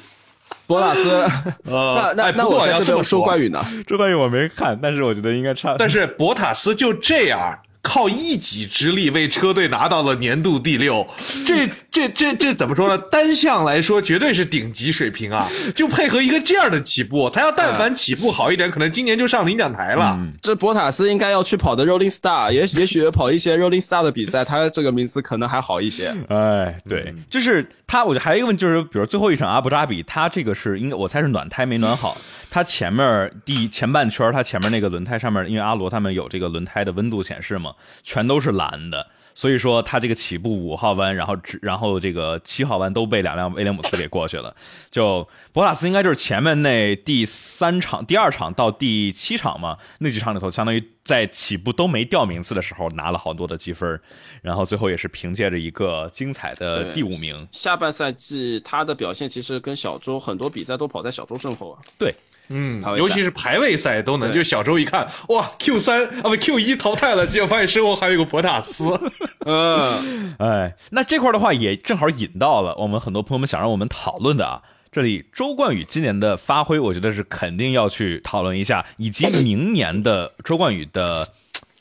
博纳斯。那那那我在这边说关羽呢？周关羽我没看，但是我觉得应该差。但是博塔斯就这样。靠一己之力为车队拿到了年度第六，这这这这怎么说呢？单项来说绝对是顶级水平啊！就配合一个这样的起步，他要但凡起步好一点，可能今年就上领奖台了。这博塔斯应该要去跑的 Rolling Star，也也许跑一些 Rolling Star 的比赛，他这个名次可能还好一些。哎，对，就是他，我觉得还有一个问题就是，比如最后一场阿布扎比，他这个是应该我猜是暖胎没暖好。它前面第前半圈，它前面那个轮胎上面，因为阿罗他们有这个轮胎的温度显示嘛，全都是蓝的，所以说它这个起步五号弯，然后直然后这个七号弯都被两辆威廉姆斯给过去了。就博拉斯应该就是前面那第三场、第二场到第七场嘛，那几场里头，相当于在起步都没掉名次的时候拿了好多的积分，然后最后也是凭借着一个精彩的第五名。下半赛季他的表现其实跟小周很多比赛都跑在小周身后啊。对。嗯，尤其是排位赛都能，就小周一看，哇，Q 三啊不 Q 一淘汰了，结果发现身后还有一个博塔斯。嗯，哎，那这块的话也正好引到了我们很多朋友们想让我们讨论的啊，这里周冠宇今年的发挥，我觉得是肯定要去讨论一下，以及明年的周冠宇的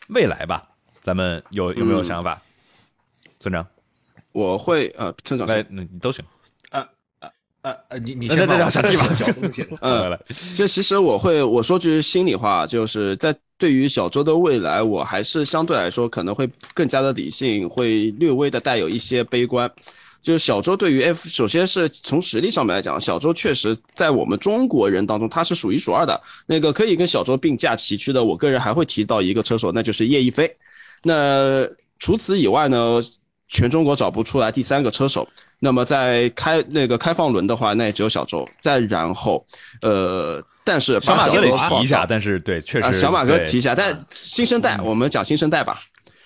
未来吧，咱们有有没有想法？村长，我会呃，村长，来，那你都行。呃呃，你你先讲下题吧。嗯，就其实我会我说句心里话，就是在对于小周的未来，我还是相对来说可能会更加的理性，会略微的带有一些悲观。就是小周对于 F，首先是从实力上面来讲，小周确实在我们中国人当中他是数一数二的。那个可以跟小周并驾齐驱的，我个人还会提到一个车手，那就是叶一飞。那除此以外呢？全中国找不出来第三个车手，那么在开那个开放轮的话，那也只有小周。再然后，呃，但是小马哥得提一下，但是对，确实小马哥提一下，但新生代我们讲新生代吧。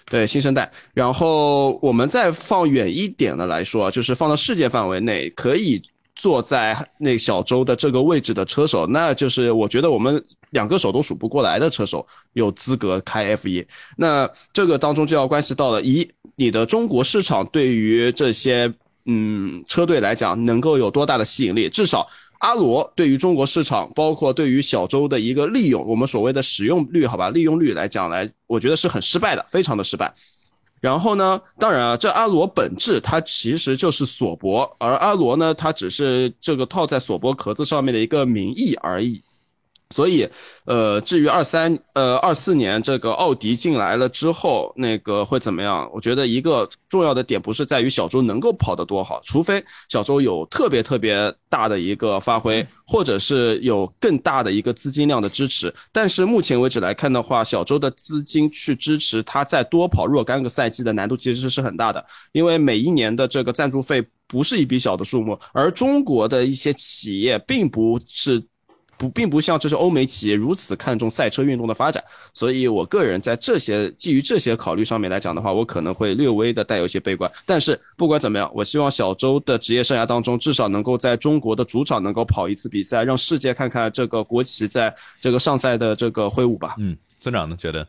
对新生代，然后我们再放远一点的来说，就是放到世界范围内，可以坐在那小周的这个位置的车手，那就是我觉得我们两个手都数不过来的车手有资格开 F 一。那这个当中就要关系到了一，你的中国市场对于这些嗯车队来讲能够有多大的吸引力，至少。阿罗对于中国市场，包括对于小周的一个利用，我们所谓的使用率，好吧，利用率来讲来，我觉得是很失败的，非常的失败。然后呢，当然啊，这阿罗本质它其实就是索博，而阿罗呢，它只是这个套在索博壳子上面的一个名义而已。所以，呃，至于二三呃二四年这个奥迪进来了之后，那个会怎么样？我觉得一个重要的点不是在于小周能够跑得多好，除非小周有特别特别大的一个发挥，或者是有更大的一个资金量的支持。但是目前为止来看的话，小周的资金去支持他再多跑若干个赛季的难度其实是很大的，因为每一年的这个赞助费不是一笔小的数目，而中国的一些企业并不是。不，并不像这是欧美企业如此看重赛车运动的发展，所以我个人在这些基于这些考虑上面来讲的话，我可能会略微的带有一些悲观。但是不管怎么样，我希望小周的职业生涯当中，至少能够在中国的主场能够跑一次比赛，让世界看看这个国旗在这个上赛的这个挥舞吧。嗯，村长呢觉得？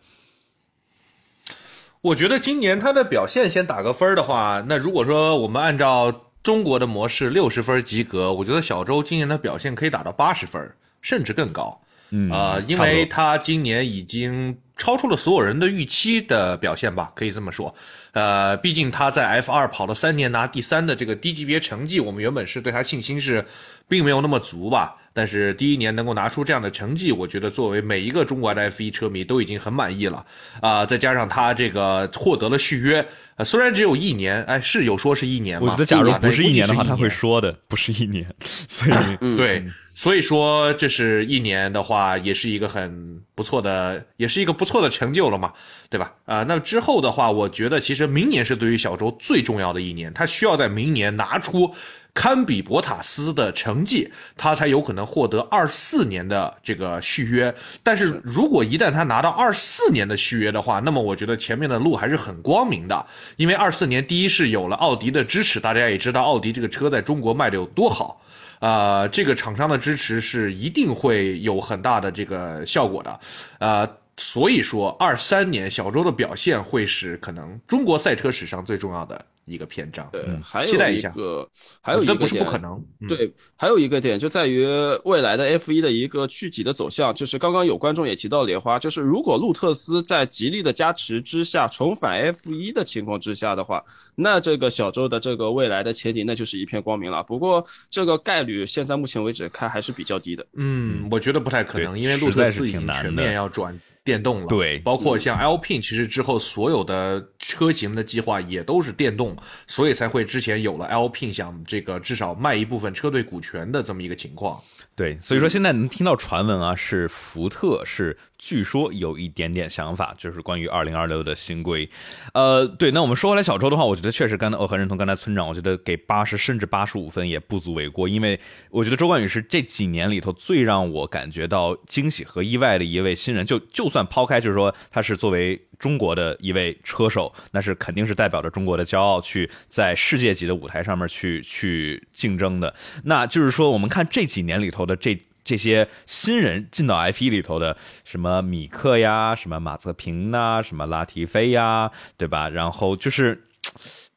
我觉得今年他的表现先打个分的话，那如果说我们按照中国的模式六十分及格，我觉得小周今年的表现可以打到八十分。甚至更高，嗯啊，因为他今年已经超出了所有人的预期的表现吧，可以这么说。呃，毕竟他在 F 二跑了三年拿第三的这个低级别成绩，我们原本是对他信心是并没有那么足吧。但是第一年能够拿出这样的成绩，我觉得作为每一个中国的 F1 车迷都已经很满意了啊。再加上他这个获得了续约，虽然只有一年，哎，是有说是一年吗？我觉得假如不是一年的话，他他会说的不是一年，所以对。所以说，这是一年的话，也是一个很不错的，也是一个不错的成就了嘛，对吧？啊，那之后的话，我觉得其实明年是对于小周最重要的一年，他需要在明年拿出堪比博塔斯的成绩，他才有可能获得二四年的这个续约。但是如果一旦他拿到二四年的续约的话，那么我觉得前面的路还是很光明的，因为二四年第一是有了奥迪的支持，大家也知道奥迪这个车在中国卖的有多好。啊，这个厂商的支持是一定会有很大的这个效果的，呃，所以说二三年小周的表现会是可能中国赛车史上最重要的。一个篇章，对，还有一个，还有一个不是不可能，对，还有一个点就在于未来的 F 一的一个具体的走向，就是刚刚有观众也提到莲花，就是如果路特斯在吉利的加持之下重返 F 一的情况之下的话，那这个小周的这个未来的前景那就是一片光明了。不过这个概率现在目前为止看还是比较低的。嗯，我觉得不太可能，因为路特斯已经全面要转。电动了，对，包括像 Alpine，其实之后所有的车型的计划也都是电动，所以才会之前有了 Alpine 想这个至少卖一部分车队股权的这么一个情况。对，所以说现在能听到传闻啊，是福特是据说有一点点想法，就是关于二零二六的新规。呃，对，那我们说回来小周的话，我觉得确实刚才我很认同刚才村长，我觉得给八十甚至八十五分也不足为过，因为我觉得周冠宇是这几年里头最让我感觉到惊喜和意外的一位新人。就就算抛开就是说他是作为中国的一位车手，那是肯定是代表着中国的骄傲去在世界级的舞台上面去去竞争的。那就是说，我们看这几年里头。的这这些新人进到 F 一里头的，什么米克呀，什么马泽平呐，什么拉提菲呀，对吧？然后就是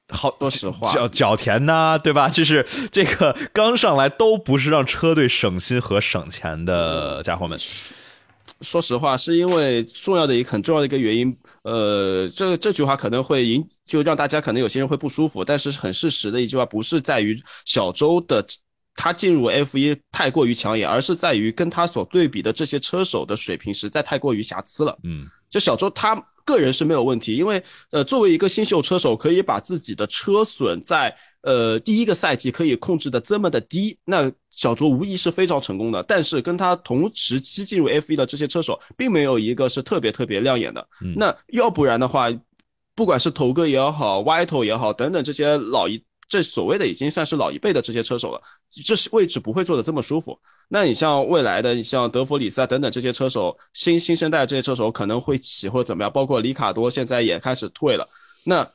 好，说实话，角角田呐，对吧？就是这个刚上来都不是让车队省心和省钱的家伙们。说实话，是因为重要的一个很重要的一个原因，呃，这这句话可能会引就让大家可能有些人会不舒服，但是很事实的一句话，不是在于小周的。他进入 F 一太过于抢眼，而是在于跟他所对比的这些车手的水平实在太过于瑕疵了。嗯，就小周他个人是没有问题，因为呃作为一个新秀车手，可以把自己的车损在呃第一个赛季可以控制的这么的低，那小卓无疑是非常成功的。但是跟他同时期进入 F1 的这些车手，并没有一个是特别特别亮眼的。那要不然的话，不管是头哥也好，歪头也好，等等这些老一。这所谓的已经算是老一辈的这些车手了，这是位置不会坐的这么舒服。那你像未来的，你像德弗里斯啊等等这些车手，新新生代这些车手可能会起或怎么样，包括里卡多现在也开始退了。那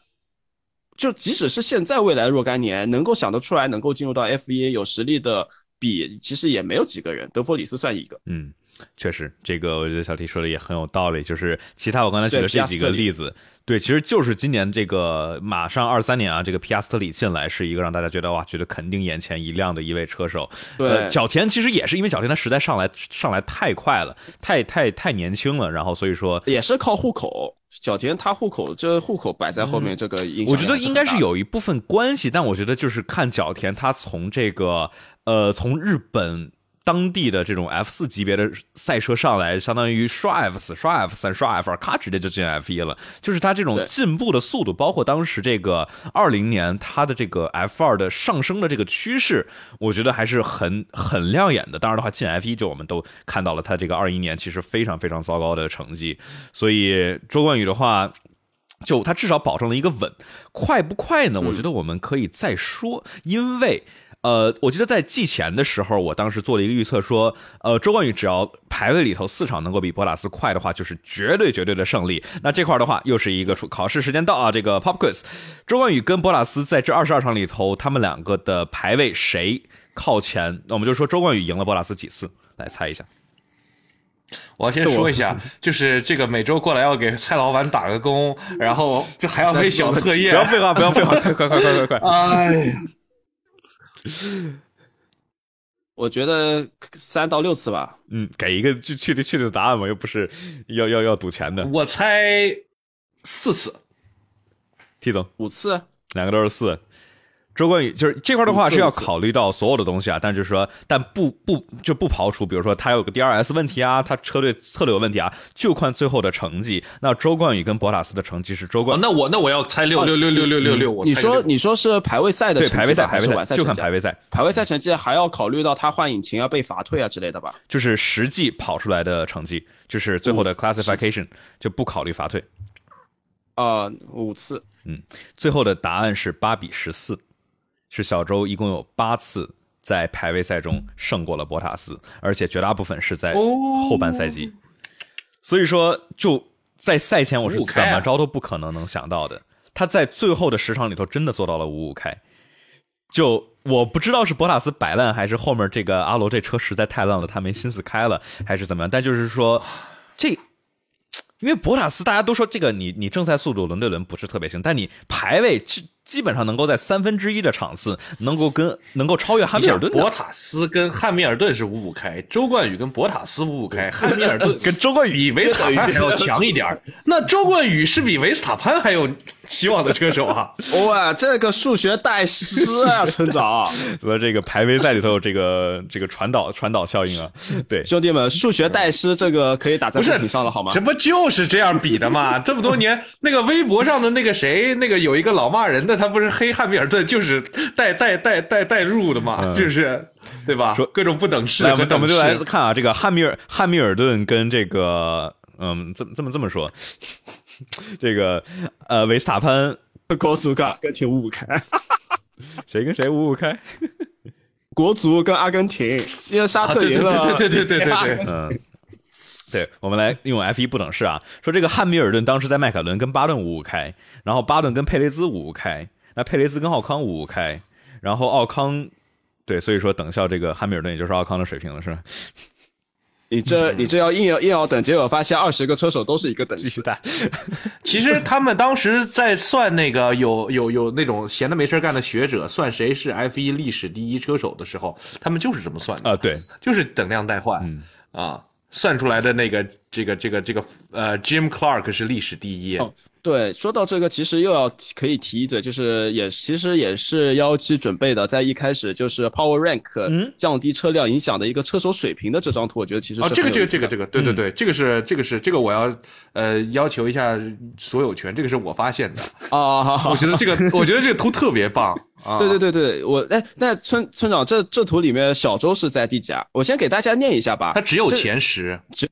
就即使是现在未来若干年能够想得出来能够进入到 F 一有实力的，比其实也没有几个人，德弗里斯算一个。嗯。确实，这个我觉得小 T 说的也很有道理。就是其他我刚才举的这几个例子，对，其实就是今年这个马上二三年啊，这个皮亚斯特里进来是一个让大家觉得哇，觉得肯定眼前一亮的一位车手。对，角田其实也是因为角田他实在上来上来太快了，太太太年轻了，然后所以说也是靠户口。角田他户口这户口摆在后面，这个影响我觉得应该是有一部分关系，但我觉得就是看角田他从这个呃从日本。当地的这种 F 四级别的赛车上来，相当于刷 F 四、刷 F 三、刷 F 二，咔直接就进 F 一了。就是他这种进步的速度，包括当时这个二零年他的这个 F 二的上升的这个趋势，我觉得还是很很亮眼的。当然的话，进 F 一就我们都看到了他这个二一年其实非常非常糟糕的成绩。所以周冠宇的话，就他至少保证了一个稳，快不快呢？我觉得我们可以再说，因为。呃，我记得在季前的时候，我当时做了一个预测，说，呃，周冠宇只要排位里头四场能够比博拉斯快的话，就是绝对绝对的胜利。那这块的话，又是一个考试时间到啊，这个 Pop Quiz，周冠宇跟博拉斯在这二十二场里头，他们两个的排位谁靠前？那我们就说周冠宇赢了博拉斯几次？来猜一下。我要先说一下，就是这个每周过来要给蔡老板打个工，然后就还要背小测验。不要废话，不要废话，快快快快快快！哎呀。我觉得三到六次吧。嗯，给一个具确定确定的答案嘛，又不是要要要赌钱的。我猜四次。T 总五次，两个都是四。周冠宇就是这块的话是要考虑到所有的东西啊，但就是说，但不不就不刨除，比如说他有个 DRS 问题啊，他车队策略有问题啊，就看最后的成绩。那周冠宇跟博塔斯的成绩是周冠，那我那我要猜六六六六六六六。你说你说是排位赛的对排位赛还是完赛就看排位赛，排位赛成绩还要考虑到他换引擎要被罚退啊之类的吧？就是实际跑出来的成绩，就是最后的 classification 就不考虑罚退。啊，五次，嗯，最后的答案是八比十四。是小周一共有八次在排位赛中胜过了博塔斯，而且绝大部分是在后半赛季。所以说，就在赛前我是怎么着都不可能能想到的，他在最后的十场里头真的做到了五五开。就我不知道是博塔斯摆烂，还是后面这个阿罗这车实在太烂了，他没心思开了，还是怎么样？但就是说，这因为博塔斯大家都说这个你你正赛速度轮对轮不是特别行，但你排位。基本上能够在三分之一的场次能够跟能够超越汉密尔顿。博塔斯跟汉密尔顿是五五开，周冠宇跟博塔斯五五开，汉密尔顿跟周冠宇比维斯塔潘还要强一点那周冠宇是比维斯塔潘还有希望的车手啊！哇，这个数学大师啊，村长。所以这个排位赛里头有这个这个传导传导效应啊。对，兄弟们，数学大师这个可以打在公屏上了好吗？这不就是这样比的吗？这么多年，那个微博上的那个谁，那个有一个老骂人的。他不是黑汉密尔顿，就是带带带带带入的嘛，就是对吧？说各种不等式。来，我们我们就来看啊，这个汉密尔汉密尔顿跟这个嗯，这么这么这么说，这个呃维斯塔潘国足跟阿根廷五五开，谁跟谁五五开？国足跟阿根廷，因为沙特赢了，对对对对对对，嗯。对，我们来用 F 一不等式啊，说这个汉密尔顿当时在迈凯伦跟巴顿五五开，然后巴顿跟佩雷兹五五开，那佩雷兹跟奥康五五开，然后奥康，对，所以说等效这个汉密尔顿也就是奥康的水平了，是吧？你这你这要硬要硬要等，结果发现二十个车手都是一个等级的。其实他们当时在算那个有有有那种闲的没事干的学者算谁是 F 一历史第一车手的时候，他们就是这么算的啊，对，就是等量代换啊。算出来的那个，这个，这个，这个，呃，Jim Clark 是历史第一。对，说到这个，其实又要可以提一嘴，就是也其实也是幺七准备的，在一开始就是 Power Rank 降低车辆影响的一个车手水平的这张图，我觉得其实啊，这个这个这个这个，对对对，这个是这个是这个我要呃要求一下所有权，这个是我发现的啊，我觉得这个我觉得这个图特别棒。对对对对，我哎，那村村长这这图里面小周是在第几啊？我先给大家念一下吧，他只有前十。这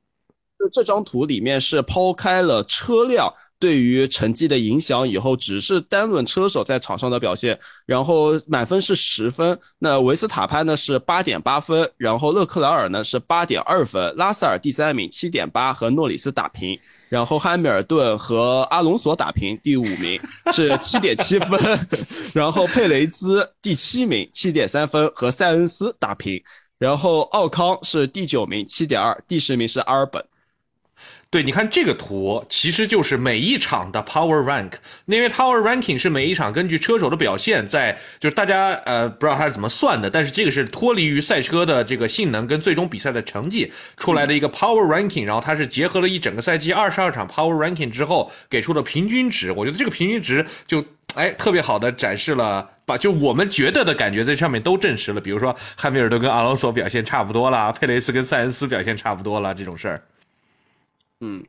这张图里面是抛开了车辆。对于成绩的影响，以后只是单论车手在场上的表现，然后满分是十分，那维斯塔潘呢是八点八分，然后勒克莱尔呢是八点二分，拉塞尔第三名七点八和诺里斯打平，然后汉密尔顿和阿隆索打平，第五名是七点七分，然后佩雷兹第七名七点三分和塞恩斯打平，然后奥康是第九名七点二，第十名是阿尔本。对，你看这个图，其实就是每一场的 Power Rank，因为 Power Ranking 是每一场根据车手的表现，在就是大家呃不知道它是怎么算的，但是这个是脱离于赛车的这个性能跟最终比赛的成绩出来的一个 Power Ranking，然后它是结合了一整个赛季二十二场 Power Ranking 之后给出的平均值，我觉得这个平均值就哎特别好的展示了，把就我们觉得的感觉在上面都证实了，比如说汉密尔顿跟阿隆索表现差不多啦，佩雷斯跟塞恩斯表现差不多啦，这种事儿。嗯，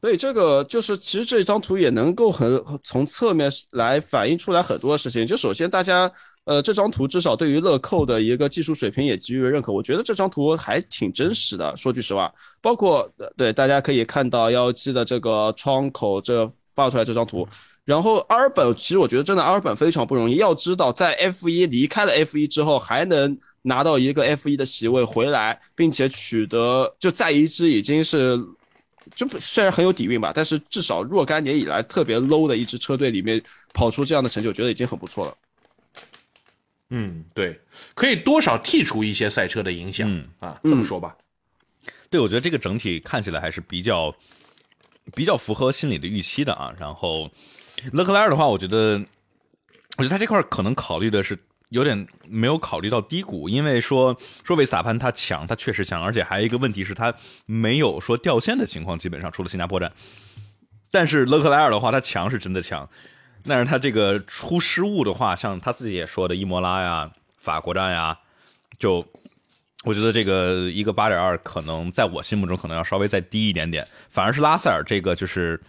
所以这个就是，其实这张图也能够很从侧面来反映出来很多事情。就首先，大家呃，这张图至少对于乐扣的一个技术水平也给予认可。我觉得这张图还挺真实的，说句实话。包括对大家可以看到幺七的这个窗口这发出来这张图，然后阿尔本，其实我觉得真的阿尔本非常不容易。要知道，在 F 一离开了 F 一之后，还能。拿到一个 F 一的席位回来，并且取得就在一支已经是，就虽然很有底蕴吧，但是至少若干年以来特别 low 的一支车队里面跑出这样的成就，我觉得已经很不错了。嗯，对，可以多少剔除一些赛车的影响啊，这么说吧。对，我觉得这个整体看起来还是比较比较符合心理的预期的啊。然后勒克莱尔的话，我觉得，我觉得他这块可能考虑的是。有点没有考虑到低谷，因为说说维斯塔潘他强，他确实强，而且还有一个问题是，他没有说掉线的情况，基本上除了新加坡站。但是勒克莱尔的话，他强是真的强，但是他这个出失误的话，像他自己也说的伊莫拉呀、法国站呀，就我觉得这个一个八点二，可能在我心目中可能要稍微再低一点点，反而是拉塞尔这个就是。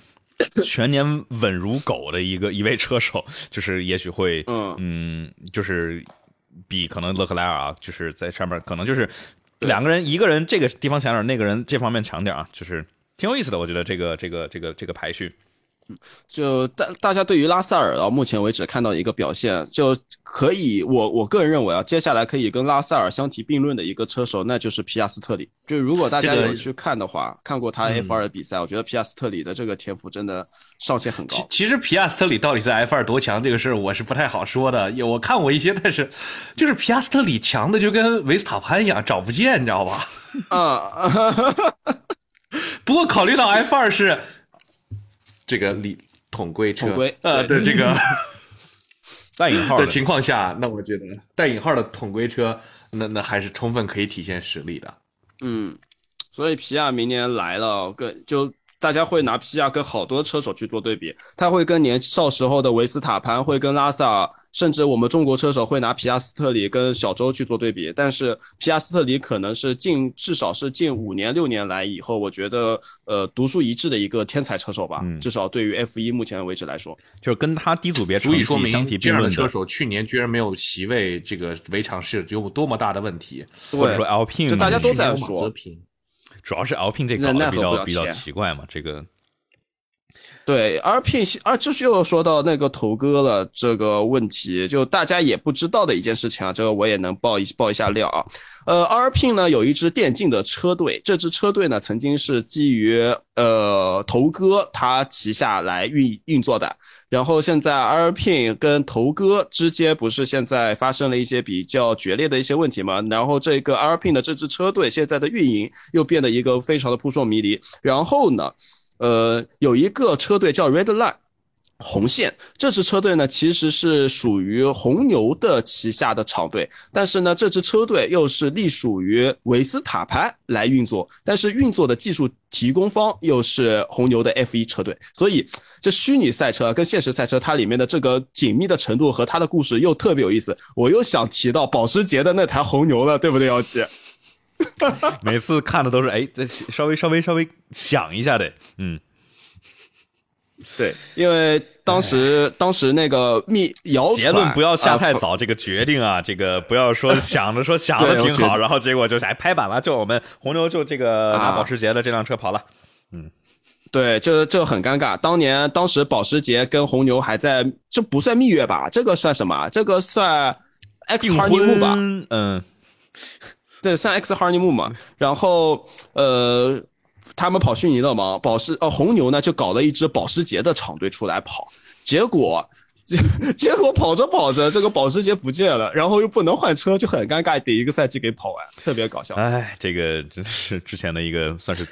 全年稳如狗的一个一位车手，就是也许会，嗯，就是比可能勒克莱尔啊，就是在上面可能就是两个人，一个人这个地方强点，那个人这方面强点啊，就是挺有意思的。我觉得这个这个这个这个排序。就大大家对于拉塞尔到目前为止看到一个表现，就可以我我个人认为啊，接下来可以跟拉塞尔相提并论的一个车手，那就是皮亚斯特里。就如果大家有去看的话，看过他 F 二的比赛，我觉得皮亚斯特里的这个天赋真的上限很高。其实皮亚斯特里到底在 F 二多强，这个事儿我是不太好说的。有我看过一些，但是就是皮亚斯特里强的就跟维斯塔潘一样，找不见，你知道吧？啊，不过考虑到 F 二是。这个里统规车，统规呃的这个 带引号的情况下，那我觉得带引号的统规车，那那还是充分可以体现实力的。嗯，所以皮亚明年来了，跟就大家会拿皮亚跟好多车手去做对比，他会跟年少时候的维斯塔潘，会跟拉萨尔。甚至我们中国车手会拿皮亚斯特里跟小周去做对比，但是皮亚斯特里可能是近至少是近五年六年来以后，我觉得呃独树一帜的一个天才车手吧。至少对于 F 一目前为止来说，就是跟他低组别足以说明这样的车手，去年居然没有席位，这个围场是有多么大的问题？或者说 Alpine，就大家都在说，主要是 Alpine 这个比较比较奇怪嘛，这个。对，而聘啊，就是又说到那个头哥了这个问题，就大家也不知道的一件事情啊，这个我也能爆一爆一下料啊。呃，R P 呢有一支电竞的车队，这支车队呢曾经是基于呃头哥他旗下来运运作的，然后现在 R P 跟头哥之间不是现在发生了一些比较决裂的一些问题吗？然后这个 R P 的这支车队现在的运营又变得一个非常的扑朔迷离，然后呢？呃，有一个车队叫 Red Line，红线。这支车队呢，其实是属于红牛的旗下的厂队，但是呢，这支车队又是隶属于维斯塔潘来运作，但是运作的技术提供方又是红牛的 F1 车队。所以，这虚拟赛车跟现实赛车它里面的这个紧密的程度和它的故事又特别有意思。我又想提到保时捷的那台红牛了，对不对，幺七？每次看的都是哎，再稍微稍微稍微想一下的，嗯，对，因为当时当时那个密谣，结论不要下太早，这个决定啊，这个不要说想着说想的 挺好，然后结果就是哎拍板了，就我们红牛就这个拿保时捷的这辆车跑了，嗯，对，这这很尴尬。当年当时保时捷跟红牛还在，这不算蜜月吧？这个算什么？这个算 X 订 honeymoon 吧？嗯，对，算 X honeymoon 嘛。然后呃，他们跑虚拟的嘛，保时呃红牛呢就搞了一支保时捷的厂队出来跑，结果。结果跑着跑着，这个保时捷不见了，然后又不能换车，就很尴尬，得一个赛季给跑完，特别搞笑。哎，这个真是之前的一个算是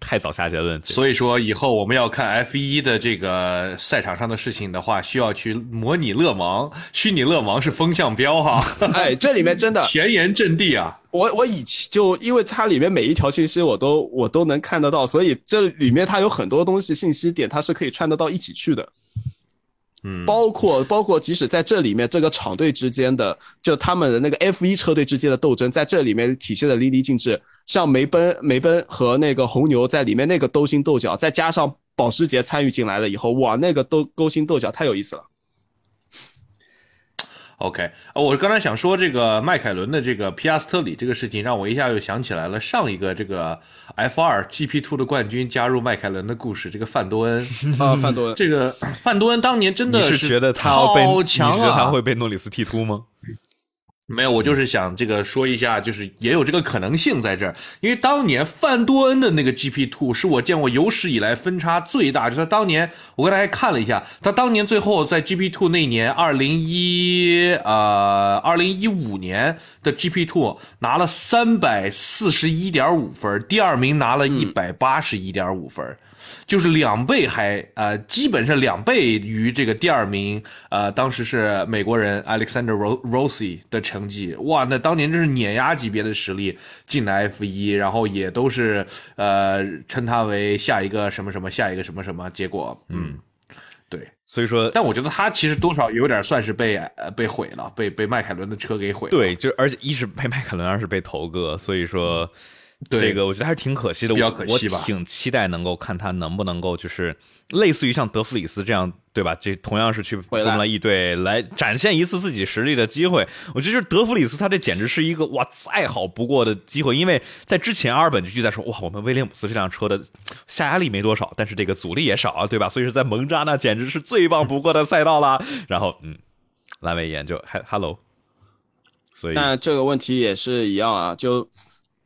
太早下结论。所以说，以后我们要看 F 一的这个赛场上的事情的话，需要去模拟勒芒，虚拟勒芒是风向标哈。哎，这里面真的前沿阵地啊！我我以前就因为它里面每一条信息我都我都能看得到，所以这里面它有很多东西信息点，它是可以串得到一起去的。嗯，包括包括，即使在这里面，这个厂队之间的，就他们的那个 F 一车队之间的斗争，在这里面体现的淋漓尽致。像梅奔、梅奔和那个红牛在里面那个勾心斗角，再加上保时捷参与进来了以后，哇，那个都勾心斗角太有意思了。OK，我刚才想说这个迈凯伦的这个皮亚斯特里这个事情，让我一下又想起来了上一个这个 F2 GP Two 的冠军加入迈凯伦的故事。这个范多恩啊，范多恩，这个范多恩当年真的是觉得他要被，你觉得他会被诺里斯剃秃吗？没有，我就是想这个说一下，就是也有这个可能性在这儿，因为当年范多恩的那个 GP Two 是我见过有史以来分差最大，就是当年我给大家看了一下，他当年最后在 GP Two 那年，二零一呃二零一五年的 GP Two 拿了三百四十一点五分，第二名拿了一百八十一点五分。就是两倍还呃，基本上两倍于这个第二名呃，当时是美国人 Alexander Rossi 的成绩哇，那当年真是碾压级别的实力进了 F 一，然后也都是呃称他为下一个什么什么下一个什么什么，结果嗯，对，所以说，但我觉得他其实多少有点算是被呃被毁了，被被迈凯伦的车给毁了，对，就而且一是被迈凯伦，二是被头哥，所以说。这个我觉得还是挺可惜的，比较可惜吧。我挺期待能够看他能不能够就是类似于像德弗里斯这样，对吧？这同样是去 formula 了一队来展现一次自己实力的机会。我觉得就是德弗里斯他这简直是一个哇再好不过的机会，因为在之前阿尔本就就在说哇我们威廉姆斯这辆车的下压力没多少，但是这个阻力也少啊，对吧？所以说在蒙扎那简直是最棒不过的赛道啦。然后嗯，阑尾炎就 hello，所以那这个问题也是一样啊，就。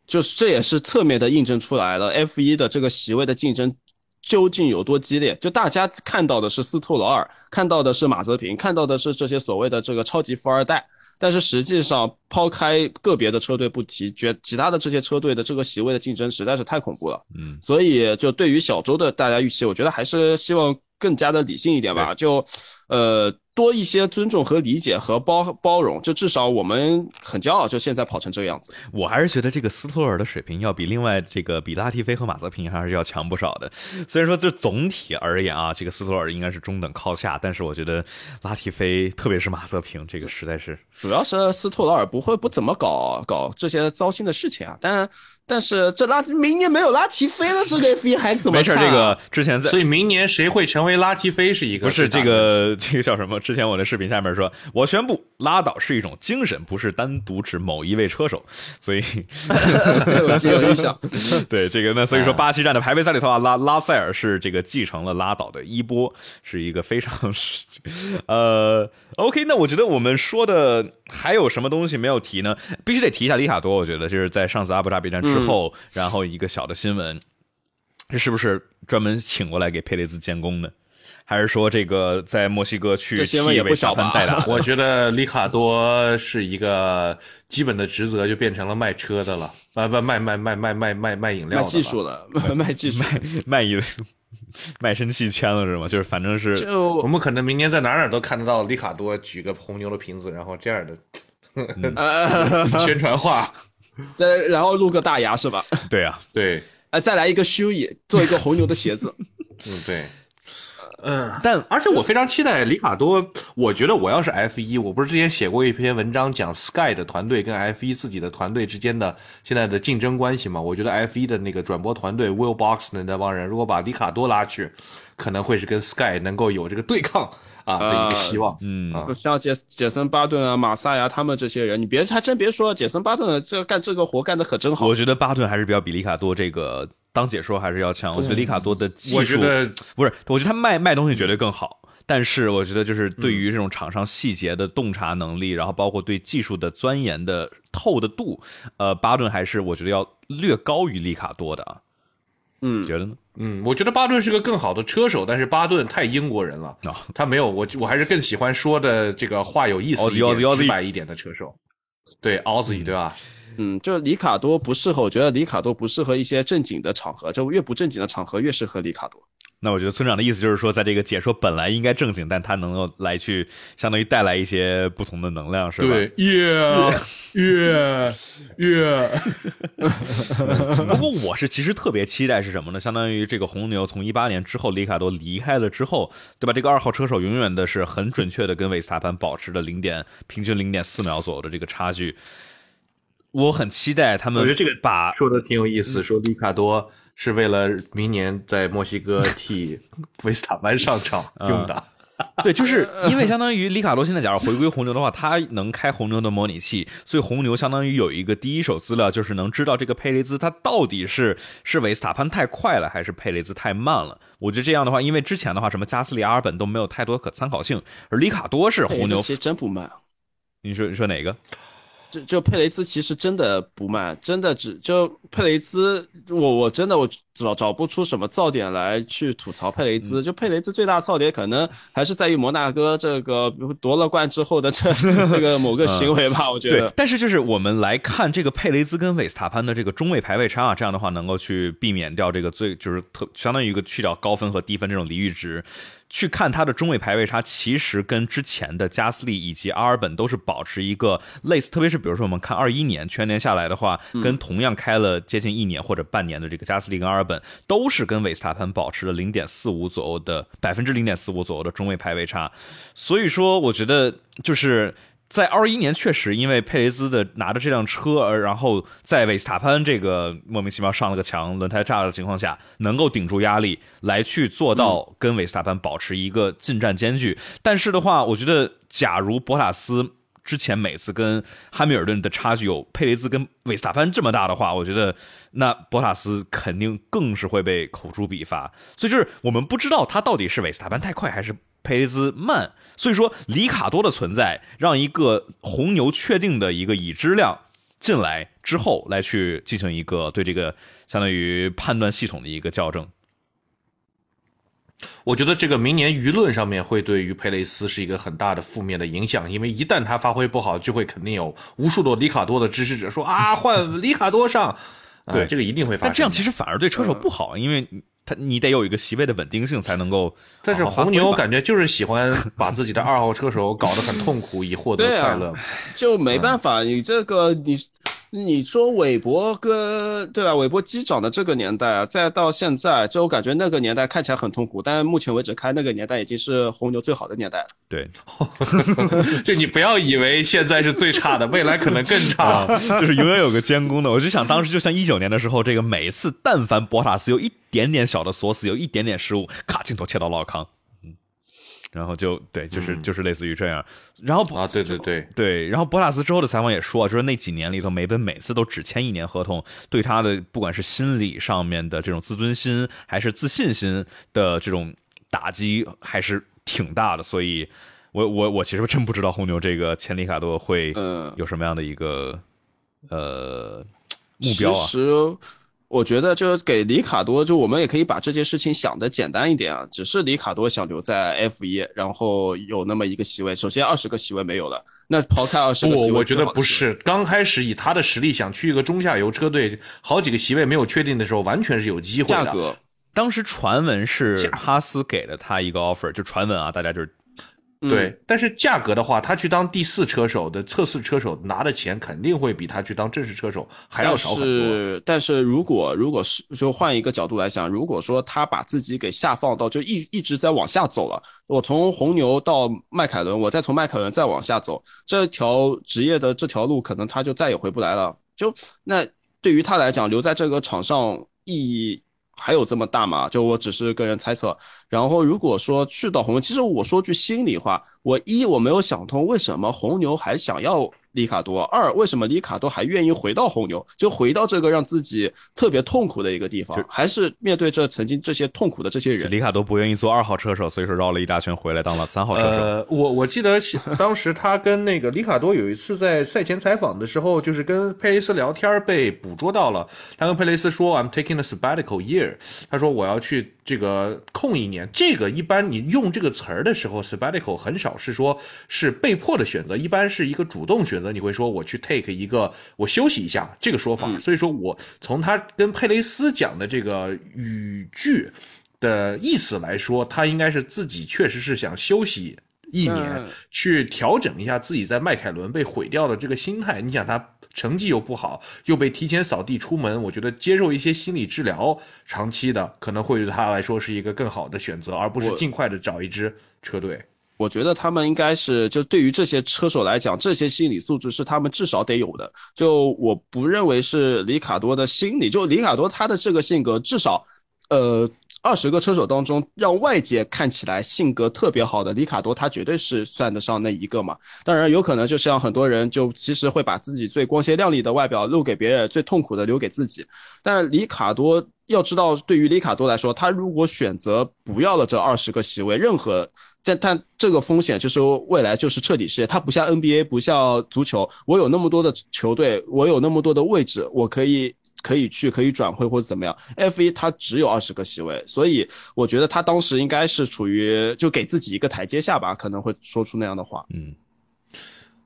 就是这也是侧面的印证出来了，F 一的这个席位的竞争究竟有多激烈？就大家看到的是斯托劳尔，看到的是马泽平，看到的是这些所谓的这个超级富二代，但是实际上抛开个别的车队不提，觉其他的这些车队的这个席位的竞争实在是太恐怖了。嗯，所以就对于小周的大家预期，我觉得还是希望更加的理性一点吧。就，呃。多一些尊重和理解和包包容，就至少我们很骄傲，就现在跑成这个样子。我还是觉得这个斯托尔的水平要比另外这个比拉提菲和马泽平还是要强不少的。虽然说就总体而言啊，这个斯托尔应该是中等靠下，但是我觉得拉提菲特别是马泽平这个实在是，主要是斯托尔不会不怎么搞搞这些糟心的事情啊，但。但是这拉明年没有拉提菲了，这个 F 一还怎么？没事，这个之前在，所以明年谁会成为拉提菲是一个不是这个这个叫什么？之前我的视频下面说，我宣布拉倒是一种精神，不是单独指某一位车手。所以 我记有印象。对这个那所以说巴西站的排位赛里头啊，拉拉塞尔是这个继承了拉倒的衣钵，是一个非常呃 OK。那我觉得我们说的还有什么东西没有提呢？必须得提一下里卡多。我觉得就是在上次阿布扎比站。之后，然后一个小的新闻，这是不是专门请过来给佩雷兹监工的？还是说这个在墨西哥去新闻也不小代打？我觉得里卡多是一个基本的职责就变成了卖车的了，啊不卖卖卖卖卖卖卖饮料、卖技术的，卖技术、卖卖一卖身契签了是吗？就是反正是，就我们可能明年在哪哪都看得到里卡多举个红牛的瓶子，然后这样的宣传画。再然后露个大牙是吧？对啊，对，呃，再来一个修也，做一个红牛的鞋子。嗯，对，嗯，但而且我非常期待里卡多。我觉得我要是 F 一，我不是之前写过一篇文章讲 Sky 的团队跟 F 一自己的团队之间的现在的竞争关系吗？我觉得 F 一的那个转播团队 Will Box 的那帮人，如果把里卡多拉去，可能会是跟 Sky 能够有这个对抗。啊的一个希望，嗯，像杰杰森巴顿啊、马萨呀，他们这些人，你别还真别说，杰森巴顿这干这个活干的可真好。我觉得巴顿还是比较比里卡多这个当解说还是要强。我觉得里卡多的技术，我觉得不是，我觉得他卖卖东西绝对更好。但是我觉得就是对于这种场上细节的洞察能力，然后包括对技术的钻研的透的度，呃，巴顿还是我觉得要略高于里卡多的啊。嗯，觉得呢？嗯，我觉得巴顿是个更好的车手，但是巴顿太英国人了啊，他没有我，我还是更喜欢说的这个话有意思一点、直白一点的车手。对，奥兹对吧？嗯，就里卡多不适合，我觉得里卡多不适合一些正经的场合，就越不正经的场合越适合里卡多。那我觉得村长的意思就是说，在这个解说本来应该正经，但他能够来去相当于带来一些不同的能量，是吧？对，Yeah，Yeah，Yeah。不过我是其实特别期待是什么呢？相当于这个红牛从一八年之后，里卡多离开了之后，对吧？这个二号车手永远的是很准确的跟维斯塔潘保持着零点平均零点四秒左右的这个差距。我很期待他们，我觉得这个把说的挺有意思，说里卡多。是为了明年在墨西哥 替维斯塔潘上场用的，对，就是因为相当于里卡多现在假如回归红牛的话，他能开红牛的模拟器，所以红牛相当于有一个第一手资料，就是能知道这个佩雷兹他到底是是维斯塔潘太快了，还是佩雷兹太慢了。我觉得这样的话，因为之前的话，什么加斯利、阿尔本都没有太多可参考性，而里卡多是红牛，其实真不慢。你说你说哪个？就就佩雷兹其实真的不慢，真的只就佩雷兹，我我真的我找找不出什么噪点来去吐槽佩雷兹。就佩雷兹最大噪点可能还是在于摩纳哥这个夺了冠之后的这 这个某个行为吧，我觉得。但是就是我们来看这个佩雷兹跟韦斯塔潘的这个中位排位差啊，这样的话能够去避免掉这个最就是特相当于一个去掉高分和低分这种离域值。去看它的中位排位差，其实跟之前的加斯利以及阿尔本都是保持一个类似，特别是比如说我们看二一年全年下来的话，跟同样开了接近一年或者半年的这个加斯利跟阿尔本，都是跟韦斯塔潘保持了零点四五左右的百分之零点四五左右的中位排位差，所以说我觉得就是。在二一年确实因为佩雷兹的拿着这辆车，而然后在维斯塔潘这个莫名其妙上了个墙、轮胎炸了的情况下，能够顶住压力来去做到跟维斯塔潘保持一个近战间距。但是的话，我觉得假如博塔斯之前每次跟汉密尔顿的差距有佩雷兹跟维斯塔潘这么大的话，我觉得那博塔斯肯定更是会被口诛笔伐。所以就是我们不知道他到底是维斯塔潘太快还是。佩雷兹慢，所以说里卡多的存在让一个红牛确定的一个已知量进来之后，来去进行一个对这个相当于判断系统的一个校正。我觉得这个明年舆论上面会对于佩雷斯是一个很大的负面的影响，因为一旦他发挥不好，就会肯定有无数的里卡多的支持者说啊，换里卡多上，对这个一定会发生。但这样其实反而对车手不好，因为。他你得有一个席位的稳定性才能够，但是红牛感觉就是喜欢把自己的二号车手搞得很痛苦，以获得快乐，就没办法，你这个你。你说韦伯跟对吧？韦伯机长的这个年代啊，再到现在，就我感觉那个年代看起来很痛苦，但目前为止看那个年代已经是红牛最好的年代了。对，就你不要以为现在是最差的，未来可能更差，就是永远有个监工的。我就想当时就像一九年的时候，这个每次但凡博塔斯有一点点小的锁死，有一点点失误，咔，镜头切到老康。然后就对，就是就是类似于这样。然后啊，对对对对。然后博塔斯之后的采访也说，就是那几年里头，梅奔每次都只签一年合同，对他的不管是心理上面的这种自尊心，还是自信心的这种打击，还是挺大的。所以，我我我其实真不知道红牛这个签里卡多会有什么样的一个呃目标啊。我觉得就是给里卡多，就我们也可以把这件事情想的简单一点啊，只是里卡多想留在 F 一，然后有那么一个席位。首先二十个席位没有了，那抛开二十个席位，我觉得不是。刚开始以他的实力想去一个中下游车队，好几个席位没有确定的时候，完全是有机会的。价格，当时传闻是哈斯给了他一个 offer，就传闻啊，大家就是。对，但是价格的话，他去当第四车手的测试车手拿的钱肯定会比他去当正式车手还要少很多。但是如果如果是就换一个角度来想，如果说他把自己给下放到就一一直在往下走了，我从红牛到迈凯伦，我再从迈凯伦再往下走，这条职业的这条路可能他就再也回不来了。就那对于他来讲，留在这个场上意义。还有这么大吗？就我只是个人猜测。然后如果说去到红牛，其实我说句心里话，我一我没有想通为什么红牛还想要里卡多？二，为什么里卡多还愿意回到红牛？就回到这个让自己特别痛苦的一个地方，还是面对这曾经这些痛苦的这些人？里卡多不愿意做二号车手，所以说绕了一大圈回来当了三号车手。呃，我我记得 当时他跟那个里卡多有一次在赛前采访的时候，就是跟佩雷斯聊天被捕捉到了。他跟佩雷斯说：“I'm taking a sabbatical year。”他说我要去这个空一年。这个一般你用这个词儿的时候，sabbatical 很少是说是被迫的选择，一般是一个主动选择。你会说我去 take 一个我休息一下这个说法。所以说我从他跟佩雷斯讲的这个语句的意思来说，他应该是自己确实是想休息一年，去调整一下自己在迈凯伦被毁掉的这个心态。你想他。成绩又不好，又被提前扫地出门，我觉得接受一些心理治疗，长期的可能会对他来说是一个更好的选择，而不是尽快的找一支车队。我觉得他们应该是，就对于这些车手来讲，这些心理素质是他们至少得有的。就我不认为是里卡多的心理，就里卡多他的这个性格，至少，呃。二十个车手当中，让外界看起来性格特别好的里卡多，他绝对是算得上那一个嘛。当然，有可能就像很多人就其实会把自己最光鲜亮丽的外表露给别人，最痛苦的留给自己。但里卡多要知道，对于里卡多来说，他如果选择不要了这二十个席位，任何但但这个风险就是未来就是彻底失业。他不像 NBA，不像足球，我有那么多的球队，我有那么多的位置，我可以。可以去，可以转会或者怎么样？F 一他只有二十个席位，所以我觉得他当时应该是处于就给自己一个台阶下吧，可能会说出那样的话。嗯，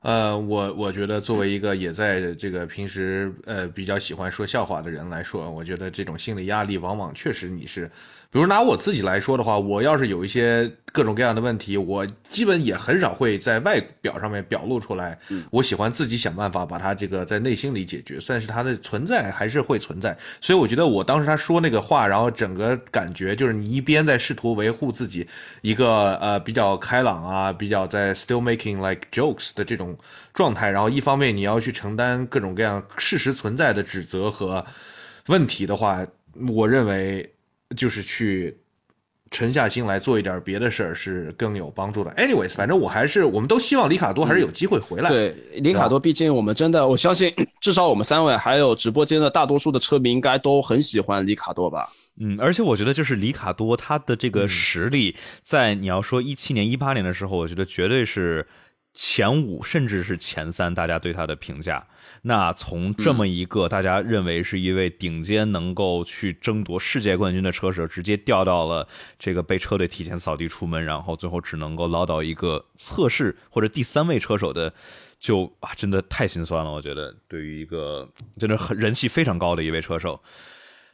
呃，我我觉得作为一个也在这个平时呃比较喜欢说笑话的人来说，我觉得这种心理压力往往确实你是。比如拿我自己来说的话，我要是有一些各种各样的问题，我基本也很少会在外表上面表露出来。我喜欢自己想办法把它这个在内心里解决，算是它的存在还是会存在。所以我觉得我当时他说那个话，然后整个感觉就是你一边在试图维护自己一个呃比较开朗啊，比较在 still making like jokes 的这种状态，然后一方面你要去承担各种各样事实存在的指责和问题的话，我认为。就是去沉下心来做一点别的事儿是更有帮助的。Anyways，反正我还是，我们都希望里卡多还是有机会回来。对，里卡多，毕竟我们真的，我相信至少我们三位还有直播间的大多数的车迷应该都很喜欢里卡多吧。嗯，而且我觉得就是里卡多他的这个实力，在你要说一七年、一八年的时候，我觉得绝对是。前五甚至是前三，大家对他的评价。那从这么一个大家认为是一位顶尖能够去争夺世界冠军的车手，直接掉到了这个被车队提前扫地出门，然后最后只能够捞到一个测试或者第三位车手的，就啊，真的太心酸了。我觉得对于一个真的很人气非常高的一位车手。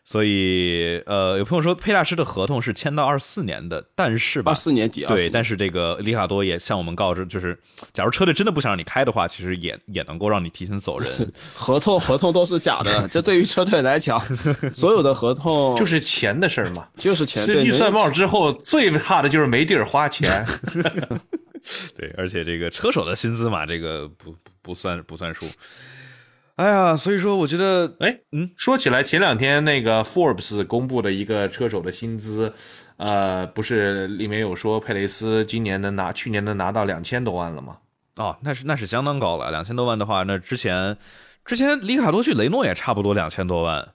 所以，呃，有朋友说佩纳师的合同是签到二四年的，但是吧，二四年底，对，但是这个里卡多也向我们告知，就是假如车队真的不想让你开的话，其实也也能够让你提前走人。合同合同都是假的，这对于车队来讲，所有的合同 就是钱的事儿嘛，就是钱。是预算帽之后最怕的就是没地儿花钱。对，而且这个车手的薪资嘛，这个不不算不算数。哎呀，所以说我觉得，哎，嗯，说起来，前两天那个 Forbes 公布的一个车手的薪资，呃，不是里面有说佩雷斯今年能拿，去年能拿到两千多万了吗？哦，那是那是相当高了，两千多万的话，那之前之前里卡多去雷诺也差不多两千多万。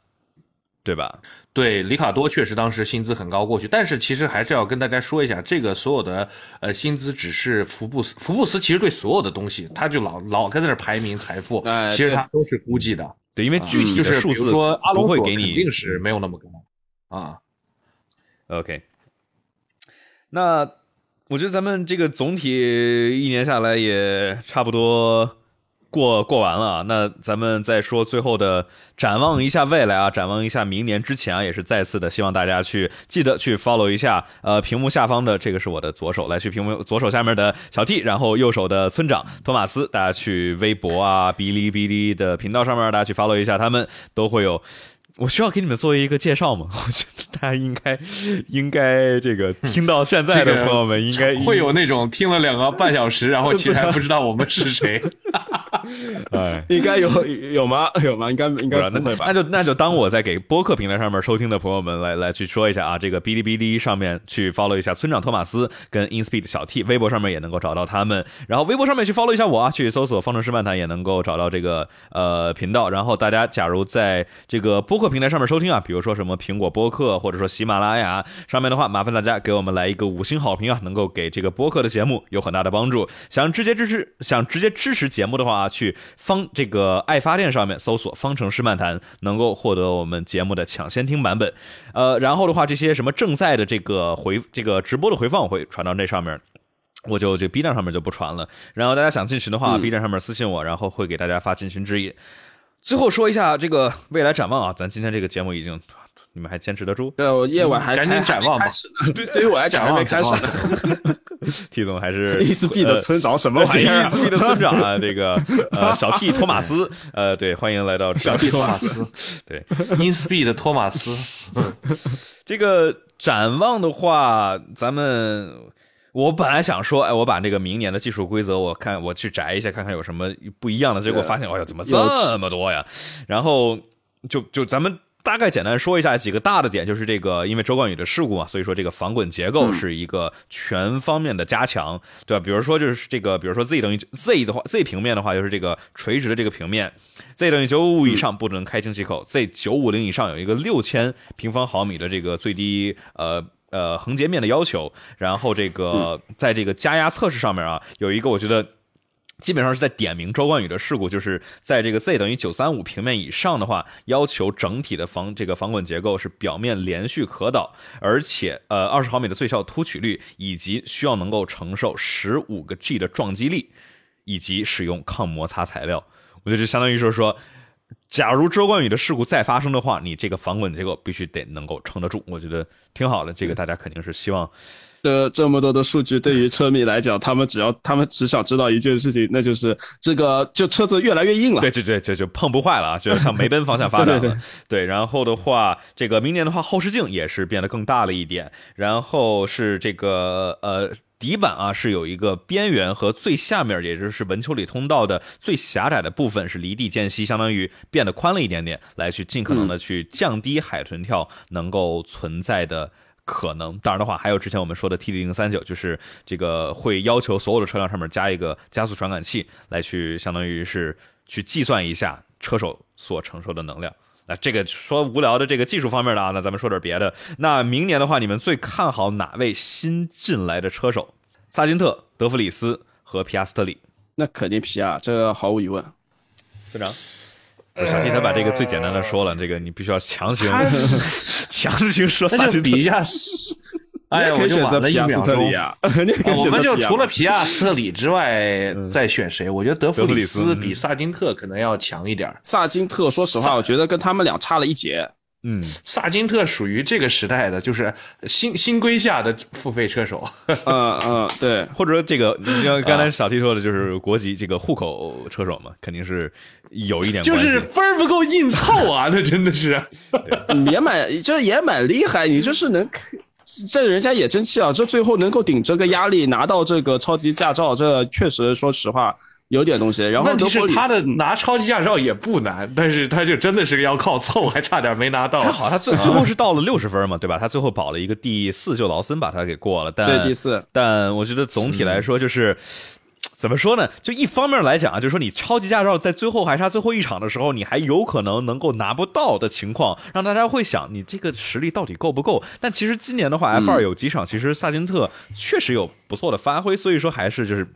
对吧？对，里卡多确实当时薪资很高过去，但是其实还是要跟大家说一下，这个所有的呃薪资只是福布斯，福布斯其实对所有的东西，他就老老在那排名财富，其实他都是估计的，对，因为具体的数字说不会给你，肯定是没有那么高啊。OK，那我觉得咱们这个总体一年下来也差不多。过过完了啊，那咱们再说最后的展望一下未来啊，展望一下明年之前啊，也是再次的希望大家去记得去 follow 一下，呃，屏幕下方的这个是我的左手，来去屏幕左手下面的小 T，然后右手的村长托马斯，大家去微博啊、哔哩哔哩的频道上面，大家去 follow 一下，他们都会有。我需要给你们做一个介绍吗？我觉得大家应该应该这个听到现在的朋友们应该会有那种听了两个半小时，然后其实还不知道我们是谁。哎，应该有有吗？有吗？应该应该不会吧？那就那就当我在给播客平台上面收听的朋友们来来去说一下啊，这个哔哩哔哩上面去 follow 一下村长托马斯跟 InSpeed 小 T，微博上面也能够找到他们，然后微博上面去 follow 一下我啊，去搜索方程式漫谈也能够找到这个呃频道。然后大家假如在这个播客平台上面收听啊，比如说什么苹果播客或者说喜马拉雅上面的话，麻烦大家给我们来一个五星好评啊，能够给这个播客的节目有很大的帮助。想直接支持想直接支持节目的话，去方这个爱发电上面搜索方程式漫谈，能够获得我们节目的抢先听版本。呃，然后的话，这些什么正在的这个回这个直播的回放，会传到那上面。我就这 B 站上面就不传了。然后大家想进群的话，B 站上面私信我，然后会给大家发进群指引。最后说一下这个未来展望啊，咱今天这个节目已经，你们还坚持得住？对，我夜晚还赶紧展望吧。对，对于我来讲还没开始。呢。T 总还是 ESB 的村长什么玩意儿？ESB 的村长啊，这个呃小 T 托马斯，呃对，欢迎来到小 T 托马斯，对，In Speed 的托马斯。这个展望的话，咱们。我本来想说，哎，我把这个明年的技术规则，我看我去摘一下，看看有什么不一样的。结果发现，哎呀，怎么这么多呀？然后就就咱们大概简单说一下几个大的点，就是这个，因为周冠宇的事故嘛，所以说这个防滚结构是一个全方面的加强，对吧？比如说就是这个，比如说 Z 等于 Z 的话，Z 平面的话就是这个垂直的这个平面，Z 等于九五五以上不能开进气口，Z 九五零以上有一个六千平方毫米的这个最低呃。呃，横截面的要求，然后这个在这个加压测试上面啊，有一个我觉得基本上是在点名周冠宇的事故，就是在这个 Z 等于九三五平面以上的话，要求整体的防这个防滚结构是表面连续可导，而且呃二十毫米的最小凸曲率，以及需要能够承受十五个 G 的撞击力，以及使用抗摩擦材料。我觉得这相当于说说。假如周冠宇的事故再发生的话，你这个防滚结构必须得能够撑得住，我觉得挺好的。这个大家肯定是希望。这这么多的数据，对于车迷来讲，他们只要他们只想知道一件事情，那就是这个就车子越来越硬了。对对对，就就碰不坏了啊，就向梅奔方向发展了。对，然后的话，这个明年的话，后视镜也是变得更大了一点。然后是这个呃。底板啊是有一个边缘和最下面，也就是文丘里通道的最狭窄的部分是离地间隙，相当于变得宽了一点点，来去尽可能的去降低海豚跳能够存在的可能。当然的话，还有之前我们说的 T D 零三九，就是这个会要求所有的车辆上面加一个加速传感器，来去相当于是去计算一下车手所承受的能量。那这个说无聊的这个技术方面的啊，那咱们说点别的。那明年的话，你们最看好哪位新进来的车手？萨金特、德弗里斯和皮亚斯特里？那肯定皮亚，这个毫无疑问。队长，小七他把这个最简单的说了，这个你必须要强行强行说萨金特。比一下。哎，我就晚了一秒钟 啊！我们就除了皮亚斯特里之外，再选谁？我觉得德弗里斯比萨金特可能要强一点。萨金特，说实话，我觉得跟他们俩差了一截。嗯，萨金特属于这个时代的，就是新新规下的付费车手。嗯嗯，对，或者说这个，你像刚才小 T 说的，就是国籍这个户口车手嘛，肯定是有一点。就是分儿不够硬凑啊，那真的是。也蛮，这也蛮厉害，你就是能。这人家也争气啊！这最后能够顶这个压力拿到这个超级驾照，这确实说实话有点东西。然后问题是他的拿超级驾照也不难，但是他就真的是要靠凑，还差点没拿到。还好，他最 最后是到了六十分嘛，对吧？他最后保了一个第四，就劳森把他给过了。但对第四，但我觉得总体来说就是。怎么说呢？就一方面来讲啊，就是说你超级驾照在最后还差最后一场的时候，你还有可能能够拿不到的情况，让大家会想你这个实力到底够不够？但其实今年的话，F 二有几场，其实萨金特确实有不错的发挥，所以说还是就是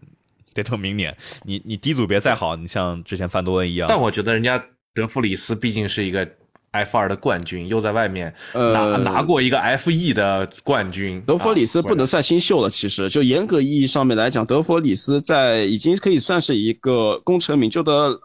得等明年。你你低组别再好，你像之前范多恩一样，但我觉得人家德弗里斯毕竟是一个。F 二的冠军又在外面拿拿过一个 F E 的冠军，德弗里斯不能算新秀了。其实就严格意义上面来讲，德弗里斯在已经可以算是一个功成名就的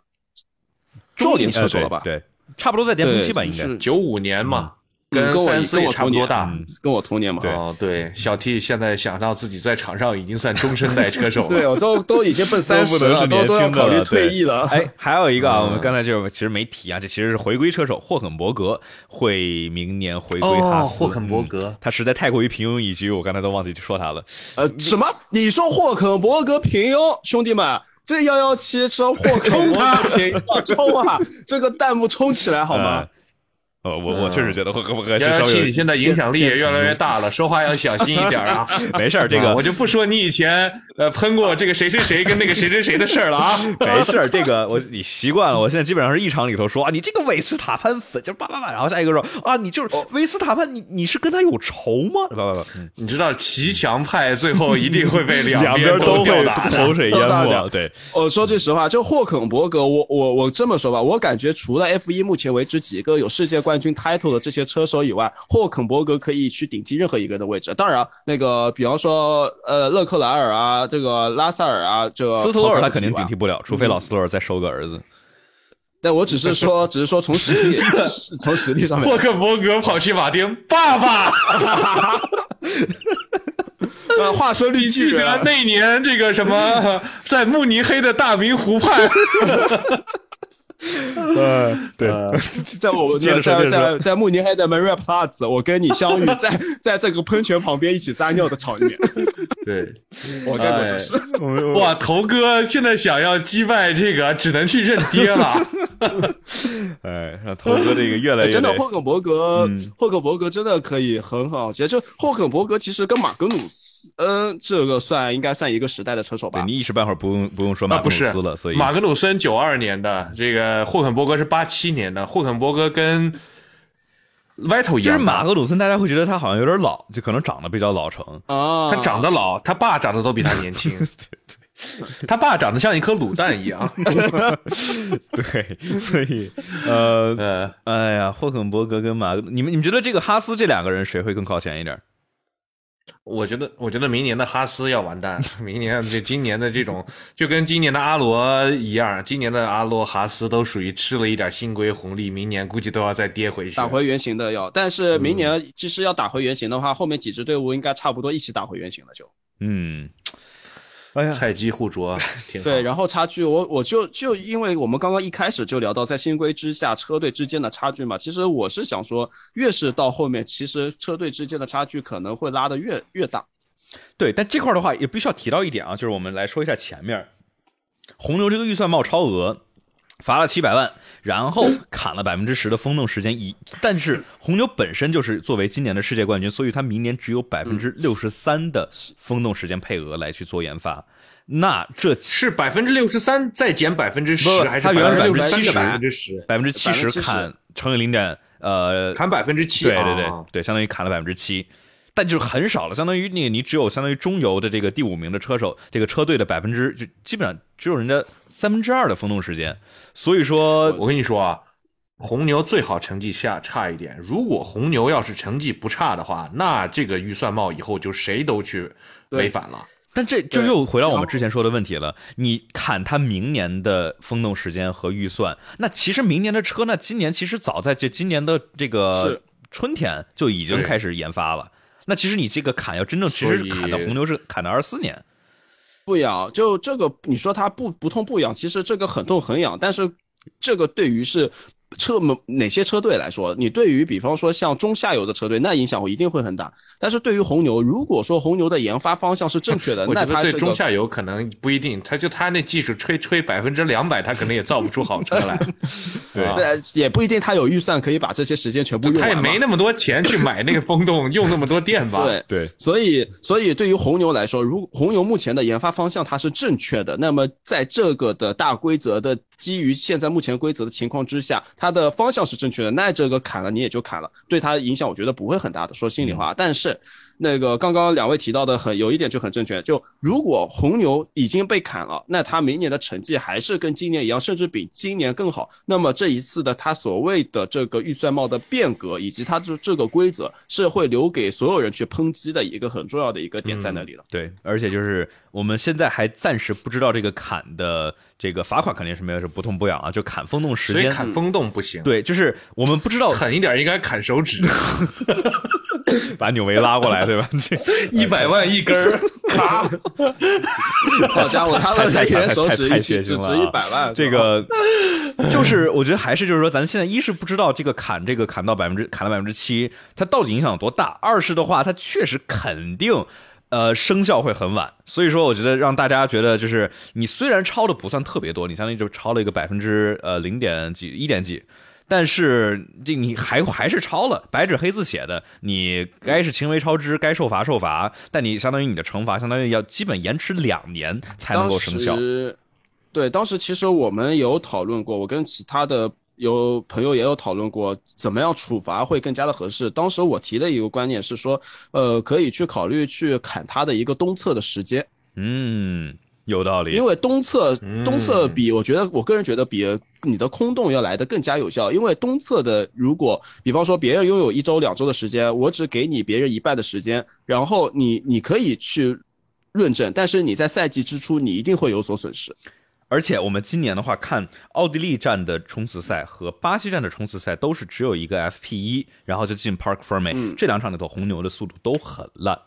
重点车手了吧？对，差不多在巅峰期吧，应该九五年嘛。跟跟我三四也跟我同年差不多大。嗯跟我同年嘛。哦，对，小 T 现在想到自己在场上已经算中生代车手了。对，我都都已经奔三十了，都都要考虑退役了。哎，还有一个啊，嗯我们刚才就其实没提啊，这其实是回归车手霍肯伯格会明年回归哦哈斯。霍肯伯格嗯他实在太过于平庸以及，我刚才都忘记说他了。呃，什么？你说霍肯伯格平庸，兄弟们，这幺幺七说霍肯伯格平庸，冲啊！这个弹幕冲起来好吗？呃，我我确实觉得会合不合适幺幺七，稍微有你现在影响力也越来越大了，说话要小心一点啊。没事儿，这个啊我就不说你以前呃喷过这个谁谁谁跟那个谁谁谁的事儿了啊。没事儿，这个 我你习惯了。我现在基本上是一场里头说啊，你这个维斯塔潘粉就叭叭叭，然后下一个说啊，你就是维斯塔潘，你你是跟他有仇吗？叭叭叭，嗯你知道骑墙派最后一定会被两 两边都会吊打的。口水淹没。对，我说句实话，就霍肯伯格，我我我这么说吧，我感觉除了 F 一目前为止几个有世界冠军 title 的这些车手以外，霍肯伯格可以去顶替任何一个人的位置。当然，那个比方说呃勒克莱尔啊，这个拉塞尔啊，这个斯图尔他肯定顶替不。了，除非老斯图尔再收个儿子。但我只是说，只是说从实力 从实力上面霍克伯格跑去马丁，爸爸，呃，化身你绿巨人啊，记得那年这个什么，在慕尼黑的大明湖畔，呃，对，在我接着说在在在慕尼黑的 Maria Plaza，我跟你相遇 在在这个喷泉旁边一起撒尿的场面，对，我干过这事。哇，头哥现在想要击败这个，只能去认爹了。哎，让头哥这个越来越真的，得霍肯伯格，嗯霍肯伯格真的可以很好。其实就霍肯伯格其实跟马格努斯，嗯，这个算应该算一个时代的车手吧对。你一时半会儿不用不用说啊，马格努不是斯了，所以马格努森九二年的，这个霍肯伯格是八七年的。霍肯伯格跟 Vettel 一就是，马格鲁森，大家会觉得他好像有点老，就可能长得比较老成。啊，他长得老，他爸长得都比他年轻。他爸长得像一颗卤蛋一样。对，所以呃，呃，哎呀，霍肯伯格跟马，你们你们觉得这个哈斯这两个人谁会更靠前一点？我觉得，我觉得明年的哈斯要完蛋。明年这今年的这种，就跟今年的阿罗一样，今年的阿罗哈斯都属于吃了一点新规红利，明年估计都要再跌回去。打回原形的要，但是明年其实要打回原形的话，后面几支队伍应该差不多一起打回原形了就。嗯，哎呀，菜鸡互啄，挺对，然后差距，我我就就因为我们刚刚一开始就聊到在新规之下车队之间的差距嘛，其实我是想说，越是到后面，其实车队之间的差距可能会拉得越越大。对，但这块儿的话也必须要提到一点啊，就是我们来说一下前面，红牛这个预算帽超额。罚了七百万，然后砍了百分之十的风洞时间，以但是红牛本身就是作为今年的世界冠军，所以他明年只有百分之六十三的风洞时间配额来去做研发。那这是百分之六十三再减百分之十，还是它原来是六十三70%百分之十？百分之七十70%砍乘以零点呃砍百分之七，对对对、啊对，相当于砍了百分之七，但就是很少了，相当于你你只有相当于中游的这个第五名的车手，这个车队的百分之就基本上只有人家三分之二的风洞时间，所以说我跟你说啊，红牛最好成绩下差一点。如果红牛要是成绩不差的话，那这个预算帽以后就谁都去违反了。但这就又回到我们之前说的问题了，你砍他明年的风洞时间和预算，那其实明年的车，那今年其实早在这今年的这个春天就已经开始研发了。那其实你这个砍要真正其实是砍到红牛是砍到二四年，不痒，就这个你说它不不痛不痒，其实这个很痛很痒，但是这个对于是车某哪些车队来说，你对于比方说像中下游的车队，那影响一定会很大。但是对于红牛，如果说红牛的研发方向是正确的，那它对中下游可能不一定，他就他那技术吹吹百分之两百，他可能也造不出好车来。对也不一定他有预算可以把这些时间全部用他也没那么多钱去买那个风洞，用那么多电吧？对。对，所以，所以对于红牛来说，如红牛目前的研发方向它是正确的，那么在这个的大规则的基于现在目前规则的情况之下，它的方向是正确的，那这个砍了你也就砍了，对它影响我觉得不会很大的，说心里话。但是那个刚刚两位提到的很有一点就很正确，就如果红牛已经被砍了，那他明年的成绩还是跟今年一样，甚至比今年更好，那么这一次的他所谓的这个预算帽的变革以及它这这个规则是会留给所有人去抨击的一个很重要的一个点在那里了。对，而且就是我们现在还暂时不知道这个砍的这个罚款肯定是没有是不痛不痒啊，就砍风洞时间。所以砍风洞不行，对，就是我们不知道狠一点应该砍手指，把纽维拉过来，对吧？这 一百万一根儿，咔！好家伙，他们的一人手指太一起只值一百万，这个就是我觉得还是就是说，咱现在一是不知道这个砍这个砍到百分之砍了百分之七，它到底影响有多大；二是的话，它确实肯定。呃，生效会很晚，所以说我觉得让大家觉得就是你虽然超的不算特别多，你相当于就超了一个百分之呃零点几一点几，但是这你还还是超了，白纸黑字写的，你该是轻微超支，该受罚受罚，但你相当于你的惩罚相当于要基本延迟两年才能够生效。对，当时其实我们有讨论过，我跟其他的有朋友也有讨论过，怎么样处罚会更加的合适。当时我提的一个观念是说，呃，可以去考虑去砍他的一个东侧的时间，嗯，有道理。因为东侧东侧比我觉得我个人觉得比你的空洞要来的更加有效，因为东侧的如果比方说别人拥有一周两周的时间，我只给你别人一半的时间，然后你你可以去论证，但是你在赛季之初你一定会有所损失。而且我们今年的话，看奥地利站的冲刺赛和巴西站的冲刺赛都是只有一个 FP 一，然后就进 Park for me、这两场里头，红牛的速度都很烂，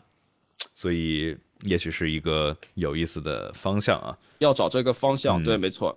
所以也许是一个有意思的方向啊。要找这个方向，嗯对，没错。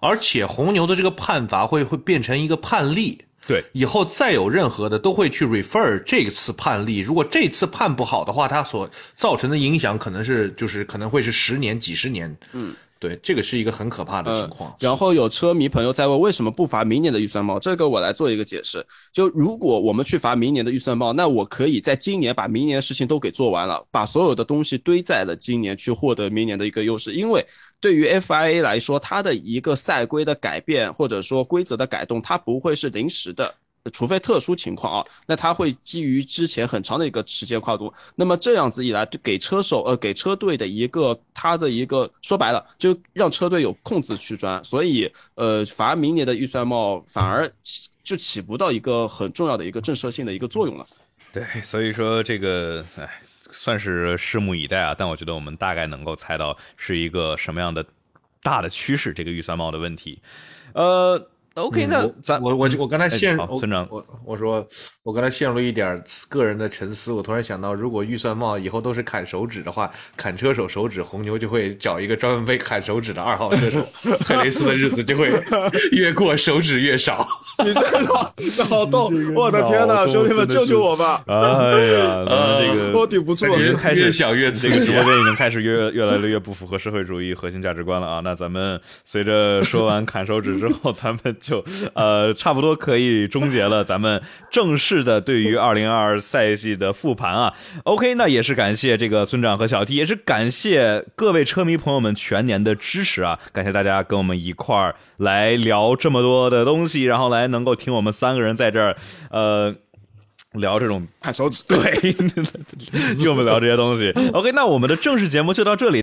而且红牛的这个判罚会会变成一个判例，对，以后再有任何的都会去 refer 这次判例。如果这次判不好的话，它所造成的影响可能是就是可能会是十年、几十年。嗯，对，这个是一个很可怕的情况。然后有车迷朋友在问，为什么不罚明年的预算帽？这个我来做一个解释。就如果我们去罚明年的预算帽，那我可以在今年把明年的事情都给做完了，把所有的东西堆在了今年，去获得明年的一个优势。因为对于 FIA 来说，它的一个赛规的改变或者说规则的改动，它不会是临时的。除非特殊情况啊，那它会基于之前很长的一个时间跨度，那么这样子一来，给车手呃给车队的一个他的一个说白了，就让车队有空子去钻，所以呃反而明年的预算帽反而起就起不到一个很重要的一个震慑性的一个作用了。对，所以说这个，哎，算是拭目以待啊。但我觉得我们大概能够猜到是一个什么样的大的趋势，这个预算帽的问题。呃，OK，那咱我我我刚才陷入村长我我说我刚才陷入一点个人的沉思，我突然想到，如果预算帽以后都是砍手指的话，砍车手手指，红牛就会找一个专门被砍手指的二号车手，佩雷斯的日子就会越过手指越少。你这个脑脑洞，我的天哪，兄弟们救救我吧！哎呀，这个我顶不住了已经开始越想越这个直播间已经开始越越来越不符合社会主义核心价值观了啊！那咱们随着说完砍手指之后，咱们就呃差不多可以终结了咱们正式的对于 二零二二赛季的复盘啊。OK，那也是感谢这个村长和小 T，也是感谢各位车迷朋友们全年的支持啊！感谢大家跟我们一块儿来聊这么多的东西，然后来能够听我们三个人在这儿呃。聊这种看手指，对，听我们聊这些东西。OK，那我们的正式节目就到这里。